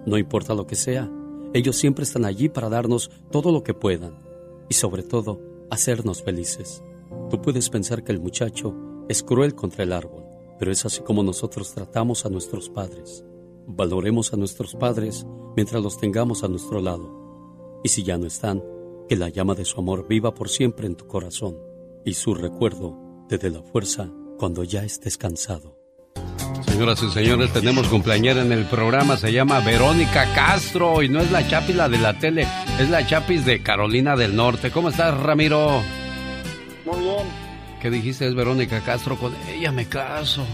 No importa lo que sea, ellos siempre están allí para darnos todo lo que puedan y sobre todo hacernos felices. Tú puedes pensar que el muchacho es cruel contra el árbol, pero es así como nosotros tratamos a nuestros padres. Valoremos a nuestros padres mientras los tengamos a nuestro lado. Y si ya no están, que la llama de su amor viva por siempre en tu corazón y su recuerdo te dé la fuerza cuando ya estés cansado. Señoras y señores, tenemos cumpleañera en el programa, se llama Verónica Castro y no es la chapis la de la tele, es la chapis de Carolina del Norte. ¿Cómo estás, Ramiro? Muy bien. ¿Qué dijiste? Es Verónica Castro, con ella me caso.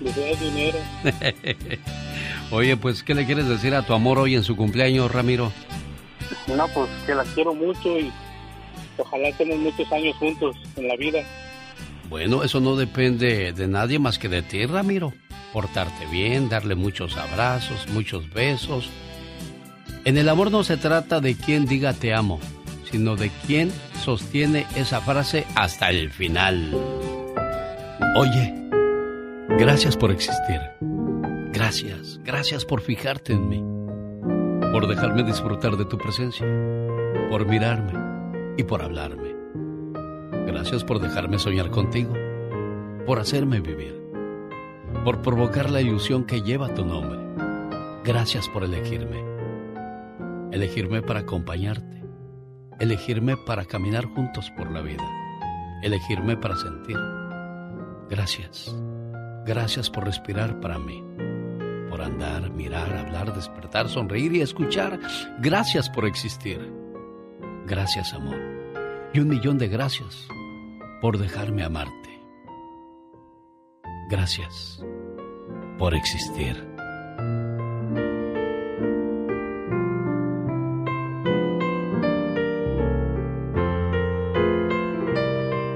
Le doy dinero. Oye, pues, ¿qué le quieres decir a tu amor hoy en su cumpleaños, Ramiro? No, pues que la quiero mucho y ojalá estemos muchos años juntos en la vida. Bueno, eso no depende de nadie más que de ti, Ramiro. Portarte bien, darle muchos abrazos, muchos besos. En el amor no se trata de quién diga te amo, sino de quién sostiene esa frase hasta el final. Oye, gracias por existir. Gracias, gracias por fijarte en mí, por dejarme disfrutar de tu presencia, por mirarme y por hablarme. Gracias por dejarme soñar contigo, por hacerme vivir, por provocar la ilusión que lleva tu nombre. Gracias por elegirme. Elegirme para acompañarte. Elegirme para caminar juntos por la vida. Elegirme para sentir. Gracias. Gracias por respirar para mí por andar, mirar, hablar, despertar, sonreír y escuchar. Gracias por existir. Gracias, amor. Y un millón de gracias por dejarme amarte. Gracias por existir.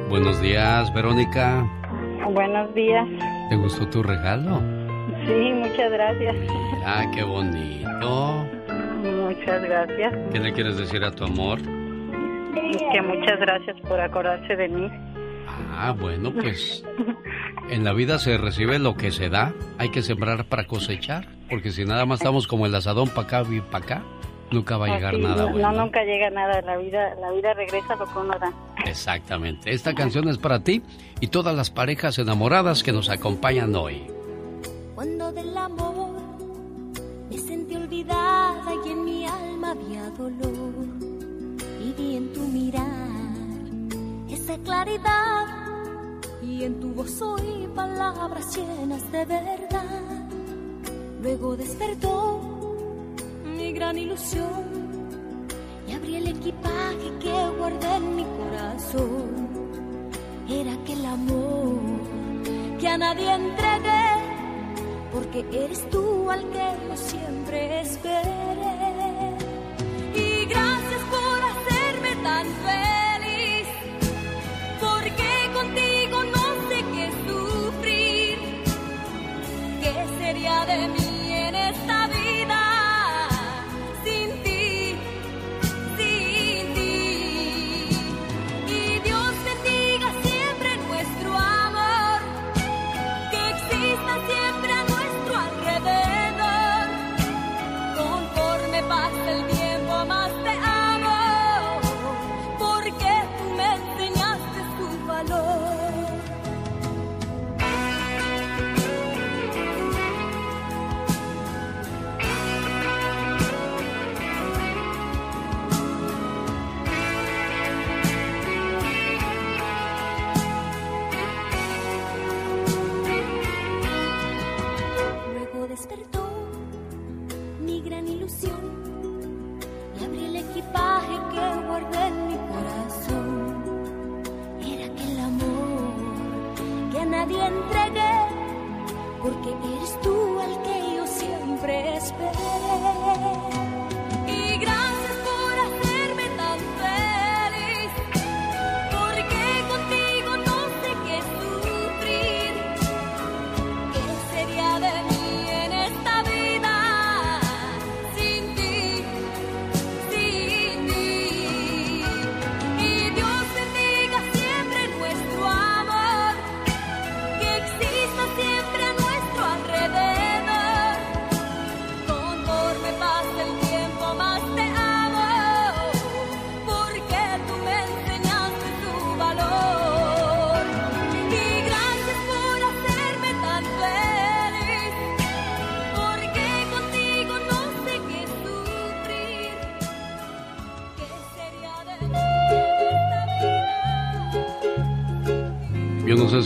Buenos días, Verónica. Buenos días. ¿Te gustó tu regalo? Sí, muchas gracias. Ah, qué bonito. Muchas gracias. ¿Qué le quieres decir a tu amor? Que muchas gracias por acordarse de mí. Ah, bueno, pues en la vida se recibe lo que se da. Hay que sembrar para cosechar. Porque si nada más estamos como el asadón para acá y para acá, nunca va a llegar Así, nada no, bueno. no, nunca llega nada. La vida, la vida regresa lo que uno da. Exactamente. Esta canción es para ti y todas las parejas enamoradas que nos acompañan hoy. Cuando del amor me sentí olvidada y en mi alma había dolor. En tu mirar esa claridad y en tu voz oí palabras llenas de verdad. Luego despertó mi gran ilusión y abrí el equipaje que guardé en mi corazón. Era aquel amor que a nadie entregué porque eres tú al que yo siempre esperé. Y hacerme tan feliz, porque contigo no sé qué sufrir. ¿Qué sería de mí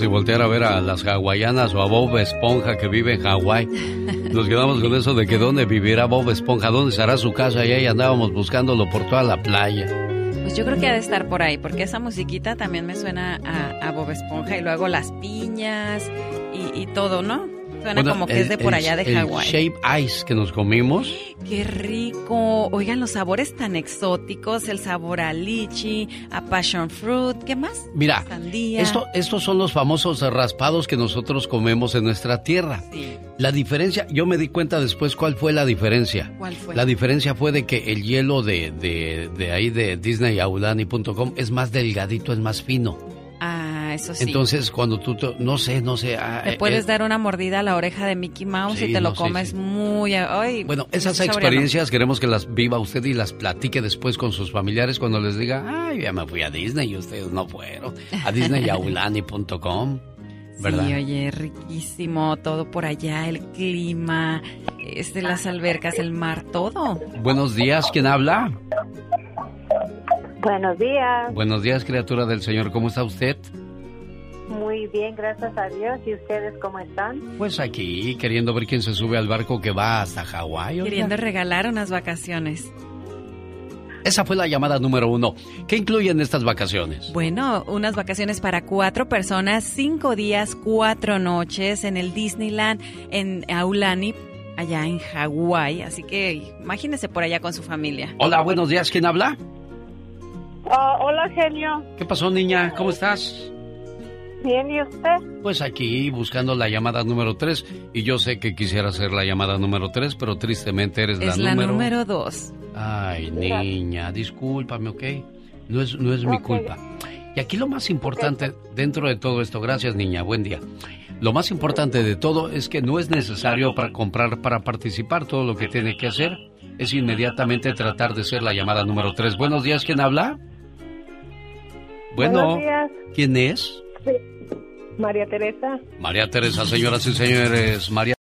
Si voltear a ver a las hawaianas o a Bob Esponja que vive en Hawái. Nos quedamos con eso de que dónde vivirá Bob Esponja, dónde estará su casa y ahí andábamos buscándolo por toda la playa. Pues yo creo que ha de estar por ahí, porque esa musiquita también me suena a, a Bob Esponja y luego las piñas y, y todo, ¿no? Suena Bueno, como que el- es de por allá de el Hawái. Shape Ice que nos comimos. Qué rico. Oigan, los sabores tan exóticos, el sabor a lichi, a passion fruit, ¿qué más? Mira, Sandía. esto, estos son los famosos raspados que nosotros comemos en nuestra tierra. La diferencia, yo me di cuenta después cuál fue la diferencia. ¿Cuál fue? La diferencia fue de que el hielo de, de, de ahí de disneyaulani.com es más delgadito, es más fino. Ah, eso sí. Entonces, cuando tú, te- no sé, no sé. ah, Te puedes eh, dar una mordida a la oreja de Mickey Mouse Sí, y te lo no, comes sí. muy... Ay, Bueno, esas experiencias queremos que las viva usted y las platique después con sus familiares cuando les diga, ay, ya me fui a Disney y ustedes no fueron. A disneyaulani.com, ¿verdad? Sí, oye, riquísimo, todo por allá, el clima, este, las albercas, el mar, todo. Buenos días, ¿quién habla? Buenos días. Buenos días, criatura del Señor, ¿cómo está usted? Muy bien, gracias a Dios. ¿Y ustedes cómo están? Pues aquí, queriendo ver quién se sube al barco que va hasta Hawái. Queriendo regalar unas vacaciones. Esa fue la llamada número uno. ¿Qué incluyen estas vacaciones? Bueno, unas vacaciones para cuatro personas, cinco días, cuatro noches en el Disneyland en Aulani, allá en Hawái. Así que imagínese por allá con su familia. Hola, buenos días, ¿quién habla? Oh, hola, genio. ¿Qué pasó, niña? ¿Cómo estás? Bien, ¿y usted? Pues aquí buscando la llamada número tres. Y yo sé que quisiera hacer la llamada número tres, pero tristemente eres es la, la número... número dos. Ay, niña, discúlpame, ¿ok? No es, no es mi culpa. Y aquí lo más importante dentro de todo esto, gracias niña, buen día. Lo más importante de todo es que no es necesario para comprar, para participar. Todo lo que tiene que hacer es inmediatamente tratar de ser la llamada número 3. Buenos días, ¿quién habla? Bueno, ¿quién es? María Teresa. María Teresa, señoras y señores, María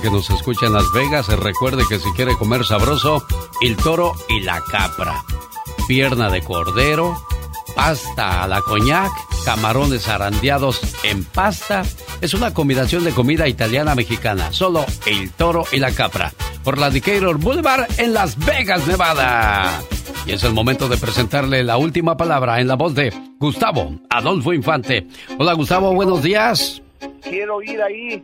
que nos escucha en Las Vegas, recuerde que si quiere comer sabroso, el toro y la capra. Pierna de cordero, pasta a la coñac, camarones arandeados en pasta. Es una combinación de comida italiana mexicana. Solo el toro y la capra. Por la Decatur Boulevard en Las Vegas, Nevada. Y es el momento de presentarle la última palabra en la voz de Gustavo Adolfo Infante. Hola Gustavo, buenos días. Quiero ir ahí.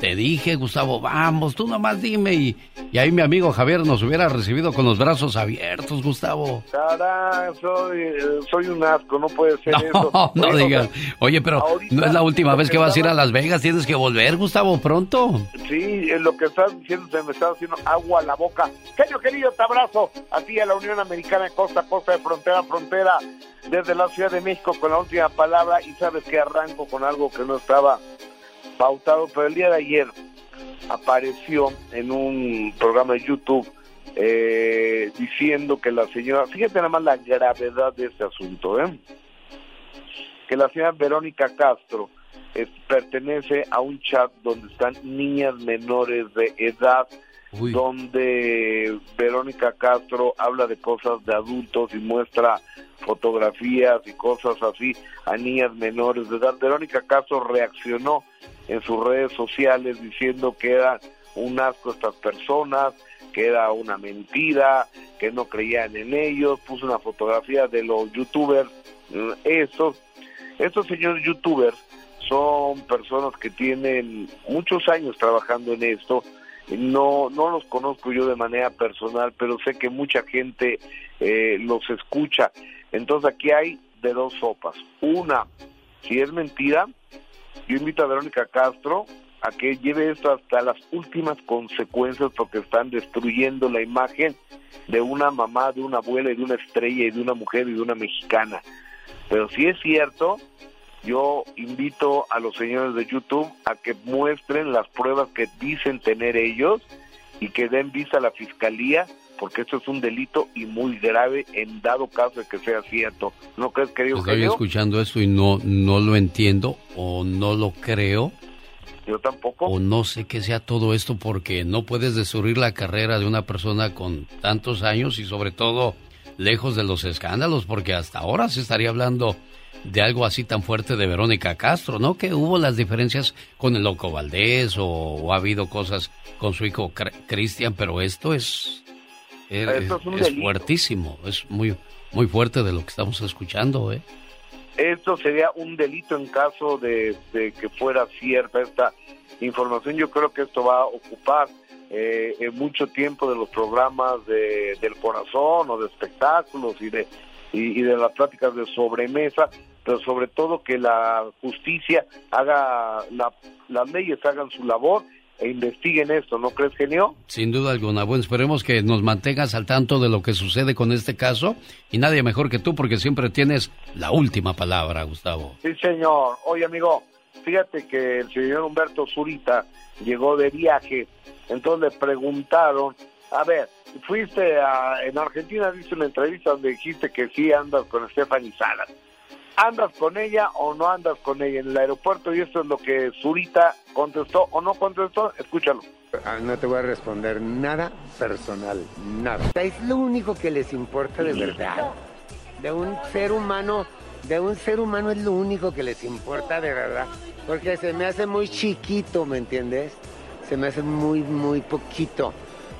Te dije, Gustavo, vamos, tú nomás dime. Y, y ahí mi amigo Javier nos hubiera recibido con los brazos abiertos, Gustavo. Caray, soy, soy un asco, no puede ser eso. No, no digas. Oye, pero no es la última vez que vas a ir a Las Vegas, tienes que volver, Gustavo, pronto. Sí, lo que estás diciendo se me está haciendo agua a la boca. Genio querido, te abrazo a ti, a la Unión Americana, costa a costa, de frontera a frontera, desde la Ciudad de México con la última palabra. Y sabes que arranco con algo que no estaba pautado, pero el día de ayer apareció en un programa de YouTube eh, diciendo que la señora, fíjate nada más la gravedad de este asunto, ¿eh? que la señora Verónica Castro pertenece a un chat donde están niñas menores de edad, donde Verónica Castro habla de cosas de adultos y muestra fotografías y cosas así a niñas menores de edad. Verónica Castro reaccionó en sus redes sociales diciendo que era un asco estas personas, que era una mentira, que no creían en ellos, puso una fotografía de los youtubers, estos, estos señores youtubers son personas que tienen muchos años trabajando en esto, no, no los conozco yo de manera personal, pero sé que mucha gente eh, los escucha. Entonces aquí hay de dos sopas. Una, si es mentira, yo invito a Verónica Castro a que lleve esto hasta las últimas consecuencias porque están destruyendo la imagen de una mamá, de una abuela y de una estrella y de una mujer y de una mexicana. Pero si es cierto, yo invito a los señores de YouTube a que muestren las pruebas que dicen tener ellos y que den vista a la fiscalía porque esto es un delito y muy grave en dado caso de que sea cierto. ¿No crees, querido Estoy escuchando esto y no, no lo entiendo o no lo creo. Yo tampoco. O no sé qué sea todo esto porque no puedes destruir la carrera de una persona con tantos años y sobre todo lejos de los escándalos porque hasta ahora se estaría hablando de algo así tan fuerte de Verónica Castro, ¿no? Que hubo las diferencias con el Loco Valdés o, o ha habido cosas con su hijo Cristian, pero esto es es, fuertísimo, es muy, muy fuerte de lo que estamos escuchando, ¿eh? Esto sería un delito en caso de, que fuera cierta esta información. Yo creo que esto va a ocupar eh, mucho tiempo de los programas de, del corazón o de espectáculos y de, y, de las pláticas de sobremesa, pero sobre todo que la justicia haga, la, las leyes hagan su labor e investiguen esto, ¿no crees, genio? Sin duda alguna. Bueno, esperemos que nos mantengas al tanto de lo que sucede con este caso y nadie mejor que tú porque siempre tienes la última palabra, Gustavo. Sí, señor. Oye, amigo, fíjate que el señor Humberto Zurita llegó de viaje, entonces le preguntaron, a ver, fuiste a, en Argentina, dice una entrevista donde dijiste que sí andas con Stephanie Salas. ¿Andas con ella o no andas con ella en el aeropuerto? Y esto es lo que Zurita contestó o no contestó. Escúchalo. Ah, No te voy a responder nada personal, nada. Es lo único que les importa de verdad. De un ser humano, de un ser humano es lo único que les importa de verdad. Porque se me hace muy chiquito, ¿me entiendes? Se me hace muy, muy poquito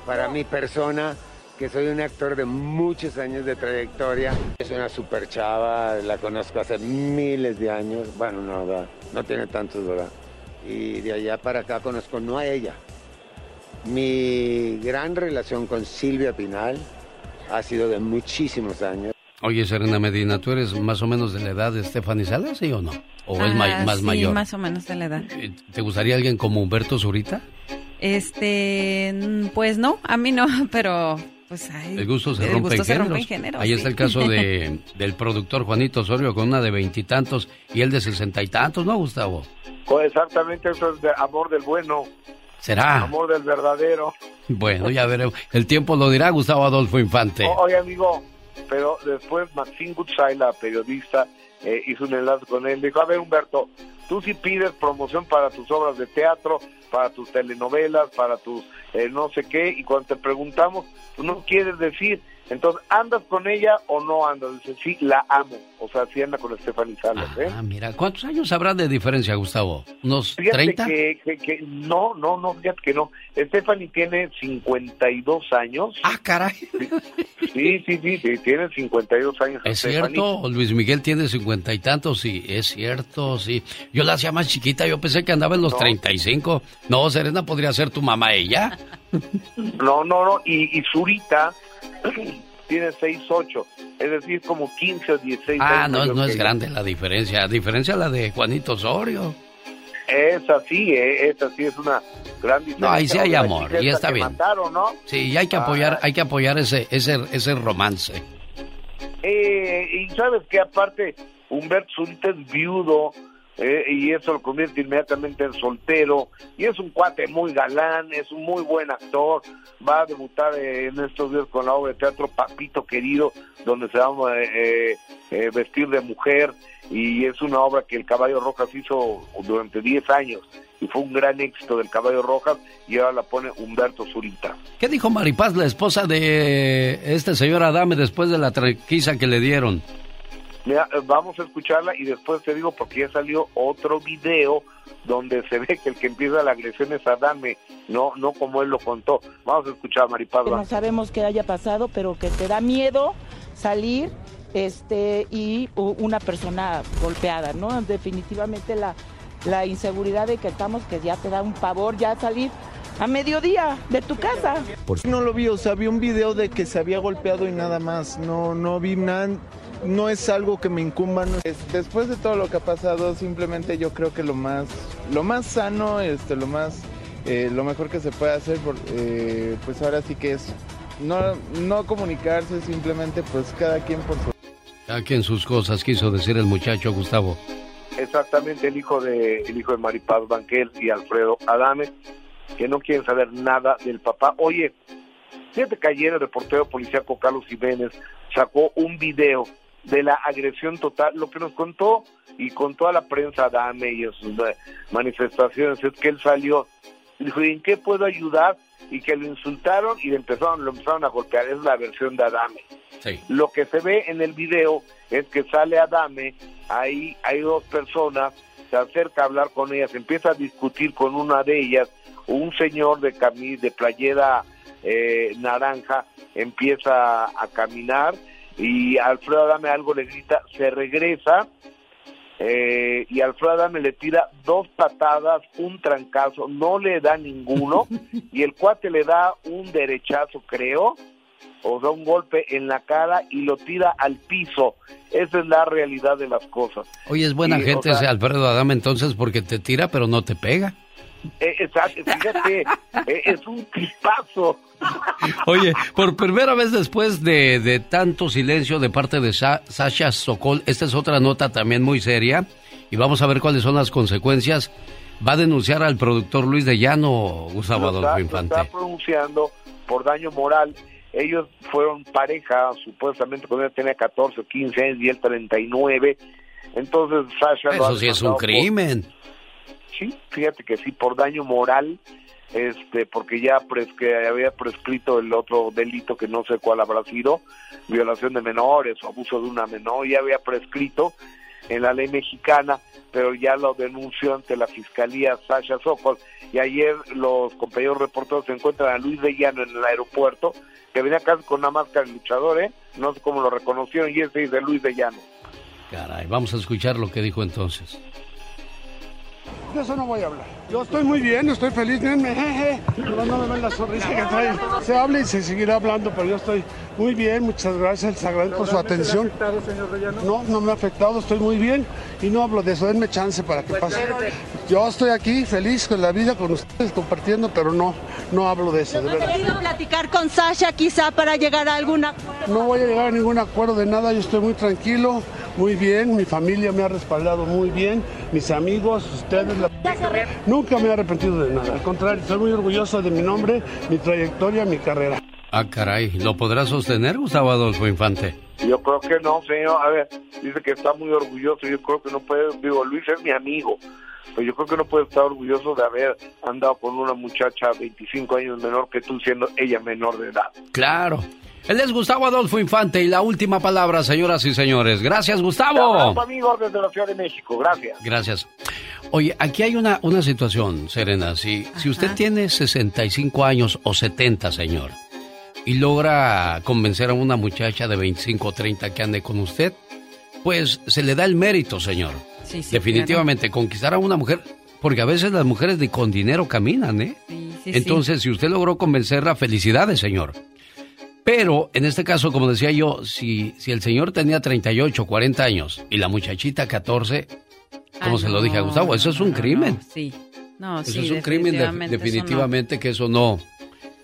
para mi persona, que soy un actor de muchos años de trayectoria. Es una super chava, la conozco hace miles de años. Bueno, no, ¿verdad? no tiene tantos, ¿verdad? Y de allá para acá conozco no a ella, mi gran relación con Silvia Pinal ha sido de muchísimos años. Oye, Serena Medina, ¿tú eres más o menos de la edad de Stephanie Salas, sí o no? ¿O es ma- Ah, más sí, mayor? más o menos de la edad. ¿Te gustaría alguien como Humberto Zurita? Este, mm, pues no, a mí no, pero pues ay, El gusto se el rompe gusto en se rompe géneros. en géneros, Ahí sí. está el caso de, del productor Juanito Osorio con una de veintitantos y, él de sesenta y tantos, ¿no, Gustavo? Pues exactamente eso es de amor del bueno, ¿Será? amor del verdadero. Bueno, ya veremos. El tiempo lo dirá Gustavo Adolfo Infante. O- Oye, amigo, pero después Maxine Goodside, la periodista, eh, hizo un enlace con él. Dijo, a ver, Humberto, tú sí pides promoción para tus obras de teatro, para tus telenovelas, para tus eh, no sé qué, y cuando te preguntamos, tú no quieres decir. Entonces, ¿andas con ella o no andas? Dice, sí, la amo. O sea, sí anda con Stephanie Salas, ¿eh? Ah, mira, ¿cuántos años habrá de diferencia, Gustavo? ¿Unos Fíjate 30? que, que, que no, no, no, fíjate que no. Stephanie tiene 52 años. Ah, caray. Sí, sí, sí, sí, tiene 52 años. Es Stephanie. cierto, Luis Miguel tiene cincuenta y tantos, sí, es cierto, sí. Yo la hacía más chiquita, yo pensé que andaba en los No. 35. No, Serena podría ser tu mamá ella. No, no, no, y, y Zurita tiene 6'8", es decir, como 15 o 16 Ah, años no, mayor no que es grande la diferencia. Diferencia la de Juanito Osorio. Esa sí, eh, esa sí es una gran diferencia. No, ahí sí hay amor, y está bien. mataron, ¿no? Sí, y hay que Ah. apoyar, hay que apoyar ese, ese, ese romance. Eh, y sabes que aparte, Humberto Zurita es viudo, eh, y eso lo convierte inmediatamente en soltero, y es un cuate muy galán, es un muy buen actor, va a debutar eh, en estos días con la obra de teatro Papito Querido, donde se va a eh, eh, vestir de mujer, y es una obra que el Caballo Rojas hizo durante 10 años, y fue un gran éxito del Caballo Rojas, y ahora la pone Humberto Zurita. ¿Qué dijo Maripaz, la esposa de este señor Adame, después de la tranquiza que le dieron? Mira, eh, vamos a escucharla y después te digo porque ya salió otro video donde se ve que el que empieza la agresión es Adame, no no como él lo contó. Vamos a escuchar a Maripaz. que no sabemos qué haya pasado, pero que te da miedo salir este y una persona golpeada, ¿no? Definitivamente la, la inseguridad de que estamos, que ya te da un pavor ya salir a mediodía de tu casa. No lo vi, o sea, vi un video de que se había golpeado y nada más. No, no vi nada. No es algo que me incumba. no después de todo lo que ha pasado, simplemente yo creo que lo más, lo más sano, este, lo más, eh, lo mejor que se puede hacer, por- eh, pues ahora sí que es no, no comunicarse, simplemente pues cada quien por su Cada quien sus cosas, quiso decir el muchacho Gustavo. Exactamente el hijo de el hijo de Maripaz Banquel y Alfredo Adame que no quieren saber nada del papá. Oye, fíjate que ayer el reportero policíaco Carlos Jiménez sacó un video de la agresión total, lo que nos contó y con toda la prensa Adame y en sus eh, manifestaciones es que él salió y dijo, ¿y en qué puedo ayudar? Y que lo insultaron y le empezaron, lo empezaron a golpear, es la versión de Adame. Sí. Lo que se ve en el video es que sale Adame, ahí hay dos personas, se acerca a hablar con ellas, empieza a discutir con una de ellas, un señor de camis, de playera eh, naranja empieza a caminar y Alfredo Adame algo le grita, se regresa eh, y Alfredo Adame le tira dos patadas, un trancazo, no le da ninguno y el cuate le da un derechazo, creo, o sea, un golpe en la cara y lo tira al piso. Esa es la realidad de las cosas. Oye, es buena o gente sea- ese Alfredo Adame entonces porque te tira pero no te pega. Eh, exacto, fíjate, eh, es un tipazo. Oye, por primera vez después de, de tanto silencio de parte de Sa- Sasha Sokol, esta es otra nota también muy seria y vamos a ver cuáles son las consecuencias. Va a denunciar al productor Luis de Llano, Gustavo Adolfo Infante. está pronunciando por daño moral. Ellos fueron pareja, supuestamente cuando ella tenía 14 o 15 años y él 39. Entonces Sasha Eso sí es un por- crimen. Sí, fíjate que sí, por daño moral. este porque ya pres que había prescrito el otro delito que no sé cuál habrá sido, violación de menores o abuso de una menor, ya había prescrito en la ley mexicana, pero ya lo denunció ante la Fiscalía Sasha Sokol y ayer los compañeros reporteros se encuentran a Luis de Llano en el aeropuerto, que venía casi con una máscara de luchador, ¿eh? no sé cómo lo reconocieron, y ese es de Luis de Llano. Caray, vamos a escuchar lo que dijo entonces. De eso no voy a hablar. Yo estoy muy bien, estoy feliz, nenme, jeje. No, no me ven la sonrisa que trae. Se habla y se seguirá hablando, pero yo estoy muy bien, muchas gracias, les agradezco por su atención. No, no me ha afectado, estoy muy bien y no hablo de eso, denme chance para que pase. Yo estoy aquí feliz con la vida, con ustedes compartiendo, pero no, no hablo de eso, de verdad. ¿Querido platicar con Sasha quizá para llegar a alguna No voy a llegar a ningún acuerdo de nada, yo estoy muy tranquilo, muy bien, mi familia me ha respaldado muy bien, mis amigos, ustedes. La- Nunca me he arrepentido de nada, al contrario, estoy muy orgulloso de mi nombre, mi trayectoria, mi carrera. Ah, caray, ¿lo podrá sostener Gustavo Adolfo Infante? Yo creo que no, señor. A ver, dice que está muy orgulloso. Yo creo que no puede. Digo, Luis es mi amigo. Pero yo creo que no puede estar orgulloso de haber andado con una muchacha 25 años menor que tú, siendo ella menor de edad. Claro. Él es Gustavo Adolfo Infante y la última palabra, señoras y señores. Gracias, Gustavo. Abrazo, amigo, desde la Ciudad de México. Gracias. Gracias. Oye, aquí hay una, una situación, Serena. Si, si usted tiene 65 años o 70, señor, y logra convencer a una muchacha de 25 o 30 que ande con usted, pues se le da el mérito, señor. Sí, sí, Definitivamente, conquistar a una mujer, porque a veces las mujeres ni con dinero caminan, ¿eh? sí, Entonces, si usted logró convencerla, felicidades, señor. Pero, en este caso, como decía yo, si, si el señor tenía 38, 40 años y la muchachita 14, como Ah, se lo dije a no, Gustavo, eso es un crimen. Sí. No, Eso sí, es un crimen, de- definitivamente, eso no. definitivamente que eso no,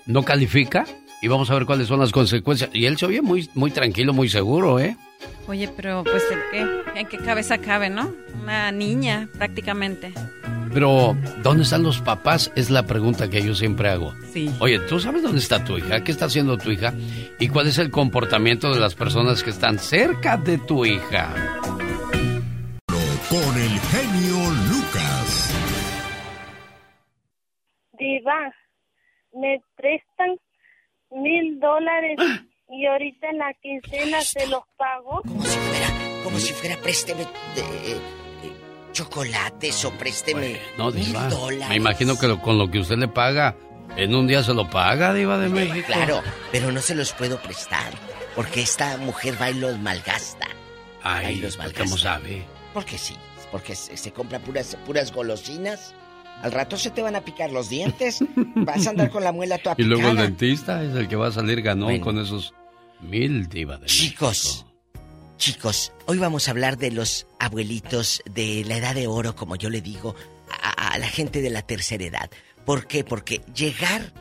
no califica. Y vamos a ver cuáles son las consecuencias. Y él se oye muy, muy tranquilo, muy seguro, ¿eh? Oye, pero pues ¿en qué, en qué cabeza cabe, no? Una niña, prácticamente. Pero, ¿dónde están los papás? Es la pregunta que yo siempre hago. Sí. Oye, ¿tú sabes dónde está tu hija? ¿Qué está haciendo tu hija? ¿Y cuál es el comportamiento de las personas que están cerca de tu hija? Con el genio Lucas. Diva, me prestan mil dólares y ahorita en la quincena se los pago. Como si fuera présteme de, eh, eh, chocolates o présteme No, mil Diva. dólares. Me imagino que lo- con lo que usted le paga, en un día se lo paga, Diva de México. Claro, pero no se los puedo prestar porque esta mujer va y los malgasta. Va y Ay, los pues, malgasta. ¿cómo sabe? Porque sí, porque se, se compra puras, puras golosinas. Al rato se te van a picar los dientes. Vas a andar con la muela toda Y luego el picada. dentista es el que va a salir ganón Bueno. con esos mil Diva de Chicos, chicos, hoy vamos a hablar de los abuelitos de la edad de oro, como yo le digo, a, a la gente de la tercera edad. ¿Por qué? Porque llegar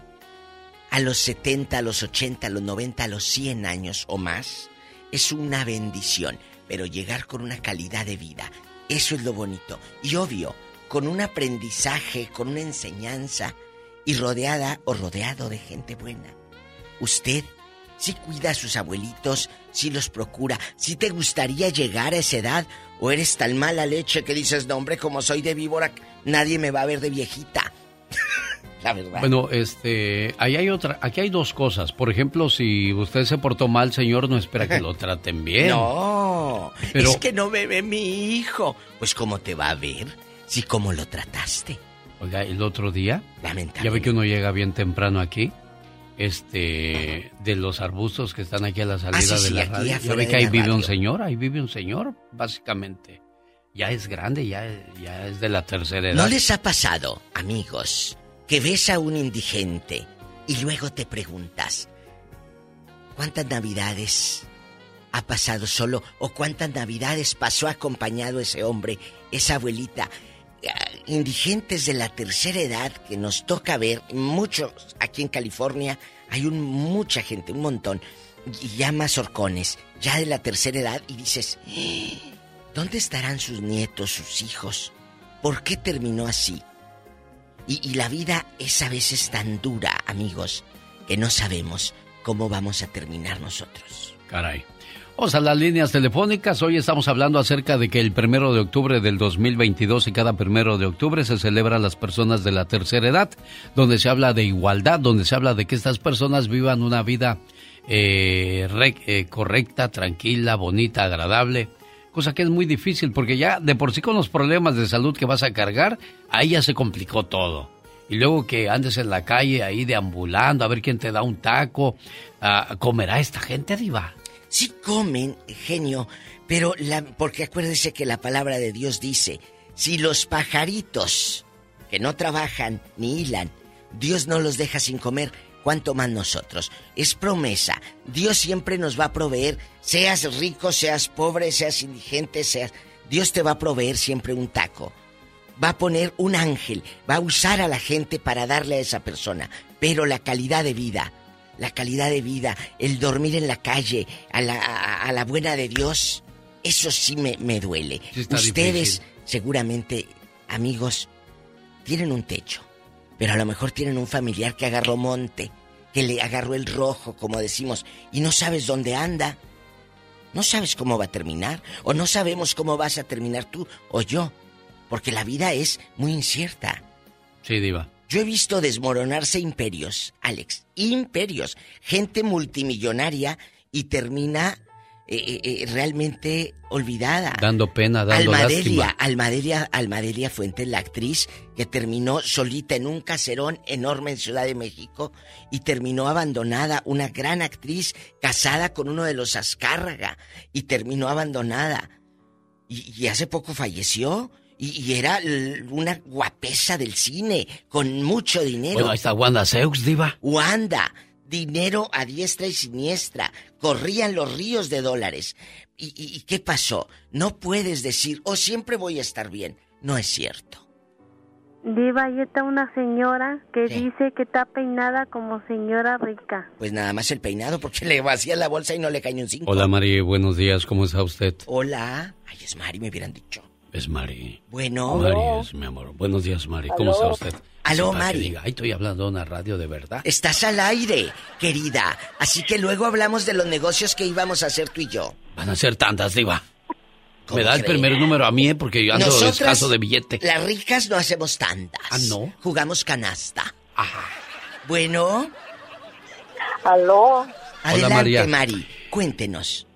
a los 70, a los 80, a los 90, a los 100 años o más es una bendición, pero llegar con una calidad de vida, eso es lo bonito. Y obvio, con un aprendizaje, con una enseñanza y rodeada o rodeado de gente buena. Usted si cuida a sus abuelitos, si los procura, si te gustaría llegar a esa edad o eres tan mala leche que dices, no hombre, como soy de víbora, nadie me va a ver de viejita. La verdad. Bueno, este, ahí hay otra, aquí hay dos cosas. Por ejemplo, si usted se portó mal, señor, no espera que lo traten bien. No, Pero- es que no me ve mi hijo. Pues cómo te va a ver si cómo lo trataste. Oiga, el otro día, Lamentable. ya ve que uno llega bien temprano aquí, este, de los arbustos que están aquí a la salida Ah, sí, de sí, la aquí radio. Ya ve que ahí vive un señor, ahí vive un señor, básicamente. Ya es grande, ya, ya es de la tercera edad. ¿No les ha pasado, amigos, que ves a un indigente y luego te preguntas, ¿cuántas navidades ha pasado solo o cuántas navidades pasó acompañado ese hombre, esa abuelita? Indigentes de la tercera edad que nos toca ver, muchos aquí en California, hay mucha gente, un montón, y ya más horcones, ya de la tercera edad, y dices, "¡Ah! ¿dónde estarán sus nietos, sus hijos? ¿Por qué terminó así? Y, y la vida es a veces tan dura, amigos, que no sabemos cómo vamos a terminar nosotros. Caray. Vamos a las líneas telefónicas. Hoy estamos hablando acerca de que el primero de octubre del 2022 y cada primero de octubre se celebra a las personas de la tercera edad, donde se habla de igualdad, donde se habla de que estas personas vivan una vida eh, eh, correcta, tranquila, bonita, agradable. Cosa que es muy difícil porque ya de por sí con los problemas de salud que vas a cargar, ahí ya se complicó todo. Y luego que andes en la calle ahí deambulando a ver quién te da un taco. ¿Comerá esta gente, Diva? Sí comen, genio, pero la, porque acuérdese que la palabra de Dios dice, si los pajaritos que no trabajan ni hilan, Dios no los deja sin comer, cuánto más nosotros. Es promesa. Dios siempre nos va a proveer, seas rico, seas pobre, seas indigente, seas... Dios te va a proveer siempre un taco. Va a poner un ángel, va a usar a la gente para darle a esa persona, pero la calidad de vida la calidad de vida, el dormir en la calle, a la, a, a la buena de Dios, eso sí me, me duele. Sí Ustedes, difícil. seguramente, amigos, tienen un techo, pero a lo mejor tienen un familiar que agarró monte, que le agarró el rojo, como decimos, y no sabes dónde anda. No sabes cómo va a terminar, o no sabemos cómo vas a terminar tú o yo, porque la vida es muy incierta. Sí, Diva. Yo he visto desmoronarse imperios, Alex, imperios, gente multimillonaria y termina eh, eh, eh, realmente olvidada. Dando pena, dando Almadelia, lástima. Almadelia, Almadelia Fuentes, la actriz que terminó solita en un caserón enorme en Ciudad de México y terminó abandonada, una gran actriz casada con uno de los Azcárraga y terminó abandonada. Y, y hace poco falleció y, y era una guapesa del cine con mucho dinero. Bueno, ahí está Wanda Seux, Diva. Wanda, dinero a diestra y siniestra, corrían los ríos de dólares. ¿Y, y- y qué pasó? No puedes decir, oh, siempre voy a estar bien. No es cierto. Diva, ahí está una señora que dice que está peinada como señora rica. Pues nada más el peinado porque le vacía la bolsa y no le cae un cinco. Hola, Mari, buenos días, ¿cómo está usted? Hola. Ay, es Mari, me hubieran dicho. Es Mari. Bueno. Mari es mi amor. Buenos días, Mari, ¿cómo Aló. está usted? Aló, Sepa Mari. diga, Ay, estoy hablando de una radio de verdad. Estás al aire, querida. Así que luego hablamos de los negocios que íbamos a hacer tú y yo. Van a ser tantas, Diva. ¿Cómo Me da el primer número a mí, ¿eh? porque yo ando Nosotras, escaso de billete. Las ricas no hacemos tantas. Ah, ¿no? Jugamos canasta. Bueno. Aló. Adelante, María. Mari. Cuéntenos.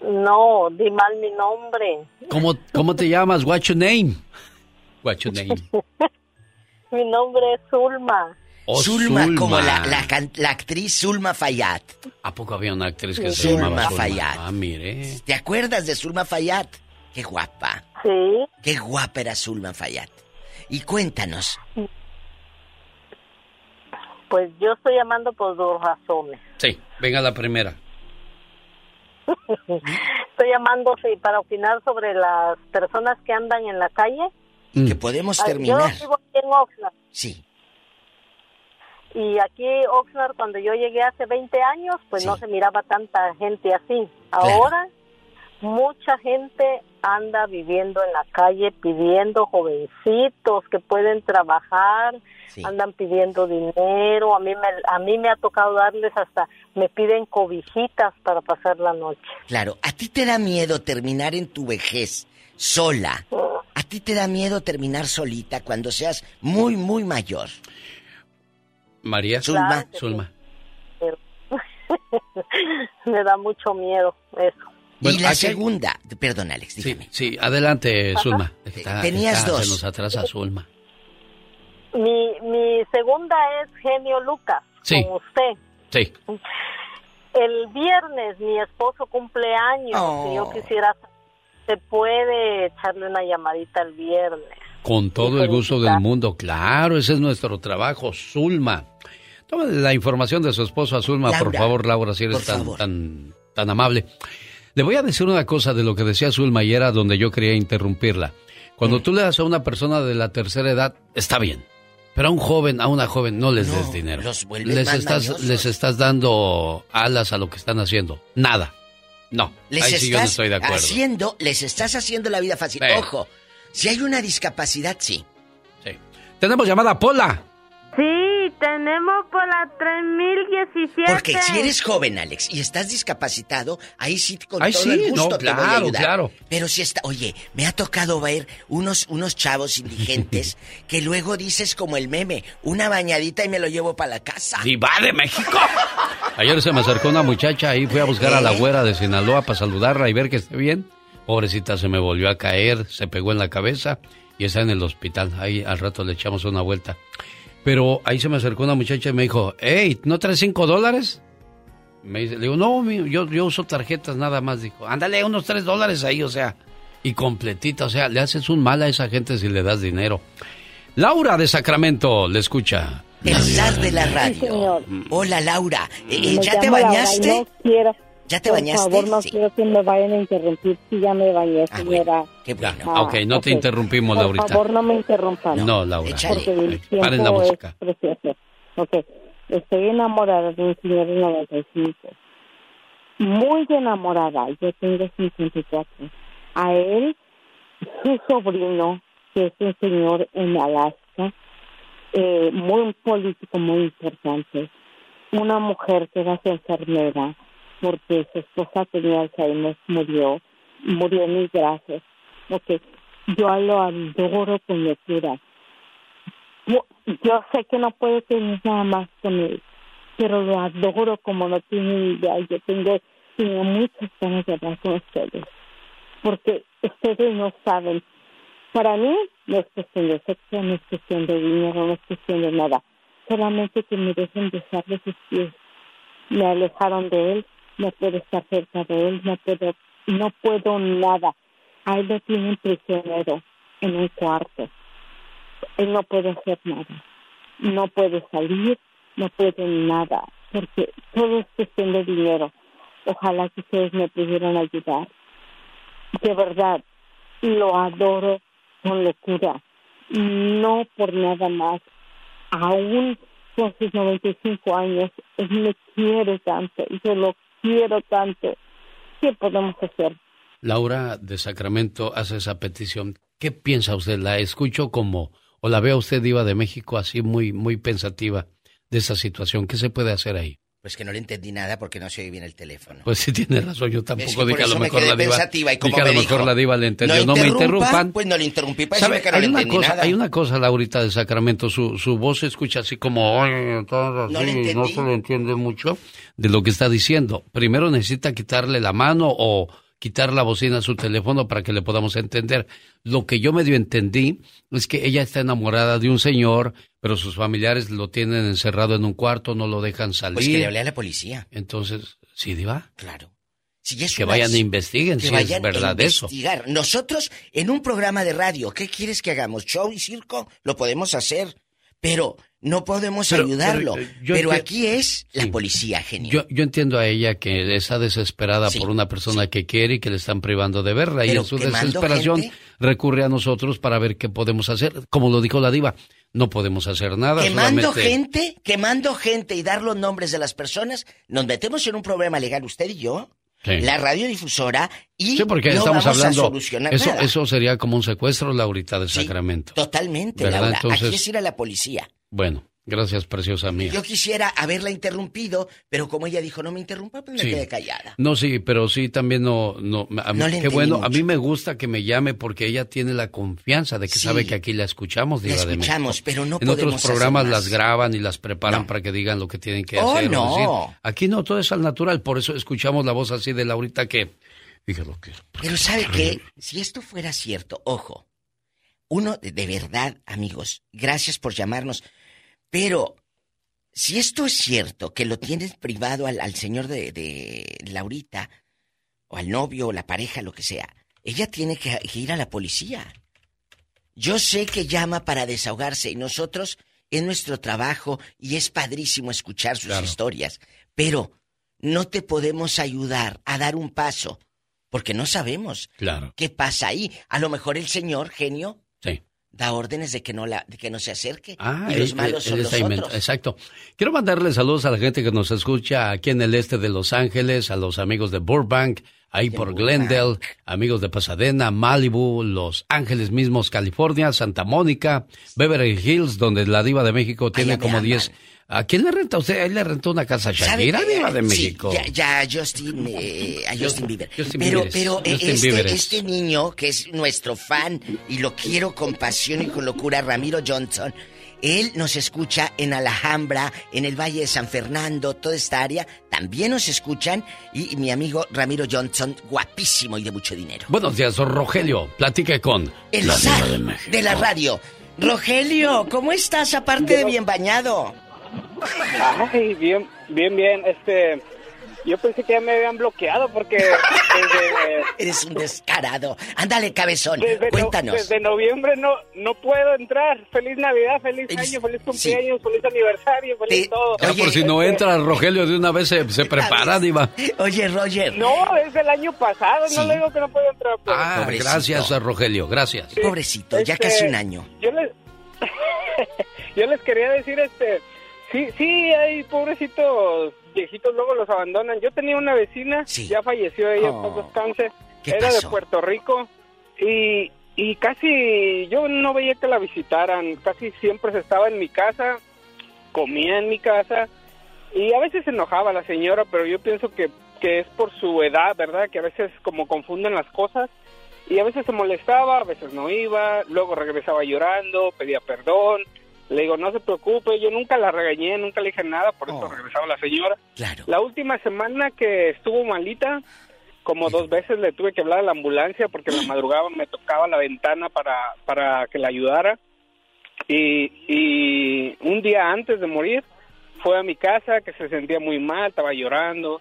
No, di mal mi nombre. ¿Cómo, ¿Cómo te llamas? What's your name? What's your name? Mi nombre es Zulma. Oh, Zulma, Zulma. como la, la, actriz Zulma Fayat. ¿A poco había una actriz que se Zulma llamaba Zulma? Fayat. Ah, mire. ¿Te acuerdas de Zulma Fayat? Qué guapa. Sí. Qué guapa era Zulma Fayat. Y cuéntanos. Pues yo estoy llamando por dos razones. Sí, venga la primera. Estoy llamando sí, para opinar sobre las personas que andan en la calle. Y que podemos Ah, terminar. Yo vivo aquí en Oxnard. Sí. Y aquí Oxnard, cuando yo llegué hace 20 años, pues no se miraba tanta gente así. Ahora, mucha gente anda viviendo en la calle pidiendo jovencitos que pueden trabajar, andan pidiendo dinero. A mí me, a mí me ha tocado darles hasta, me piden cobijitas para pasar la noche. Claro, ¿a ti te da miedo terminar en tu vejez sola? ¿A ti te da miedo terminar solita cuando seas muy, muy mayor? María. Zulma. Claro Zulma. Me da mucho miedo eso. Bueno, y la aquí- segunda, perdón Alex, Sí, dígame. sí, adelante, Zulma. Está- Tenías está- dos. Se nos atrasa Zulma. Mi, mi segunda es Genio Lucas, Sí. con usted. Sí. El viernes mi esposo cumple años Oh. y yo quisiera, ¿se puede echarle una llamadita el viernes? Con todo el gusto del mundo, claro, ese es nuestro trabajo, Zulma. Toma la información de su esposo a Zulma, por favor, Laura, si eres tan, tan, tan amable. Le voy a decir una cosa de lo que decía Zulma y era donde yo quería interrumpirla. Cuando Mm. tú le das a una persona de la tercera edad, está bien. Pero a un joven, a una joven, no les des dinero. los les más estás, mañosos. les estás dando alas a lo que están haciendo. Nada. No. Les Ahí sí yo no estoy de acuerdo. haciendo, les estás haciendo la vida fácil. Sí. Ojo, si hay una discapacidad, sí. Tenemos llamada Pola. Sí, tenemos por la 3017. Porque si eres joven, Alex, y estás discapacitado, ahí sí con Ay, todo sí, el gusto no, te voy a claro, ayudar. claro. Pero si está, oye, me ha tocado ver unos, unos chavos indigentes que luego dices como el meme, una bañadita y me lo llevo para la casa. ¡Diva de México! Ayer se me acercó una muchacha ahí, fui a buscar a la güera de Sinaloa para saludarla y ver que esté bien. Pobrecita se me volvió a caer, se pegó en la cabeza y está en el hospital. Ahí al rato le echamos una vuelta. Pero ahí se me acercó una muchacha y me dijo, hey, ¿no traes cinco dólares? Me dice, le digo, no, yo, yo uso tarjetas nada más. Dijo, ándale, unos tres dólares ahí, o sea, y completita. O sea, le haces un mal a esa gente si le das dinero. Laura de Sacramento, le escucha. El zar de la Sí, radio. señor. Hola, Laura. Eh, ¿Ya te Laura bañaste? No quiero. ¿Ya te por bañaste? favor, no Sí. quiero que me vayan a interrumpir. Sí, ya me bañé, señora. Qué bueno. Ah, ok, no te ok. interrumpimos, Por Laurita. favor, no me interrumpan. No, Laura. Porque el Ok, Paren la música. es precioso. Ok, estoy enamorada de un señor de 95. Muy enamorada. Yo tengo 54. A él, su sobrino, que es un señor en Alaska, eh, muy político, muy importante. Una mujer que era su enfermera, porque su esposa tenía Alzheimer, murió, murió en mis brazos. Ok, yo lo adoro con locura. Yo, yo sé que no puedo tener nada más con él, pero lo adoro como no tiene idea. Yo tengo, tengo muchas ganas de hablar con ustedes, porque ustedes no saben. Para mí no es cuestión de sexo, no es cuestión de dinero, no es cuestión de nada. Solamente que me dejen besarle sus pies. Me alejaron de él, no puedo estar cerca de él, no puedo, no puedo nada. A él lo tienen prisionero en un cuarto. Él no puede hacer nada. No puede salir, no puede nada, porque todo es cuestión de dinero. Ojalá que ustedes me pudieran ayudar. De verdad, lo adoro con locura. No por nada más. Aún con sus 95 años, él me quiere tanto, yo lo quiero tanto. ¿Qué podemos hacer? Laura de Sacramento hace esa petición. ¿Qué piensa usted? ¿La escucho como, o la ve a usted, Diva de México, así muy, muy pensativa de esa situación? ¿Qué se puede hacer ahí? Pues que no le entendí nada porque no se oye bien el teléfono. Pues sí tiene razón, yo tampoco Es que por dije a lo me mejor la diva. pensativa y como dije a lo me mejor la diva le entendió. no No, me interrumpa, interrumpan. Pues no le interrumpí para ¿Sabe? que no hay, le una cosa, nada. hay una cosa, Laurita de Sacramento, su, su voz se escucha así como, "Oye, todo así", No le no se le entiende mucho de lo que está diciendo. Primero necesita quitarle la mano o quitar la bocina a su teléfono para que le podamos entender. Lo que yo medio entendí es que ella está enamorada de un señor, pero sus familiares lo tienen encerrado en un cuarto, no lo dejan salir. Pues que le hablé a la policía. Entonces, ¿sí, Diva? Claro. Si es que una- vayan e investiguen que si vayan es verdad a eso. investigar. Nosotros, en un programa de radio, ¿qué quieres que hagamos? ¿Show y circo? Lo podemos hacer. Pero no podemos Pero- ayudarlo. pero, Pero, eh, yo enti- aquí es la policía, genio. Yo, yo entiendo a ella que está desesperada por una persona que quiere y que le están privando de verla. y Pero en su desesperación gente. recurre a nosotros para ver qué podemos hacer. Como lo dijo la diva, no podemos hacer nada. Quemando solamente- gente, quemando gente y dar los nombres de las personas, nos metemos en un problema legal usted y yo, Sí. la radiodifusora, y Sí, porque no estamos vamos hablando. a solucionar eso, nada. eso sería como un secuestro, Laurita de Sacramento. Totalmente, ¿Verdad? Laura. Entonces- Aquí es ir a la policía. Bueno, gracias, preciosa mía. Yo quisiera haberla interrumpido, pero como ella dijo no me interrumpa, pues me Sí. quedé callada. No, sí, pero sí también no, no, a mí- No le qué bueno, a mí me gusta que me llame porque ella tiene la confianza de que Sí. sabe que aquí la escuchamos, La Diva de México. escuchamos, pero no En podemos otros programas hacer más. las graban y las preparan para que digan lo que tienen que Oh, hacer. no. decir. Aquí no, todo es al natural, por eso escuchamos la voz así de Laurita que, fíjalo que Pero ¿sabe qué? Si esto fuera cierto, ojo, uno de verdad, amigos, gracias por llamarnos, pero si esto es cierto, que lo tienes privado al, al señor de, de Laurita, o al novio, o la pareja, lo que sea, ella tiene que, que ir a la policía. Yo sé que llama para desahogarse y nosotros es nuestro trabajo y es padrísimo escuchar sus historias, pero no te podemos ayudar a dar un paso porque no sabemos Claro. qué pasa ahí. A lo mejor el señor genio. Da órdenes de que no la de que no se acerque Ah, y los malos son los otros. Exacto. Quiero mandarle saludos a la gente que nos escucha aquí en el este de Los Ángeles, a los amigos de Burbank, ahí por Glendale, amigos de Pasadena, Malibu, Los Ángeles mismos, California, Santa Mónica, Beverly Hills, donde la diva de México tiene como 10... ¿A quién le renta usted? Ahí le rentó una casa a ¿Sabe Shakira, diva de Sí, México. ya, ya a Justin, eh, a Justin Bieber. Justin pero Bieberes, pero Justin este, este niño, que es nuestro fan y lo quiero con pasión y con locura, Ramiro Johnson, él nos escucha en Alhambra, en el Valle de San Fernando, toda esta área. También nos escuchan. Y, y mi amigo Ramiro Johnson, guapísimo y de mucho dinero. Buenos días, Rogelio. Platique con El la diva zar de México. de la radio. Rogelio, ¿cómo estás aparte de bien bañado? Ay, bien, bien, bien. Este, yo pensé que ya me habían bloqueado porque desde, Eres un descarado. Ándale, cabezón, desde no- cuéntanos. desde noviembre no no puedo entrar. Feliz Navidad, feliz año, feliz cumpleaños, feliz aniversario, feliz todo. Ya por si no entra Rogelio de una vez se, se prepara, diva. Oye, Roger. No, es del año pasado, no le digo que no puedo entrar. pero- Ah, gracias, Rogelio, gracias. Pobrecito, ya Este, casi un año. Yo les, yo les quería decir, este, sí, sí, hay pobrecitos viejitos, luego los abandonan. Yo tenía una vecina, ya falleció ella, Oh. por descanse, ¿Qué era pasó? de Puerto Rico y, y casi yo no veía que la visitaran, casi siempre se estaba en mi casa, comía en mi casa y a veces se enojaba la señora, pero yo pienso que, que es por su edad, ¿verdad? Que a veces como confunden las cosas y a veces se molestaba, a veces no iba, luego regresaba llorando, pedía perdón. Le digo, no se preocupe, yo nunca la regañé, nunca le dije nada, por eso regresaba la señora. Claro. La última semana que estuvo malita, como dos veces le tuve que hablar a la ambulancia porque en la madrugada me tocaba la ventana para, para que la ayudara. Y, y un día antes de morir fue a mi casa que se sentía muy mal, estaba llorando.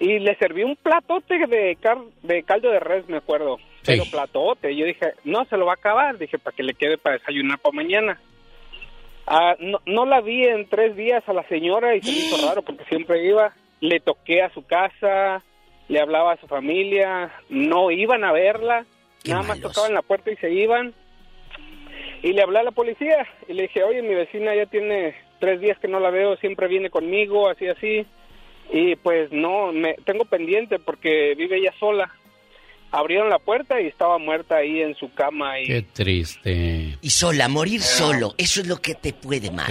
Y le serví un platote de, car- de caldo de res, me acuerdo. Pero platote. Yo dije, no, se lo va a acabar. Dije, para que le quede para desayunar para mañana. Ah, no, no la vi en tres días a la señora y se me hizo raro porque siempre iba. Le toqué a su casa, le hablaba a su familia, no iban a verla, nada más tocaban la puerta y se iban. Y le hablé a la policía y le dije, oye, mi vecina ya tiene tres días que no la veo, siempre viene conmigo, así, así. Y pues no, me tengo pendiente porque vive ella sola. Abrieron la puerta y estaba muerta ahí en su cama y Qué triste. Y sola, morir solo, eso es lo que te puede más.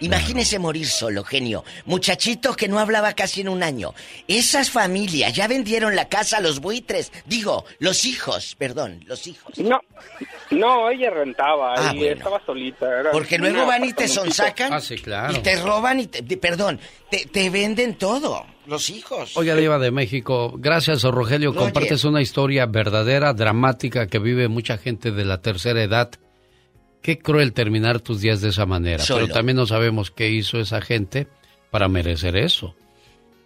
Imagínese morir solo, genio. Muchachito que no hablaba casi en un año. Esas familias ya vendieron la casa a los buitres. Digo, los hijos, perdón, los hijos. No, no, ella rentaba Ah, y bueno. estaba solita. era Porque luego van y te sonsacan. Ah, sí, claro. Y te roban y te, perdón, te, te venden todo, los hijos. Oiga, Diva de México, gracias, Rogelio. Compartes una historia verdadera, dramática, que vive mucha gente de la tercera edad. Qué cruel terminar tus días de esa manera. Solo. Pero también no sabemos qué hizo esa gente para merecer eso.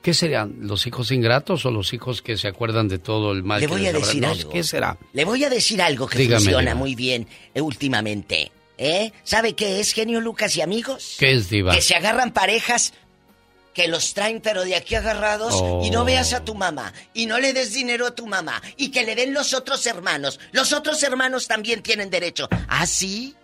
¿Qué serían? ¿Los hijos ingratos o los hijos que se acuerdan de todo el mal Le que voy les a decir No, algo. ¿Qué será? Le voy a decir algo que Dígame, funciona muy bien eh, últimamente. ¿Eh? ¿Sabe qué es, genio Lucas y amigos? ¿Qué es, Diva? Que se agarran parejas que los traen pero de aquí agarrados y no veas a tu mamá y no le des dinero a tu mamá y que le den los otros hermanos. Los otros hermanos también tienen derecho. ¿Ah, sí?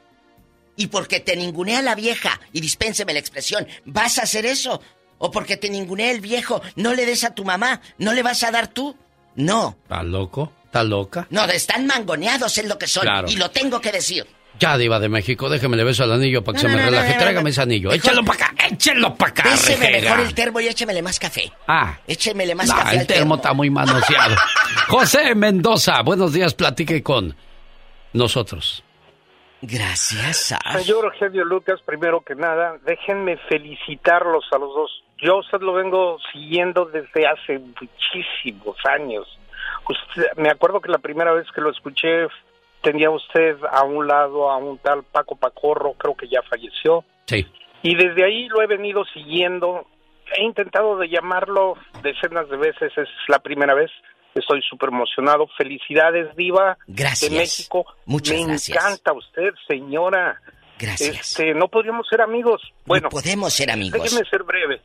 Y porque te ningunea la vieja, y dispénseme la expresión, ¿vas a hacer eso? ¿O porque te ningunea el viejo, no le des a tu mamá, no le vas a dar tú? No, ¿Está loco? ¿Está loca? no, están mangoneados es lo que son. Claro. Y lo tengo que decir. Ya, Diva de México, déjeme le beso al anillo para que No, se me no, relaje. no, no, Tráigame no. ese anillo. Mejor- Échalo para acá, échelo para acá, rejega. mejor el termo y échemele más café. Ah, Échemele más café el al termo está muy manoseado. José Mendoza, buenos días, platique con nosotros. Gracias, Señor Eugenio Lucas, primero que nada, déjenme felicitarlos a los dos. Yo usted lo vengo siguiendo desde hace muchísimos años. Usted- me acuerdo que la primera vez que lo escuché tenía usted a un lado a un tal Paco Pacorro, creo que ya falleció. Sí. Y desde ahí lo he venido siguiendo. He intentado de llamarlo decenas de veces, es la primera vez. Estoy súper emocionado. Felicidades, Diva Gracias. de México. Muchas Me gracias. encanta usted, señora. Gracias. Este, no podríamos ser amigos. Bueno, podemos ser amigos. Déjeme ser breve.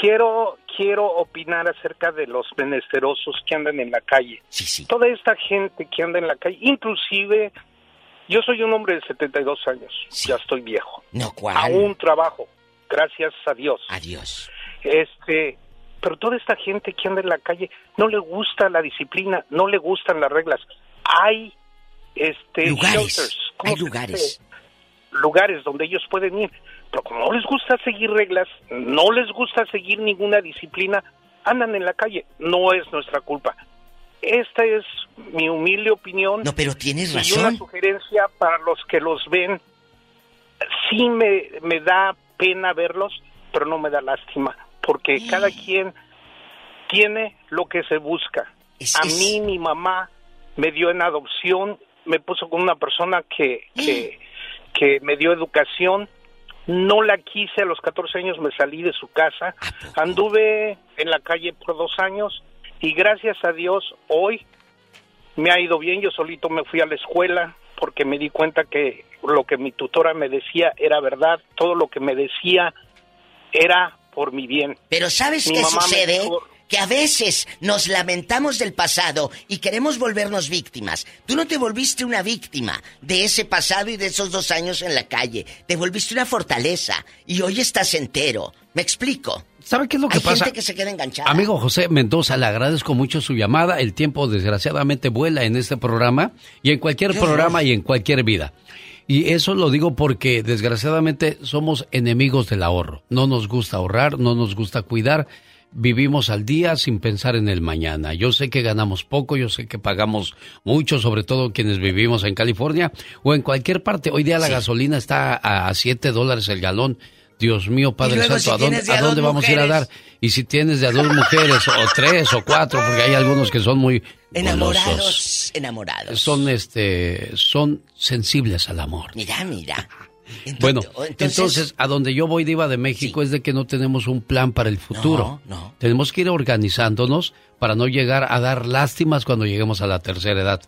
Quiero, quiero opinar acerca de los menesterosos que andan en la calle. Sí, sí. Toda esta gente que anda en la calle, inclusive, yo soy un hombre de 72 años, ya estoy viejo. No, ¿cuál? Aún trabajo, gracias a Dios. Adiós. Este, pero toda esta gente que anda en la calle no le gusta la disciplina, no le gustan las reglas. Hay este Lugares, shelters, ¿cómo hay lugares. lugares donde ellos pueden ir, pero como no les gusta seguir reglas, no les gusta seguir ninguna disciplina, andan en la calle. No es nuestra culpa. Esta es mi humilde opinión. No, pero tienes Y una razón. sugerencia para los que los ven. Sí me, me da pena verlos, pero no me da lástima, porque cada quien tiene lo que se busca. a mí mi mamá me dio en adopción, me puso con una persona que, que, que me dio educación. No la quise a los 14 años, me salí de su casa. Anduve en la calle por dos años y gracias a Dios hoy me ha ido bien. Yo solito me fui a la escuela porque me di cuenta que lo que mi tutora me decía era verdad. Todo lo que me decía era por mi bien. Pero ¿sabes Mi qué sucede? dijo- Que a veces nos lamentamos del pasado y queremos volvernos víctimas. Tú no te volviste una víctima de ese pasado y de esos dos años en la calle. Te volviste una fortaleza y hoy estás entero. ¿Me explico? ¿Sabe qué es lo que Hay pasa? gente que se queda enganchada. Amigo José Mendoza, le agradezco mucho su llamada. El tiempo desgraciadamente vuela en este programa y en cualquier Qué programa y en cualquier vida. Y eso lo digo porque desgraciadamente somos enemigos del ahorro. No nos gusta ahorrar, no nos gusta cuidar. Vivimos al día sin pensar en el mañana. Yo sé que ganamos poco, yo sé que pagamos mucho, sobre todo quienes vivimos en California o en cualquier parte. Hoy día la gasolina está a 7 dólares el galón. Dios mío, Padre luego, Santo, si ¿a dónde, a a vamos a ir a dar? Y si tienes de a dos mujeres, o tres, o cuatro, porque hay algunos que son muy golosos. Enamorados, enamorados. Son, este, son sensibles al amor. Mira, mira. Bueno, entonces- entonces, a donde yo voy, Diva de México, es de que no tenemos un plan para el futuro. No, no. Tenemos que ir organizándonos para no llegar a dar lástimas cuando lleguemos a la tercera edad.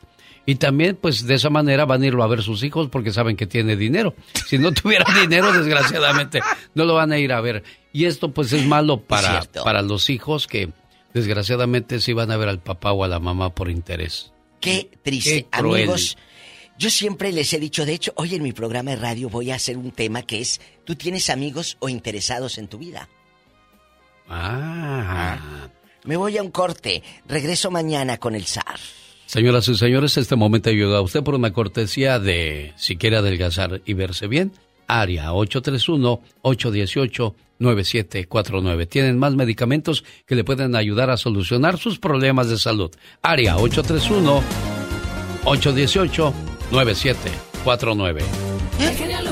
Y también, pues, de esa manera van a irlo a ver sus hijos porque saben que tiene dinero. Si no tuviera dinero, desgraciadamente, no lo van a ir a ver. Y esto, pues, es malo para, para los hijos que, desgraciadamente, sí van a ver al papá o a la mamá por interés. Qué triste. Qué cruel. Yo siempre les he dicho, de hecho, hoy en mi programa de radio voy a hacer un tema que es, ¿tú tienes amigos o interesados en tu vida? Ah. Me voy a un corte. Regreso mañana con el zar. Señoras y señores, este momento llega a usted por una cortesía de, si quiere adelgazar y verse bien, área 831-818-9749. Tienen más medicamentos que le pueden ayudar a solucionar sus problemas de salud. Área 831-818-9749. El genio Lucas.